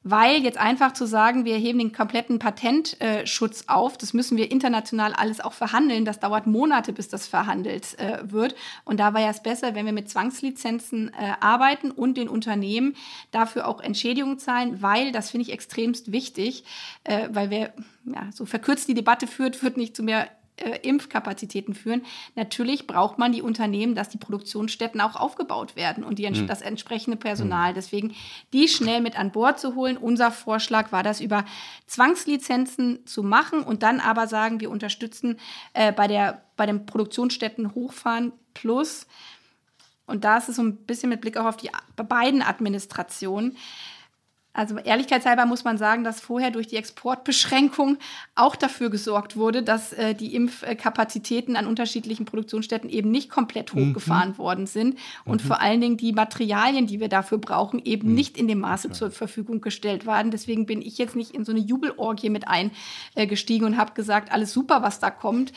Weil jetzt einfach zu sagen, wir heben den kompletten Patentschutz auf, das müssen wir international alles auch verhandeln. Das dauert Monate, bis das verhandelt äh, wird. Und da war ja es besser, wenn wir mit Zwangslizenzen äh, arbeiten und den Unternehmen dafür auch Entschädigungen zahlen, weil das finde ich extremst wichtig, äh, weil wer ja, so verkürzt die Debatte führt, führt nicht zu mehr äh, Impfkapazitäten führen. Natürlich braucht man die Unternehmen, dass die Produktionsstätten auch aufgebaut werden und die, mhm. das entsprechende Personal. Mhm. Deswegen die schnell mit an Bord zu holen. Unser Vorschlag war das über Zwangslizenzen zu machen und dann aber sagen, wir unterstützen äh, bei, der, bei den Produktionsstätten Hochfahren plus. Und da ist es so ein bisschen mit Blick auch auf die beiden Administrationen also ehrlichkeitshalber muss man sagen, dass vorher durch die Exportbeschränkung auch dafür gesorgt wurde, dass äh, die Impfkapazitäten an unterschiedlichen Produktionsstätten eben nicht komplett mhm. hochgefahren mhm. worden sind und mhm. vor allen Dingen die Materialien, die wir dafür brauchen, eben mhm. nicht in dem Maße ja. zur Verfügung gestellt waren. Deswegen bin ich jetzt nicht in so eine Jubelorgie mit eingestiegen und habe gesagt, alles super, was da kommt.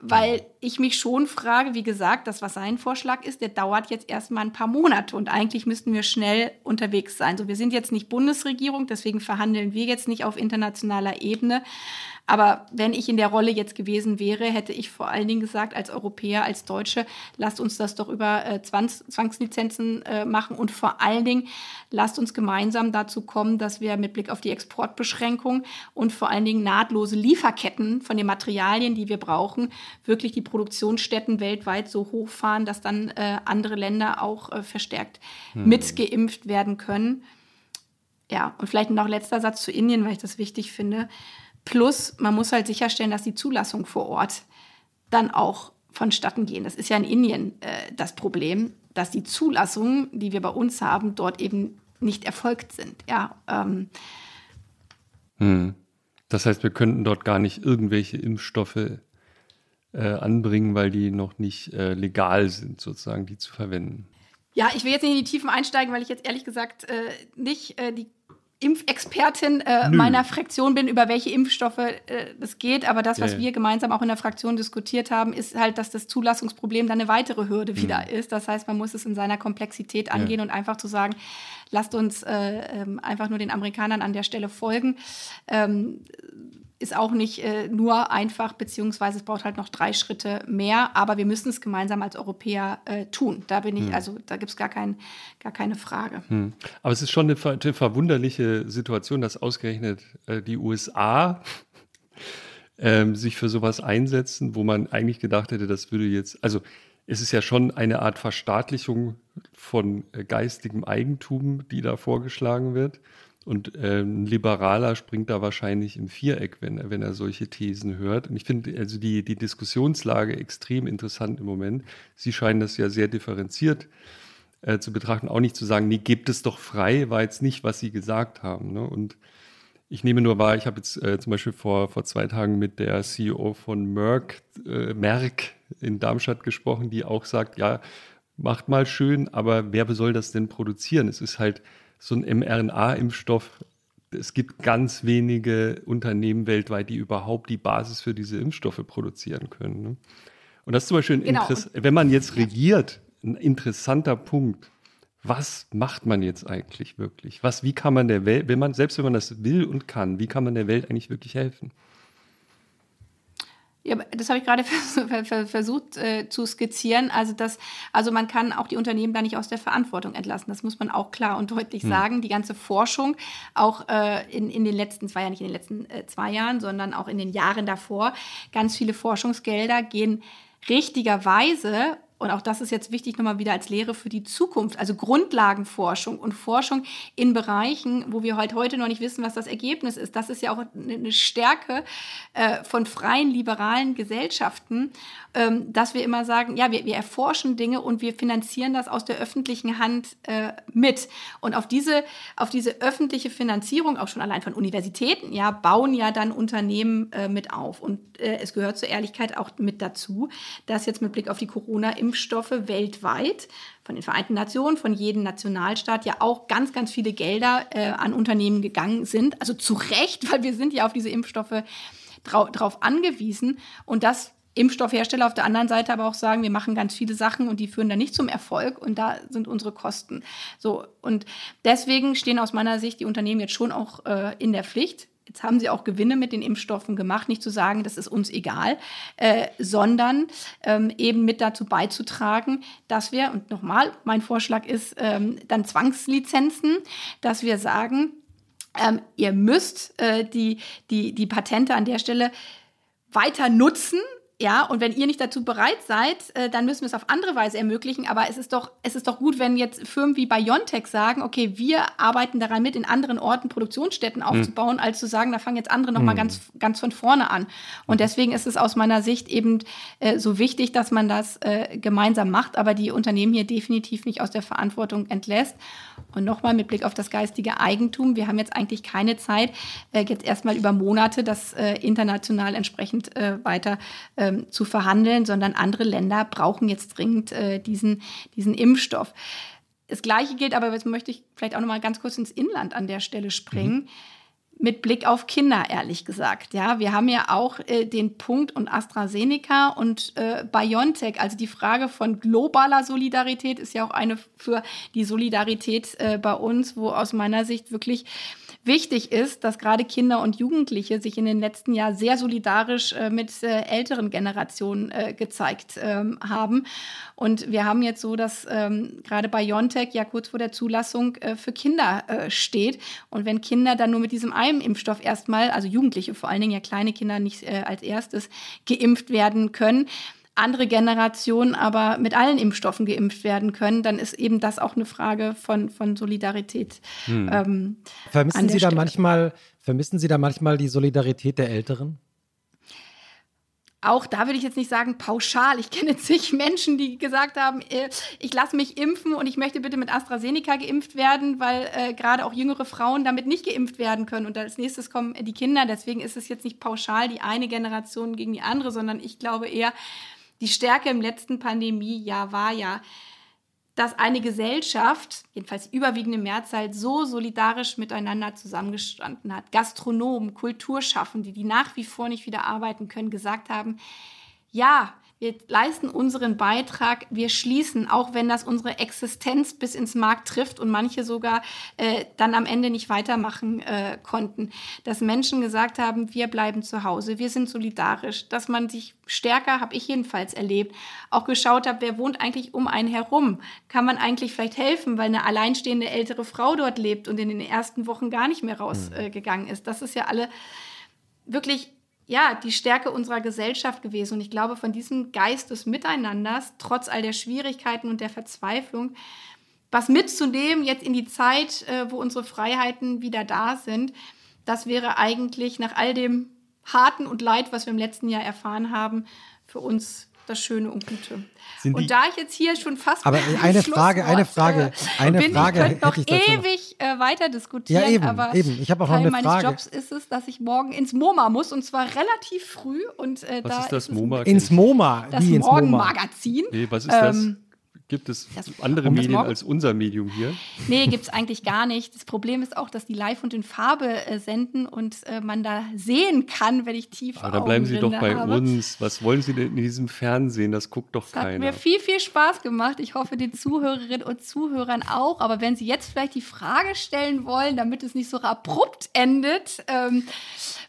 Mhm weil ich mich schon frage, wie gesagt, das, was sein Vorschlag ist, der dauert jetzt erstmal ein paar Monate und eigentlich müssten wir schnell unterwegs sein. So, wir sind jetzt nicht Bundesregierung, deswegen verhandeln wir jetzt nicht auf internationaler Ebene. Aber wenn ich in der Rolle jetzt gewesen wäre, hätte ich vor allen Dingen gesagt, als Europäer, als Deutsche, lasst uns das doch über äh, Zwangs Zwangslizenzen äh, machen und vor allen Dingen lasst uns gemeinsam dazu kommen, dass wir mit Blick auf die Exportbeschränkung und vor allen Dingen nahtlose Lieferketten von den Materialien, die wir brauchen, wirklich die Produktionsstätten weltweit so hochfahren, dass dann äh, andere Länder auch äh, verstärkt hm. mitgeimpft werden können. Ja, und vielleicht noch letzter Satz zu Indien, weil ich das wichtig finde. Plus, man muss halt sicherstellen, dass die Zulassung vor Ort dann auch vonstatten gehen. Das ist ja in Indien äh, das Problem, dass die Zulassungen, die wir bei uns haben, dort eben nicht erfolgt sind. Ja, ähm. hm. Das heißt, wir könnten dort gar nicht irgendwelche Impfstoffe äh, anbringen, weil die noch nicht äh, legal sind, sozusagen, die zu verwenden. Ja, ich will jetzt nicht in die Tiefen einsteigen, weil ich jetzt ehrlich gesagt äh, nicht äh, die Impfexpertin äh, meiner Fraktion bin, über welche Impfstoffe äh, es geht. Aber das, was ja, wir gemeinsam auch in der Fraktion diskutiert haben, ist halt, dass das Zulassungsproblem dann eine weitere Hürde mhm. wieder ist. Das heißt, man muss es in seiner Komplexität angehen ja. und einfach zu sagen, lasst uns äh, ähm, einfach nur den Amerikanern an der Stelle folgen. Ähm, ist auch nicht äh, nur einfach, beziehungsweise es braucht halt noch drei Schritte mehr, aber wir müssen es gemeinsam als Europäer äh, tun. Da bin ich, hm. also da gibt es gar, kein, gar keine Frage. Hm. Aber es ist schon eine, eine verwunderliche Situation, dass ausgerechnet äh, die USA ähm, sich für sowas einsetzen, wo man eigentlich gedacht hätte, das würde jetzt, also es ist ja schon eine Art Verstaatlichung von äh, geistigem Eigentum, die da vorgeschlagen wird. Und äh, ein Liberaler springt da wahrscheinlich im Viereck, wenn, wenn er solche Thesen hört. Und ich finde also die, die Diskussionslage extrem interessant im Moment. Sie scheinen das ja sehr differenziert äh, zu betrachten, auch nicht zu sagen, nee, gebt es doch frei, war jetzt nicht, was Sie gesagt haben. Ne? Und ich nehme nur wahr, ich habe jetzt äh, zum Beispiel vor, vor zwei Tagen mit der CEO von Merck, äh, Merck in Darmstadt gesprochen, die auch sagt, ja, macht mal schön, aber wer soll das denn produzieren? Es ist halt so ein mRNA-Impfstoff, es gibt ganz wenige Unternehmen weltweit, die überhaupt die Basis für diese Impfstoffe produzieren können. Ne? Und das ist zum Beispiel, genau. wenn man jetzt regiert, ein interessanter Punkt. Was macht man jetzt eigentlich wirklich? Was, wie kann man der Welt, wenn man, selbst wenn man das will und kann, wie kann man der Welt eigentlich wirklich helfen? Ja, das habe ich gerade versucht äh, zu skizzieren. Also, das, also man kann auch die Unternehmen da nicht aus der Verantwortung entlassen. Das muss man auch klar und deutlich hm. sagen. Die ganze Forschung, auch äh, in, in den letzten zwei Jahren, nicht in den letzten äh, zwei Jahren, sondern auch in den Jahren davor, ganz viele Forschungsgelder gehen richtigerweise und auch das ist jetzt wichtig nochmal wieder als Lehre für die Zukunft, also Grundlagenforschung und Forschung in Bereichen, wo wir halt heute noch nicht wissen, was das Ergebnis ist. Das ist ja auch eine Stärke äh, von freien, liberalen Gesellschaften, ähm, dass wir immer sagen, ja, wir, wir erforschen Dinge und wir finanzieren das aus der öffentlichen Hand äh, mit. Und auf diese, auf diese öffentliche Finanzierung, auch schon allein von Universitäten, ja, bauen ja dann Unternehmen äh, mit auf. Und es gehört zur Ehrlichkeit auch mit dazu, dass jetzt mit Blick auf die Corona-Impfstoffe weltweit von den Vereinten Nationen, von jedem Nationalstaat ja auch ganz, ganz viele Gelder äh, an Unternehmen gegangen sind. Also zu Recht, weil wir sind ja auf diese Impfstoffe drauf angewiesen. Und das Impfstoffhersteller auf der anderen Seite aber auch sagen, wir machen ganz viele Sachen und die führen dann nicht zum Erfolg und da sind unsere Kosten. So und deswegen stehen aus meiner Sicht die Unternehmen jetzt schon auch äh, in der Pflicht. Jetzt haben sie auch Gewinne mit den Impfstoffen gemacht, nicht zu sagen, das ist uns egal, äh, sondern ähm, eben mit dazu beizutragen, dass wir, und nochmal, mein Vorschlag ist ähm, dann Zwangslizenzen, dass wir sagen, ähm, ihr müsst äh, die, die, die Patente an der Stelle weiter nutzen, ja, und wenn ihr nicht dazu bereit seid, äh, dann müssen wir es auf andere Weise ermöglichen. Aber es ist doch, es ist doch gut, wenn jetzt Firmen wie BioNTech sagen, okay, wir arbeiten daran mit, in anderen Orten Produktionsstätten hm. aufzubauen, mhm. als zu sagen, da fangen jetzt andere nochmal mhm. ganz, ganz von vorne an. Und hm. deswegen ist es aus meiner Sicht eben äh, so wichtig, dass man das äh, gemeinsam macht, aber die Unternehmen hier definitiv nicht aus der Verantwortung entlässt. Und nochmal mit Blick auf das geistige Eigentum. Wir haben jetzt eigentlich keine Zeit, äh, jetzt erstmal über Monate das äh, international entsprechend äh, weiter ähm, zu verhandeln, sondern andere Länder brauchen jetzt dringend äh, diesen, diesen Impfstoff. Das Gleiche gilt, aber jetzt möchte ich vielleicht auch noch mal ganz kurz ins Inland an der Stelle springen. Mhm mit Blick auf Kinder, ehrlich gesagt. Ja, wir haben ja auch äh, den Punkt und AstraZeneca und äh, BioNTech. Also die Frage von globaler Solidarität ist ja auch eine für die Solidarität äh, bei uns, wo aus meiner Sicht wirklich wichtig ist, dass gerade Kinder und Jugendliche sich in den letzten Jahren sehr solidarisch äh, mit äh, älteren Generationen äh, gezeigt ähm, haben. Und wir haben jetzt so, dass ähm, gerade Biontech ja kurz vor der Zulassung äh, für Kinder äh, steht. Und wenn Kinder dann nur mit diesem einen Impfstoff erstmal, also Jugendliche vor allen Dingen ja kleine Kinder nicht äh, als erstes geimpft werden können, andere Generationen aber mit allen Impfstoffen geimpft werden können, dann ist eben das auch eine Frage von, von Solidarität. Hm. Ähm, vermissen Sie da manchmal, vermissen Sie da manchmal die Solidarität der Älteren? Auch da würde ich jetzt nicht sagen pauschal. Ich kenne zig Menschen, die gesagt haben, äh, ich lasse mich impfen und ich möchte bitte mit AstraZeneca geimpft werden, weil äh, gerade auch jüngere Frauen damit nicht geimpft werden können. Und als nächstes kommen die Kinder. Deswegen ist es jetzt nicht pauschal die eine Generation gegen die andere, sondern ich glaube eher, die Stärke im letzten Pandemiejahr war ja, dass eine Gesellschaft, jedenfalls überwiegende Mehrzahl, so solidarisch miteinander zusammengestanden hat. Gastronomen, Kulturschaffende, die nach wie vor nicht wieder arbeiten können, gesagt haben, ja, wir leisten unseren Beitrag, wir schließen, auch wenn das unsere Existenz bis ins Markt trifft und manche sogar äh, dann am Ende nicht weitermachen äh, konnten. Dass Menschen gesagt haben, wir bleiben zu Hause, wir sind solidarisch, dass man sich stärker, habe ich jedenfalls erlebt, auch geschaut hat, wer wohnt eigentlich um einen herum? Kann man eigentlich vielleicht helfen, weil eine alleinstehende ältere Frau dort lebt und in den ersten Wochen gar nicht mehr rausgegangen äh, ist? Das ist ja alle wirklich ja, die Stärke unserer Gesellschaft gewesen. Und ich glaube, von diesem Geist des Miteinanders, trotz all der Schwierigkeiten und der Verzweiflung, was mitzunehmen jetzt in die Zeit, äh, wo unsere Freiheiten wieder da sind, das wäre eigentlich nach all dem Harten und Leid, was wir im letzten Jahr erfahren haben, für uns das Schöne und Gute. und da ich jetzt hier schon fast aber eine Frage, eine Frage, äh, eine bin, Frage, ich noch ewig äh, weiter diskutieren. Ja eben, aber eben. Ich habe auch Teil noch eine meines Frage. Jobs ist es, dass ich morgen ins MoMA muss und zwar relativ früh und äh, was da ist das ist MoMA? Ins MoMA, das Wie ins Morgenmagazin. Nee, was ist das? Ähm, Gibt es andere Medien als unser Medium hier? Nee, gibt es eigentlich gar nicht. Das Problem ist auch, dass die live und in Farbe äh, senden und äh, man da sehen kann, wenn ich tief Aber dann bleiben Sie doch bei habe. uns. Was wollen Sie denn in diesem Fernsehen? Das guckt doch das keiner. Hat mir viel, viel Spaß gemacht. Ich hoffe, den Zuhörerinnen und Zuhörern auch. Aber wenn Sie jetzt vielleicht die Frage stellen wollen, damit es nicht so abrupt endet, ähm,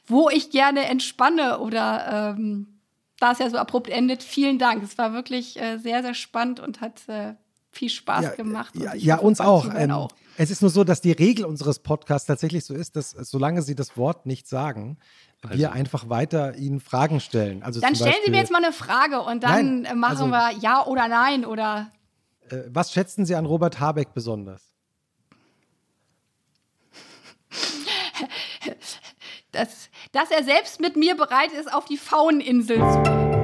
wo ich gerne entspanne oder ähm, da es ja so abrupt endet, vielen Dank. Es war wirklich äh, sehr, sehr spannend und hat äh, viel Spaß ja, gemacht. Ja, ja uns auch. Ähm, auch. Es ist nur so, dass die Regel unseres Podcasts tatsächlich so ist, dass solange Sie das Wort nicht sagen, also. wir einfach weiter Ihnen Fragen stellen. Also dann stellen Beispiel, Sie mir jetzt mal eine Frage und dann nein, machen also, wir Ja oder Nein oder. Äh, was schätzen Sie an Robert Habeck besonders? das dass er selbst mit mir bereit ist, auf die Fauninsel zu gehen.